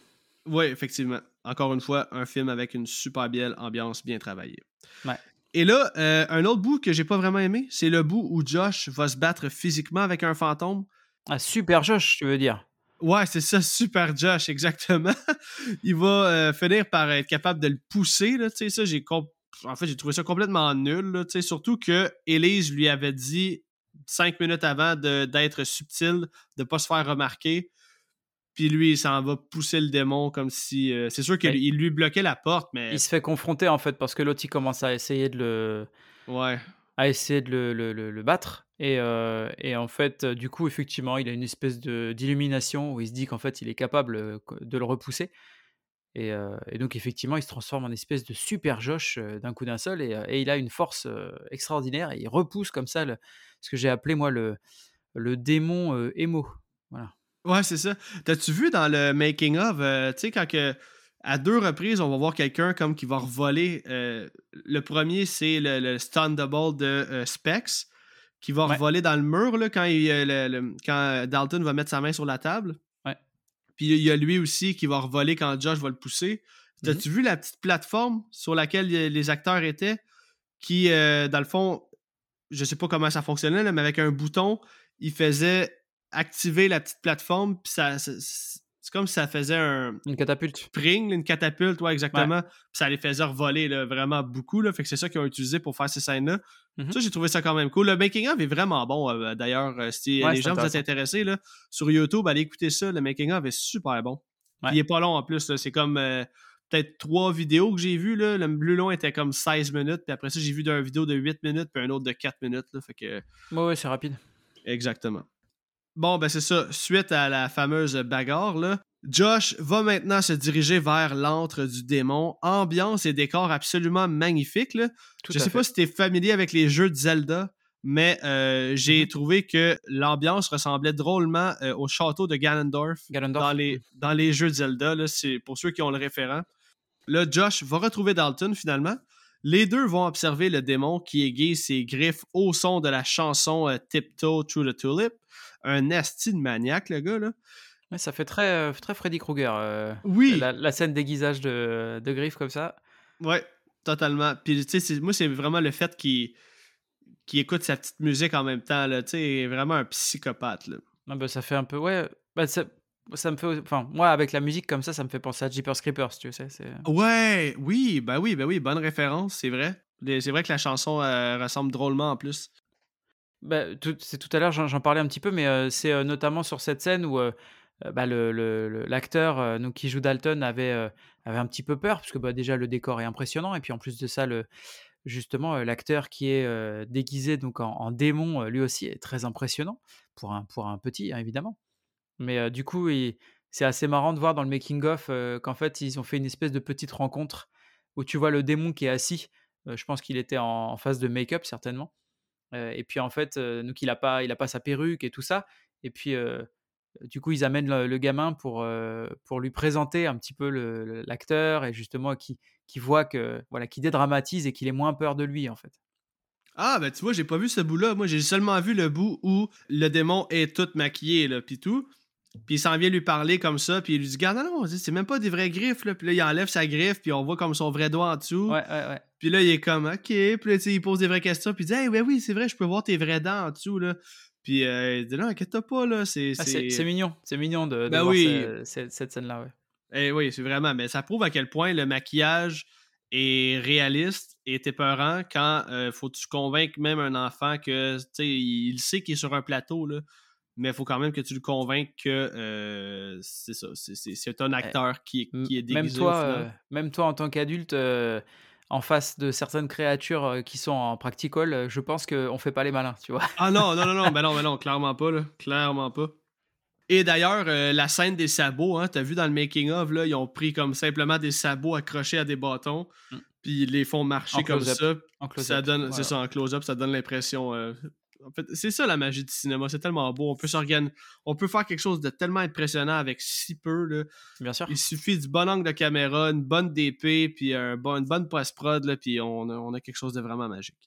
Oui, effectivement. Encore une fois, un film avec une super belle ambiance bien travaillée. Ouais. Et là, euh, un autre bout que j'ai pas vraiment aimé, c'est le bout où Josh va se battre physiquement avec un fantôme. Ah, super Josh, tu veux dire? Ouais, c'est ça, super Josh, exactement. (laughs) Il va euh, finir par être capable de le pousser, là, tu sais, ça, j'ai en fait, j'ai trouvé ça complètement nul, là, tu sais, surtout que Elise lui avait dit cinq minutes avant d'être subtil, de pas se faire remarquer, puis lui, il s'en va pousser le démon comme si... euh, c'est sûr qu'il Ouais. lui bloquait la porte, mais... Il se fait confronter en fait parce que l'autre il commence à essayer de le, Ouais, à essayer de le, le- le- le battre. Et, euh, et en fait, euh, du coup, effectivement, il a une espèce d'illumination où il se dit qu'en fait, il est capable euh, de le repousser. Et, donc, effectivement, il se transforme en espèce de super Josh d'un coup d'un seul. Et, il a une force extraordinaire. Et il repousse comme ça ce que j'ai appelé, moi, le, le démon euh, émo. Voilà. Ouais, c'est ça. T'as-tu vu dans le making of, tu sais, quand que, à deux reprises, on va voir quelqu'un comme qui va revoler. le premier, c'est le, le Thunderbolt de euh, Specs, qui va Ouais. revoler dans le mur là, quand, il, euh, le- le- quand Dalton va mettre sa main sur la table. Ouais. Puis il y a lui aussi qui va revoler quand Josh va le pousser. Mhm. T'as-tu vu la petite plateforme sur laquelle euh, les acteurs étaient, qui, euh, dans le fond, je sais pas comment ça fonctionnait, là, mais avec un bouton, il faisait activer la petite plateforme, puis ça, ça- c'est comme si ça faisait un Une catapulte. spring, une catapulte, ouais, exactement. Puis ça les faisait revoler là, vraiment beaucoup. Là, fait que c'est ça qu'ils ont utilisé pour faire ces scènes-là. Mhm. Ça, j'ai trouvé ça quand même cool. Le making-of est vraiment bon, euh, d'ailleurs. euh, si Ouais, les gens vous êtes intéressés là, sur YouTube, allez écouter ça. Le making-of est super bon. Ouais. il est pas long en plus. C'est comme euh, peut-être trois vidéos que j'ai vues. là. Le plus long était comme 16 minutes. Puis après ça, j'ai vu d'une vidéo de 8 minutes, puis un autre de 4 minutes. Là, fait que... Ouais, ouais, c'est rapide. Exactement. Bon, ben c'est ça. Suite à la fameuse bagarre, là, Josh va maintenant se diriger vers l'antre du démon. Ambiance et décor absolument magnifiques. Là. Je sais fait. pas si tu es familier avec les jeux de Zelda, mais euh, j'ai Mhm. trouvé que l'ambiance ressemblait drôlement euh, au château de Ganondorf Ganondorf. dans les, dans les jeux de Zelda. C'est pour ceux qui ont le référent. Là, Josh va retrouver Dalton finalement. Les deux vont observer le démon qui aiguise ses griffes au son de la chanson euh, Tiptoe Through the Tulip. Un asti de maniaque, le gars, là. Ouais, ça fait très, euh, très Freddy Krueger. euh, Oui, la, la scène d'aiguisage de, de griffes comme ça. ouais, totalement. Puis, tu sais, moi, c'est vraiment le fait qu'il écoute sa petite musique en même temps, là. Tu sais, il est vraiment un psychopathe, là. Ah bah, ça fait un peu. Ouais, bah, ça, ça me fait. Enfin, moi, avec la musique comme ça, ça me fait penser à Jeepers Creepers, tu sais. c'est- Ouais, oui, ben oui, ben oui, bonne référence, c'est vrai. C'est vrai que la chanson euh, ressemble drôlement en plus. Bah, c'est tout à l'heure, j'en parlais un petit peu, mais euh, c'est euh, notamment sur cette scène où euh, euh, bah, l'acteur donc, qui joue Dalton avait, avait un petit peu peur, parce que bah, déjà le décor est impressionnant, et puis en plus de ça, justement, l'acteur qui est déguisé donc, en, démon, lui aussi est très impressionnant, pour un, pour un petit, hein, évidemment. Mais du coup, c'est assez marrant de voir dans le making-of qu'en fait, ils ont fait une espèce de petite rencontre où tu vois le démon qui est assis. je pense qu'il était en, en phase de make-up, certainement. Et puis en fait, donc il a pas, il a pas sa perruque et tout ça. Et puis du coup, ils amènent le, gamin pour pour lui présenter un petit peu l'acteur et justement qui qui voit que voilà, qui dédramatise et qu'il ait moins peur de lui en fait. Ah, ben tu vois, j'ai pas vu ce bout-là. Moi, j'ai seulement vu le bout où le démon est tout maquillé, là, pis tout. Puis il s'en vient lui parler comme ça, puis il lui dit Garde, non, non, c'est même pas des vraies griffes, là. Puis là, il enlève sa griffe, puis on voit comme son vrai doigt en dessous. Ouais, ouais, ouais. Puis là, il est comme OK. Puis là, il pose des vraies questions, puis il dit Hey, ouais, oui, c'est vrai, je peux voir tes vraies dents en dessous, là. Puis euh, il dit Non, inquiète pas, là. C'est. Ah, mignon, c'est mignon de, de Ben voir oui. ce- cette, cette scène-là. Ouais. Eh oui, c'est vraiment. Mais ça prouve à quel point le maquillage est réaliste et épeurant quand euh, faut que tu convaincre même un enfant que tu sais, il sait qu'il est sur un plateau là, mais il faut quand même que tu le convainques que euh, c'est ça, c'est- un acteur qui, qui est déguisé. même toi, euh, même toi en tant qu'adulte, euh, en face de certaines créatures qui sont en practical, je pense qu'on fait pas les malins, tu vois. Ah non, non, non, non, ben non, ben non, clairement pas, là. Clairement pas. Et d'ailleurs, la scène des sabots, hein, t'as vu dans le making-of, là, ils ont pris comme simplement des sabots accrochés à des bâtons, Mm. puis ils les font marcher En comme ça, En ça close-up, donne, voilà. c'est ça, en close-up, ça donne l'impression. En fait, c'est ça la magie du cinéma, c'est tellement beau. On peut s'organiser, on peut faire quelque chose de tellement impressionnant avec si peu. Là. Bien sûr. Il suffit du bon angle de caméra, une bonne DP, puis un bon, une bonne post-prod, puis on a, on a quelque chose de vraiment magique.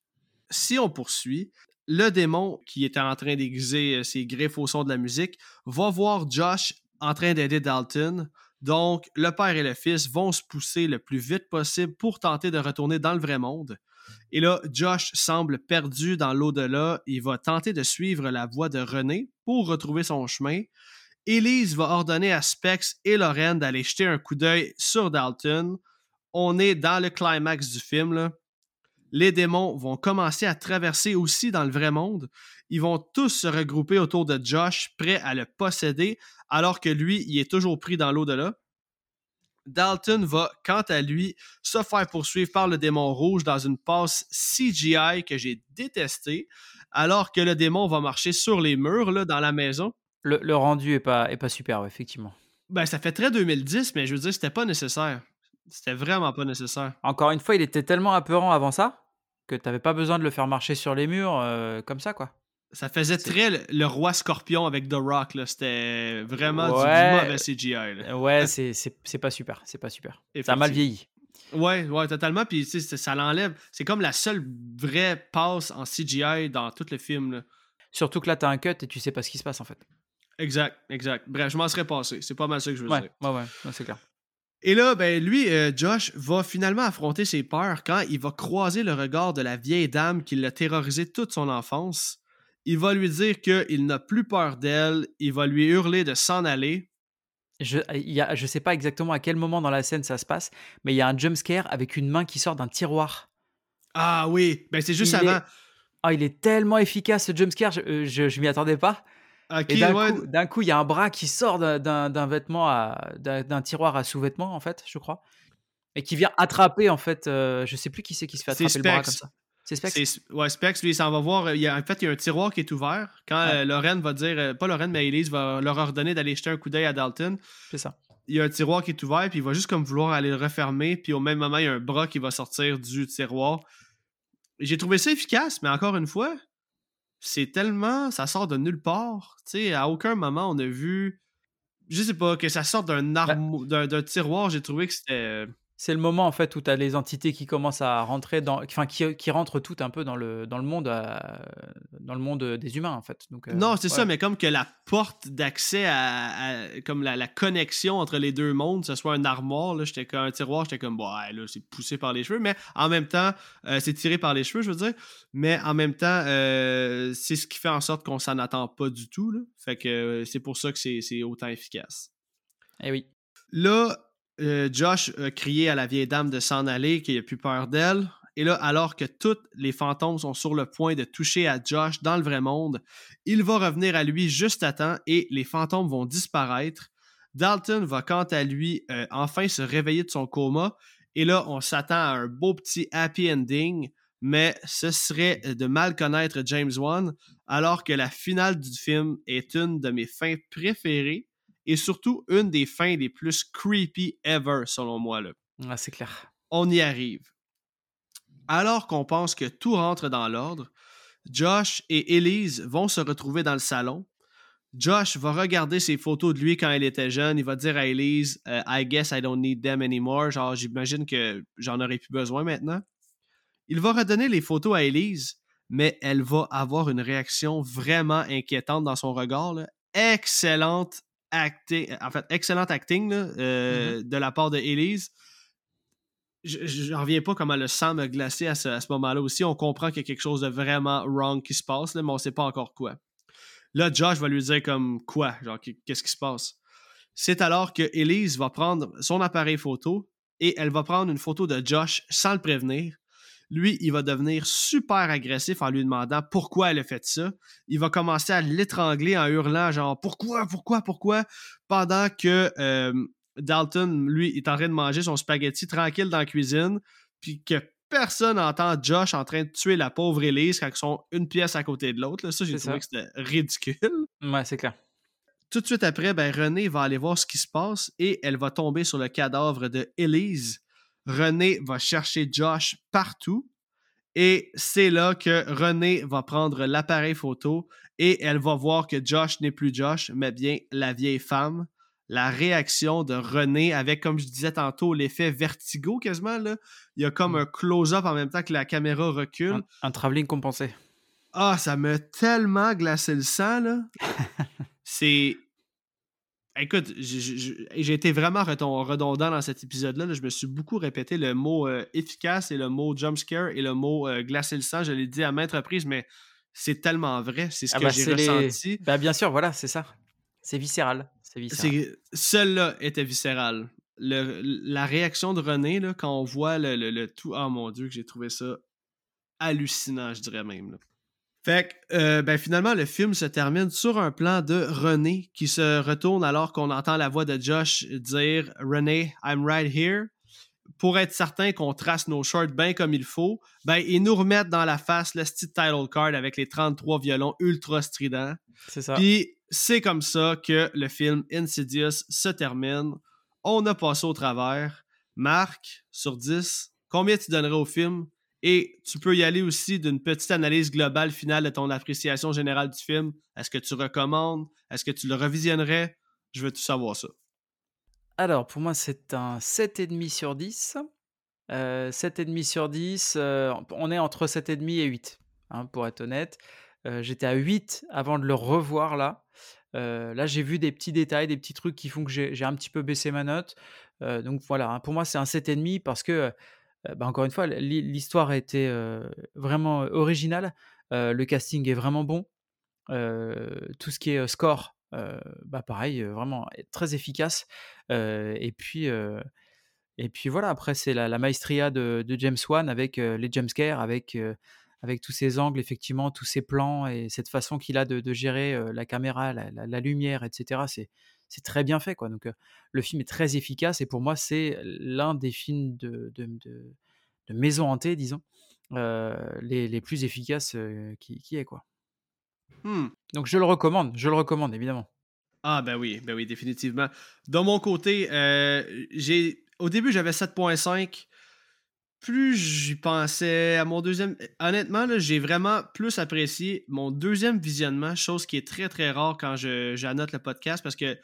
Si on poursuit, le démon qui était en train d'aiguiser euh, ses griffes au son de la musique va voir Josh en train d'aider Dalton. Donc, le père et le fils vont se pousser le plus vite possible pour tenter de retourner dans le vrai monde. Et là, Josh semble perdu dans l'au-delà. Il va tenter de suivre la voie de René pour retrouver son chemin. Elise va ordonner à Specs et Lorraine d'aller jeter un coup d'œil sur Dalton. On est dans le climax du film. Les démons vont commencer à traverser aussi dans le vrai monde. Ils vont tous se regrouper autour de Josh, prêts à le posséder, alors que lui, il est toujours pris dans l'au-delà. Dalton va, quant à lui, se faire poursuivre par le démon rouge dans une passe CGI que j'ai détestée, alors que le démon va marcher sur les murs là, dans la maison. Le, le rendu est pas, est pas super, ouais, effectivement. Ben, ça fait très 2010, mais je veux dire, c'était pas nécessaire. C'était vraiment pas nécessaire. Encore une fois, il était tellement apeurant avant ça que t'avais pas besoin de le faire marcher sur les murs euh, comme ça, quoi. Ça faisait très le, le roi scorpion avec The Rock. là. C'était vraiment du mauvais CGI. là. Ouais, c'est c'est- c'est pas super, c'est pas super. Ça a mal vieilli. Ouais, ouais, totalement. Puis ça- ça l'enlève. C'est comme la seule vraie passe en CGI dans tout le film. là. Surtout que là, t'as un cut et tu sais pas ce qui se passe en fait. Exact, exact. Bref, je m'en serais passé. C'est pas mal ça que je veux Ouais, dire. ouais, ouais, ouais, c'est clair. Et là, ben lui, euh, Josh, va finalement affronter ses peurs quand il va croiser le regard de la vieille dame qui l'a terrorisé toute son enfance. Il va lui dire qu'il n'a plus peur d'elle. Il va lui hurler de s'en aller. Je, a, je sais pas exactement à quel moment dans la scène ça se passe, mais il y a un jumpscare avec une main qui sort d'un tiroir. Ah oui, ben c'est juste Il avant. est- Ah, il est tellement efficace ce jumpscare, je, euh, je, je m'y attendais pas. D'un ouais. coup, il y a un bras qui sort d'un- vêtement, d'un tiroir à sous-vêtements, en fait, je crois. Et qui vient attraper, en fait, euh, je sais plus qui c'est qui se fait attraper le bras comme ça. C'est Specs? Ouais, Specs, lui, il s'en va voir. euh, Il y a, en fait, il y a un tiroir qui est ouvert. Quand Ouais. euh, Lorraine va dire, euh, pas Lorraine, mais Elise va leur ordonner d'aller jeter un coup d'œil à Dalton. C'est ça. Il y a un tiroir qui est ouvert, puis il va juste comme vouloir aller le refermer, puis au même moment, il y a un bras qui va sortir du tiroir. J'ai trouvé ça efficace, mais encore une fois, c'est tellement. Ça sort de nulle part. Tu sais, à aucun moment, on a vu. Je sais pas, que ça sorte d'un armo- d'un d'un tiroir, j'ai trouvé que c'était. C'est le moment, en fait, où tu as les entités qui commencent à rentrer dans. Enfin, qui, qui rentrent toutes un peu dans le, dans le monde, euh, dans le monde des humains, en fait. Donc, euh, Non, c'est ça, mais comme que la porte d'accès à, à- comme la, la connexion entre les deux mondes, ce soit un armoire, là, j'étais comme un tiroir, j'étais comme, ouais, là, c'est poussé par les cheveux, mais en même temps, euh, c'est tiré par les cheveux, je veux dire, mais en même temps, euh, c'est ce qui fait en sorte qu'on s'en attend pas du tout, là. Fait que c'est pour ça que c'est c'est autant efficace. Eh oui. Là, euh, Josh a crié à la vieille dame de s'en aller, qu'il a plus peur d'elle. Et là, alors que tous les fantômes sont sur le point de toucher à Josh dans le vrai monde, il va revenir à lui juste à temps et les fantômes vont disparaître. Dalton va quant à lui euh, enfin se réveiller de son coma. Et là, on s'attend à un beau petit happy ending, mais ce serait de mal connaître James Wan, alors que la finale du film est une de mes fins préférées et surtout une des fins les plus creepy ever, selon moi. Là. Ah, c'est clair. On y arrive. Alors qu'on pense que tout rentre dans l'ordre, Josh et Elise vont se retrouver dans le salon. Josh va regarder ses photos de lui quand il était jeune. Il va dire à Elise euh, I guess I don't need them anymore. Genre, j'imagine que j'en aurais plus besoin maintenant. Il va redonner les photos à Elise, mais elle va avoir une réaction vraiment inquiétante dans son regard. là. Excellente acting, en fait, excellent acting là, euh, de la part de Elise. Je j'en reviens pas comment le sang me glacé à ce, à ce moment-là aussi. On comprend qu'il y a quelque chose de vraiment wrong qui se passe, là, mais on sait pas encore quoi. Là, Josh va lui dire comme quoi, genre qu'est-ce qui se passe? C'est alors que Elise va prendre son appareil photo et elle va prendre une photo de Josh sans le prévenir. Lui, il va devenir super agressif en lui demandant pourquoi elle a fait ça. Il va commencer à l'étrangler en hurlant genre pourquoi, pourquoi, pourquoi, pendant que euh, Dalton, lui, est en train de manger son spaghetti tranquille dans la cuisine, puis que personne n'entend Josh en train de tuer la pauvre Elise quand ils sont une pièce à côté de l'autre. là. Ça, j'ai trouvé ça. que c'était ridicule. Ouais, c'est clair. Tout de suite après, ben, René va aller voir ce qui se passe et elle va tomber sur le cadavre de Elise. René va chercher Josh partout et c'est là que René va prendre l'appareil photo et elle va voir que Josh n'est plus Josh, mais bien la vieille femme. La réaction de René avec, comme je disais tantôt, l'effet vertigo quasiment. Là. Il y a comme Mm. un close-up en même temps que la caméra recule. Un, un travelling compensé. Ah, ça m'a tellement glacé le sang, là. (laughs) C'est. Écoute, j'ai- été vraiment redondant dans cet épisode-là. là. Je me suis beaucoup répété le mot euh, efficace et le mot jumpscare et le mot euh, glacer le sang. Je l'ai dit à maintes reprises, mais c'est tellement vrai. C'est ce Ah que bah, j'ai les- ressenti. Bah, bien sûr, voilà, c'est ça. C'est viscéral. C'est viscéral. Celle-là était viscérale. Le- la réaction de René, là, quand on voit le, le- le tout. Oh mon Dieu, que j'ai trouvé ça hallucinant, je dirais même. là. Fait que, euh, ben, finalement, le film se termine sur un plan de René qui se retourne alors qu'on entend la voix de Josh dire René, I'm right here. Pour être certain qu'on trace nos shorts bien comme il faut, ben, ils nous remettent dans la face le style title card avec les 33 violons ultra stridents. C'est ça. Puis c'est comme ça que le film Insidious se termine. On a passé au travers. Marc, sur 10, combien tu donnerais au film? Et tu peux y aller aussi d'une petite analyse globale finale de ton appréciation générale du film. Est-ce que tu recommandes? Est-ce que tu le revisionnerais? Je veux tout savoir ça. Alors, pour moi, c'est un 7,5 sur 10. Euh, 7,5 sur 10. euh, on est entre 7,5 et 8, hein, pour être honnête. Euh, J'étais à 8 avant de le revoir là. Euh, là, j'ai vu des petits détails, des petits trucs qui font que j'ai un petit peu baissé ma note. Donc voilà, hein, pour moi, c'est un 7,5 parce que, bah, encore une fois, l'hi- l'histoire a été vraiment originale. Le casting est vraiment bon. Tout ce qui est score, bah pareil, vraiment très efficace. Et puis, et puis voilà. Après, c'est la, maestria de, James Wan avec les jumpscares, avec avec tous ces angles, effectivement, tous ces plans et cette façon qu'il a de, gérer la caméra, la, la- la lumière, etc. C'est très bien fait, quoi. Donc, euh, le film est très efficace et pour moi, c'est l'un des films de, de, de, de maison hantée, disons, euh, les, les plus efficaces qui, qui est, quoi. Hmm. Donc, je le recommande, je le recommande, évidemment. Ah ben oui, ben oui, définitivement. De mon côté, j'ai au début j'avais 7.5. Plus j'y pensais à mon deuxième. Honnêtement, j'ai vraiment plus apprécié mon deuxième visionnement, chose qui est très très rare quand j'annote le podcast parce que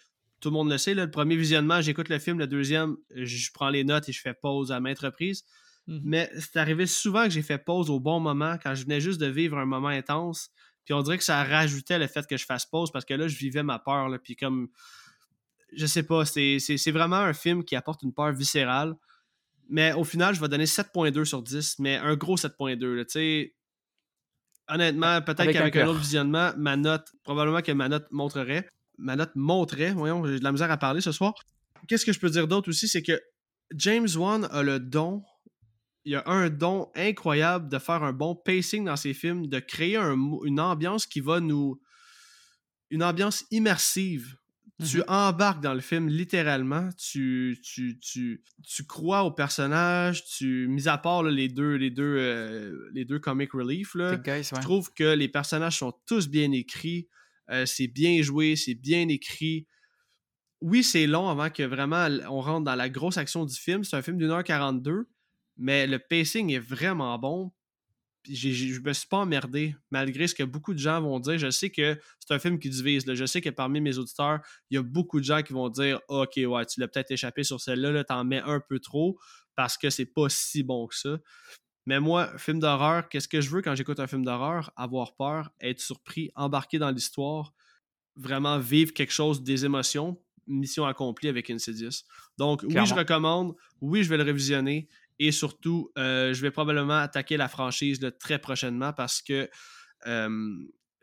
tout le monde le sait, là, le premier visionnement, j'écoute le film, le deuxième, je prends les notes et je fais pause à maintes reprises. Mhm. Mais c'est arrivé souvent que j'ai fait pause au bon moment quand je venais juste de vivre un moment intense. Puis on dirait que ça rajoutait le fait que je fasse pause parce que là, je vivais ma peur. Là, puis comme. Je sais pas, c'est, c'est, c'est vraiment un film qui apporte une peur viscérale. Mais au final, je vais donner 7.2 sur 10, mais un gros 7.2. là, Tu sais, honnêtement, peut-être un qu'avec un, autre visionnement, ma note, probablement que ma note montrerait. Ma note montrait, voyons, j'ai de la misère à parler ce soir. Qu'est-ce que je peux dire d'autre aussi, c'est que James Wan a le don, il a un don incroyable de faire un bon pacing dans ses films, de créer un une ambiance qui va nous. Une ambiance immersive. Tu Mhm. embarques dans le film littéralement, tu, tu, tu, tu crois au personnage, tu, mis à part là, les deux, les deux, euh, les deux comic relief, là, Big Guys, ouais. je trouve que les personnages sont tous bien écrits. Euh, c'est bien joué, c'est bien écrit. Oui, c'est long avant que vraiment on rentre dans la grosse action du film. C'est un film d'une heure 42, mais le pacing est vraiment bon. J'ai- je me suis pas emmerdé, malgré ce que beaucoup de gens vont dire. Je sais que c'est un film qui divise. Je sais que parmi mes auditeurs, il y a beaucoup de gens qui vont dire Ok, ouais, tu l'as peut-être échappé sur celle-là, là, t'en mets un peu trop parce que c'est pas si bon que ça. Mais moi, film d'horreur, qu'est-ce que je veux quand j'écoute un film d'horreur? Avoir peur, être surpris, embarquer dans l'histoire, vraiment vivre quelque chose, des émotions, mission accomplie avec Insidious. Donc, oui, je recommande, oui, je vais le révisionner, et surtout, euh, je vais probablement attaquer la franchise là, très prochainement parce que euh,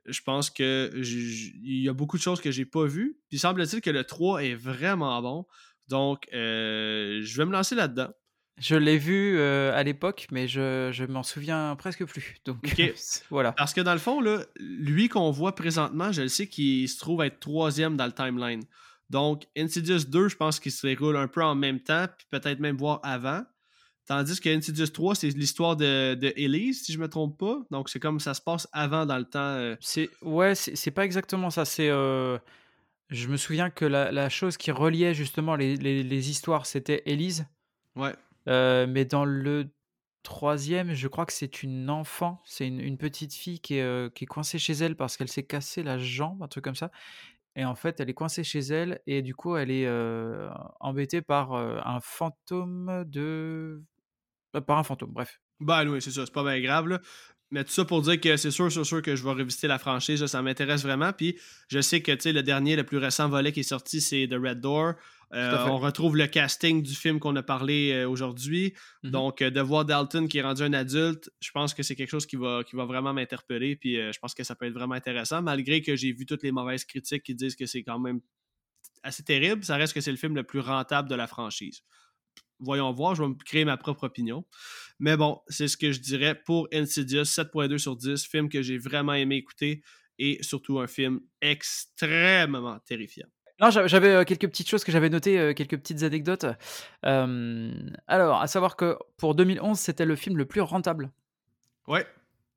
je pense que il y a beaucoup de choses que j'ai pas vues. Puis semble-t-il que le 3 est vraiment bon. Donc, euh, je vais me lancer là-dedans. Je l'ai vu euh, à l'époque, mais je, je m'en souviens presque plus. Donc (laughs) voilà. Parce que dans le fond, là, lui qu'on voit présentement, je le sais qu'il se trouve être troisième dans le timeline. Donc, Insidious 2, je pense qu'il se déroule un peu en même temps, puis peut-être même voir avant. Tandis que Insidious 3, c'est l'histoire de, de Elise, si je me trompe pas. Donc, c'est comme ça se passe avant dans le temps. euh, C'est ouais, c'est pas exactement ça. C'est euh, je me souviens que la, la chose qui reliait justement les, les, les histoires, c'était Élise. Ouais. Mais dans le troisième, je crois que c'est une enfant, c'est une, petite fille qui est, coincée chez elle parce qu'elle s'est cassé la jambe, un truc comme ça. Et en fait, elle est coincée chez elle et du coup, elle est embêtée par un fantôme de... euh, par un fantôme, bref. Ben oui, c'est ça, c'est pas bien grave. Mais tout ça pour dire que c'est sûr, sûr, sûr que je vais revisiter la franchise. ça m'intéresse vraiment. Puis je sais que le dernier, le plus récent volet qui est sorti, c'est The Red Door. Euh, on retrouve le casting du film qu'on a parlé euh, aujourd'hui. Mhm. Donc, euh, de voir Dalton qui est rendu un adulte, je pense que c'est quelque chose qui va, qui va vraiment m'interpeller. Puis je pense que ça peut être vraiment intéressant, malgré que j'ai vu toutes les mauvaises critiques qui disent que c'est quand même assez terrible. Ça reste que c'est le film le plus rentable de la franchise. Voyons voir, je vais me créer ma propre opinion. Mais bon, c'est ce que je dirais pour Insidious, 7.2 sur 10, film que j'ai vraiment aimé écouter et surtout un film extrêmement terrifiant. Non, j'a- j'avais euh, quelques petites choses que j'avais notées, euh, quelques petites anecdotes. Euh, alors, à savoir que pour 2011, c'était le film le plus rentable. Ouais,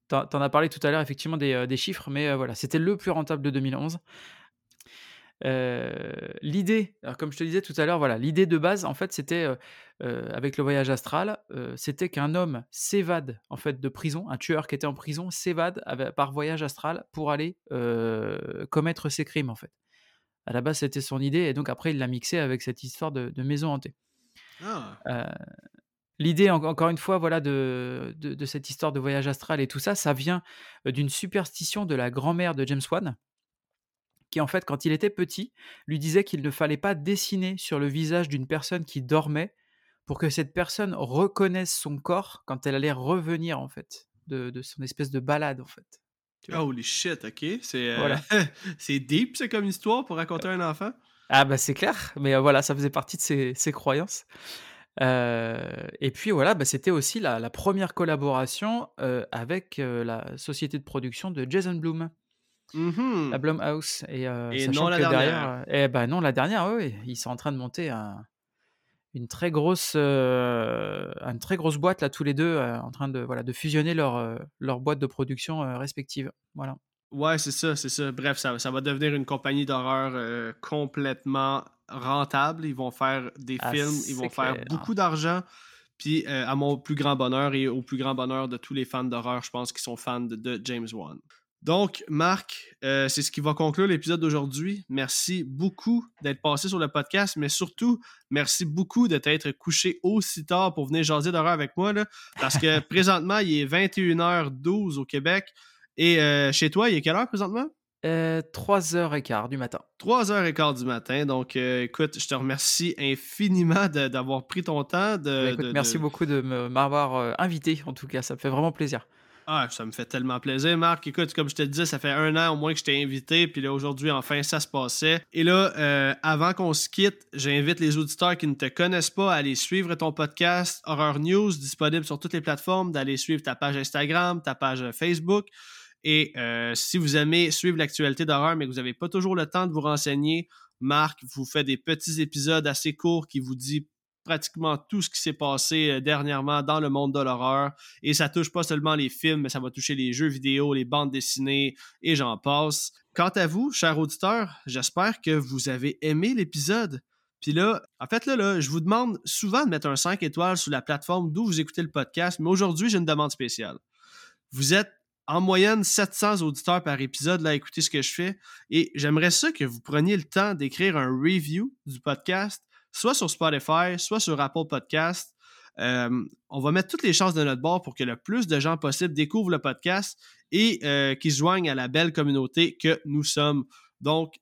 T'en as parlé tout à l'heure, effectivement, des, euh, des chiffres, mais euh, voilà, c'était le plus rentable de 2011. Euh, l'idée, comme je te disais tout à l'heure, voilà, l'idée de base, en fait, c'était avec le voyage astral, c'était qu'un homme s'évade en fait de prison, un tueur qui était en prison s'évade par voyage astral pour aller commettre ses crimes en fait. À la base, c'était son idée, et donc après, il l'a mixé avec cette histoire de, de maison hantée. Ah, Euh, L'idée, en- encore une fois, voilà, de, de, de cette histoire de voyage astral et tout ça, ça vient euh, d'une superstition de la grand-mère de James Wan, qui en fait, quand il était petit, lui disait qu'il ne fallait pas dessiner sur le visage d'une personne qui dormait pour que cette personne reconnaisse son corps quand elle allait revenir, en fait, de, de son espèce de balade, en fait. Holy shit, ok. C'est euh, Voilà. (laughs) deep, c'est comme histoire pour raconter un enfant? Ah bah c'est clair, mais euh, voilà, ça faisait partie de ses, ses croyances. Euh, et puis voilà, bah, c'était aussi la, la première collaboration avec la société de production de Jason Blum, Mhm. la Blumhouse. Et, Et non la que dernière. derrière, eh ben non la dernière, oui, ils sont en train de monter un- une très grosse, euh, une très grosse boîte là tous les deux, euh, en train de voilà de fusionner leur euh, leur boîte de production respective. Voilà. Ouais, c'est ça, c'est ça. Bref, ça, ça va devenir une compagnie d'horreur complètement rentable. Ils vont faire des Ah, films, ils vont faire beaucoup d'argent. Puis, à mon plus grand bonheur et au plus grand bonheur de tous les fans d'horreur, je pense qu'ils sont fans de, de James Wan. Donc, Marc, euh, c'est ce qui va conclure l'épisode d'aujourd'hui. Merci beaucoup d'être passé sur le podcast, mais surtout, merci beaucoup de t'être couché aussi tard pour venir jaser d'horreur avec moi. Là, parce que (laughs) présentement, il est 21h12 au Québec. Et euh, chez toi, il est quelle heure présentement? Euh, 3h15 du matin. 3h15 du matin. Donc, euh, écoute, je te remercie infiniment d'avoir pris ton temps. De, Bah, écoute, de- merci de- beaucoup de m'avoir euh, invité. En tout cas, ça me fait vraiment plaisir. Ah, ça me fait tellement plaisir, Marc. Écoute, comme je te disais, ça fait un an au moins que je t'ai invité, puis là, aujourd'hui, enfin, ça se passait. Et là, euh, avant qu'on se quitte, j'invite les auditeurs qui ne te connaissent pas à aller suivre ton podcast Horror News, disponible sur toutes les plateformes, d'aller suivre ta page Instagram, ta page Facebook. Et euh, si vous aimez suivre l'actualité d'horreur, mais que vous n'avez pas toujours le temps de vous renseigner, Marc vous fait des petits épisodes assez courts qui vous dit pratiquement tout ce qui s'est passé euh, dernièrement dans le monde de l'horreur. Et ça touche pas seulement les films, mais ça va toucher les jeux vidéo, les bandes dessinées et j'en passe. Quant à vous, chers auditeurs, j'espère que vous avez aimé l'épisode. Puis là, en fait, là, je vous demande souvent de mettre un 5 étoiles sur la plateforme d'où vous écoutez le podcast, mais aujourd'hui, j'ai une demande spéciale. Vous êtes en moyenne 700 auditeurs par épisode là, à écouter ce que je fais, et j'aimerais ça que vous preniez le temps d'écrire un review du podcast, soit sur Spotify, soit sur Apple Podcast. Euh, on va mettre toutes les chances de notre bord pour que le plus de gens possible découvrent le podcast et euh, qu'ils joignent à la belle communauté que nous sommes. Donc,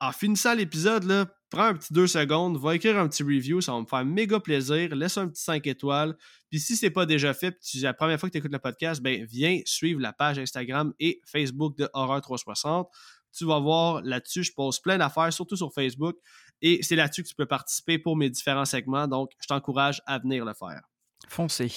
en finissant l'épisode, prends un petit deux secondes, va écrire un petit review, ça va me faire méga plaisir. Laisse un petit 5 étoiles. Puis si c'est pas déjà fait, puis c'est la première fois que tu écoutes le podcast, ben viens suivre la page Instagram et Facebook de Horreur 360. Tu vas voir là-dessus, je pose plein d'affaires, surtout sur Facebook. Et c'est là-dessus que tu peux participer pour mes différents segments. Donc, je t'encourage à venir le faire. Foncez.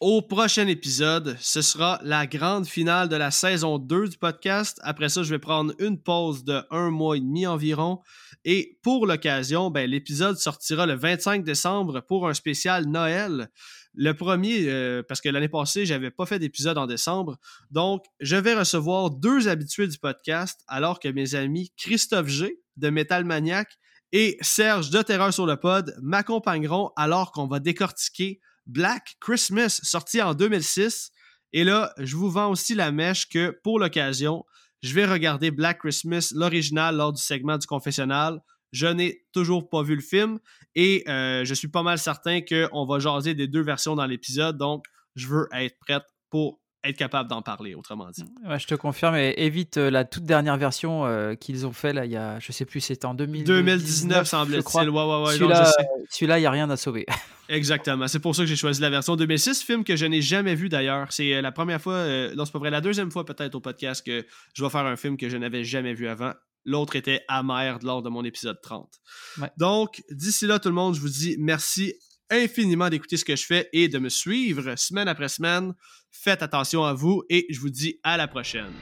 Au prochain épisode, ce sera la grande finale de la saison 2 du podcast. Après ça, je vais prendre une pause de un mois et demi environ. Et pour l'occasion, ben, l'épisode sortira le 25 décembre pour un spécial Noël. Le premier, euh, parce que l'année passée, j'avais pas fait d'épisode en décembre. Donc, je vais recevoir deux habitués du podcast, alors que mes amis Christophe G de Metal Maniac et Serge de Terreur sur le Pod m'accompagneront alors qu'on va décortiquer Black Christmas, sorti en 2006. Et là, je vous vends aussi la mèche que pour l'occasion, je vais regarder Black Christmas, l'original, lors du segment du confessionnal. Je n'ai toujours pas vu le film et euh, je suis pas mal certain qu'on va jaser des deux versions dans l'épisode. Donc, je veux être prête pour être capable d'en parler, autrement dit. Ouais, je te confirme. Et évite euh, la toute dernière version euh, qu'ils ont fait là, il y a, je sais plus, c'était en 2019, 2019, je semble-t-il. Ouais, ouais, ouais. Celui-là, il y a rien à sauver. (laughs) Exactement. C'est pour ça que j'ai choisi la version 2006, film que je n'ai jamais vu d'ailleurs. C'est euh, la première fois, euh, non, c'est pas vrai, la deuxième fois peut-être au podcast que je vais faire un film que je n'avais jamais vu avant. L'autre était amer lors de mon épisode 30. Ouais. Donc, d'ici là, tout le monde, je vous dis merci infiniment d'écouter ce que je fais et de me suivre semaine après semaine. Faites attention à vous et je vous dis à la prochaine.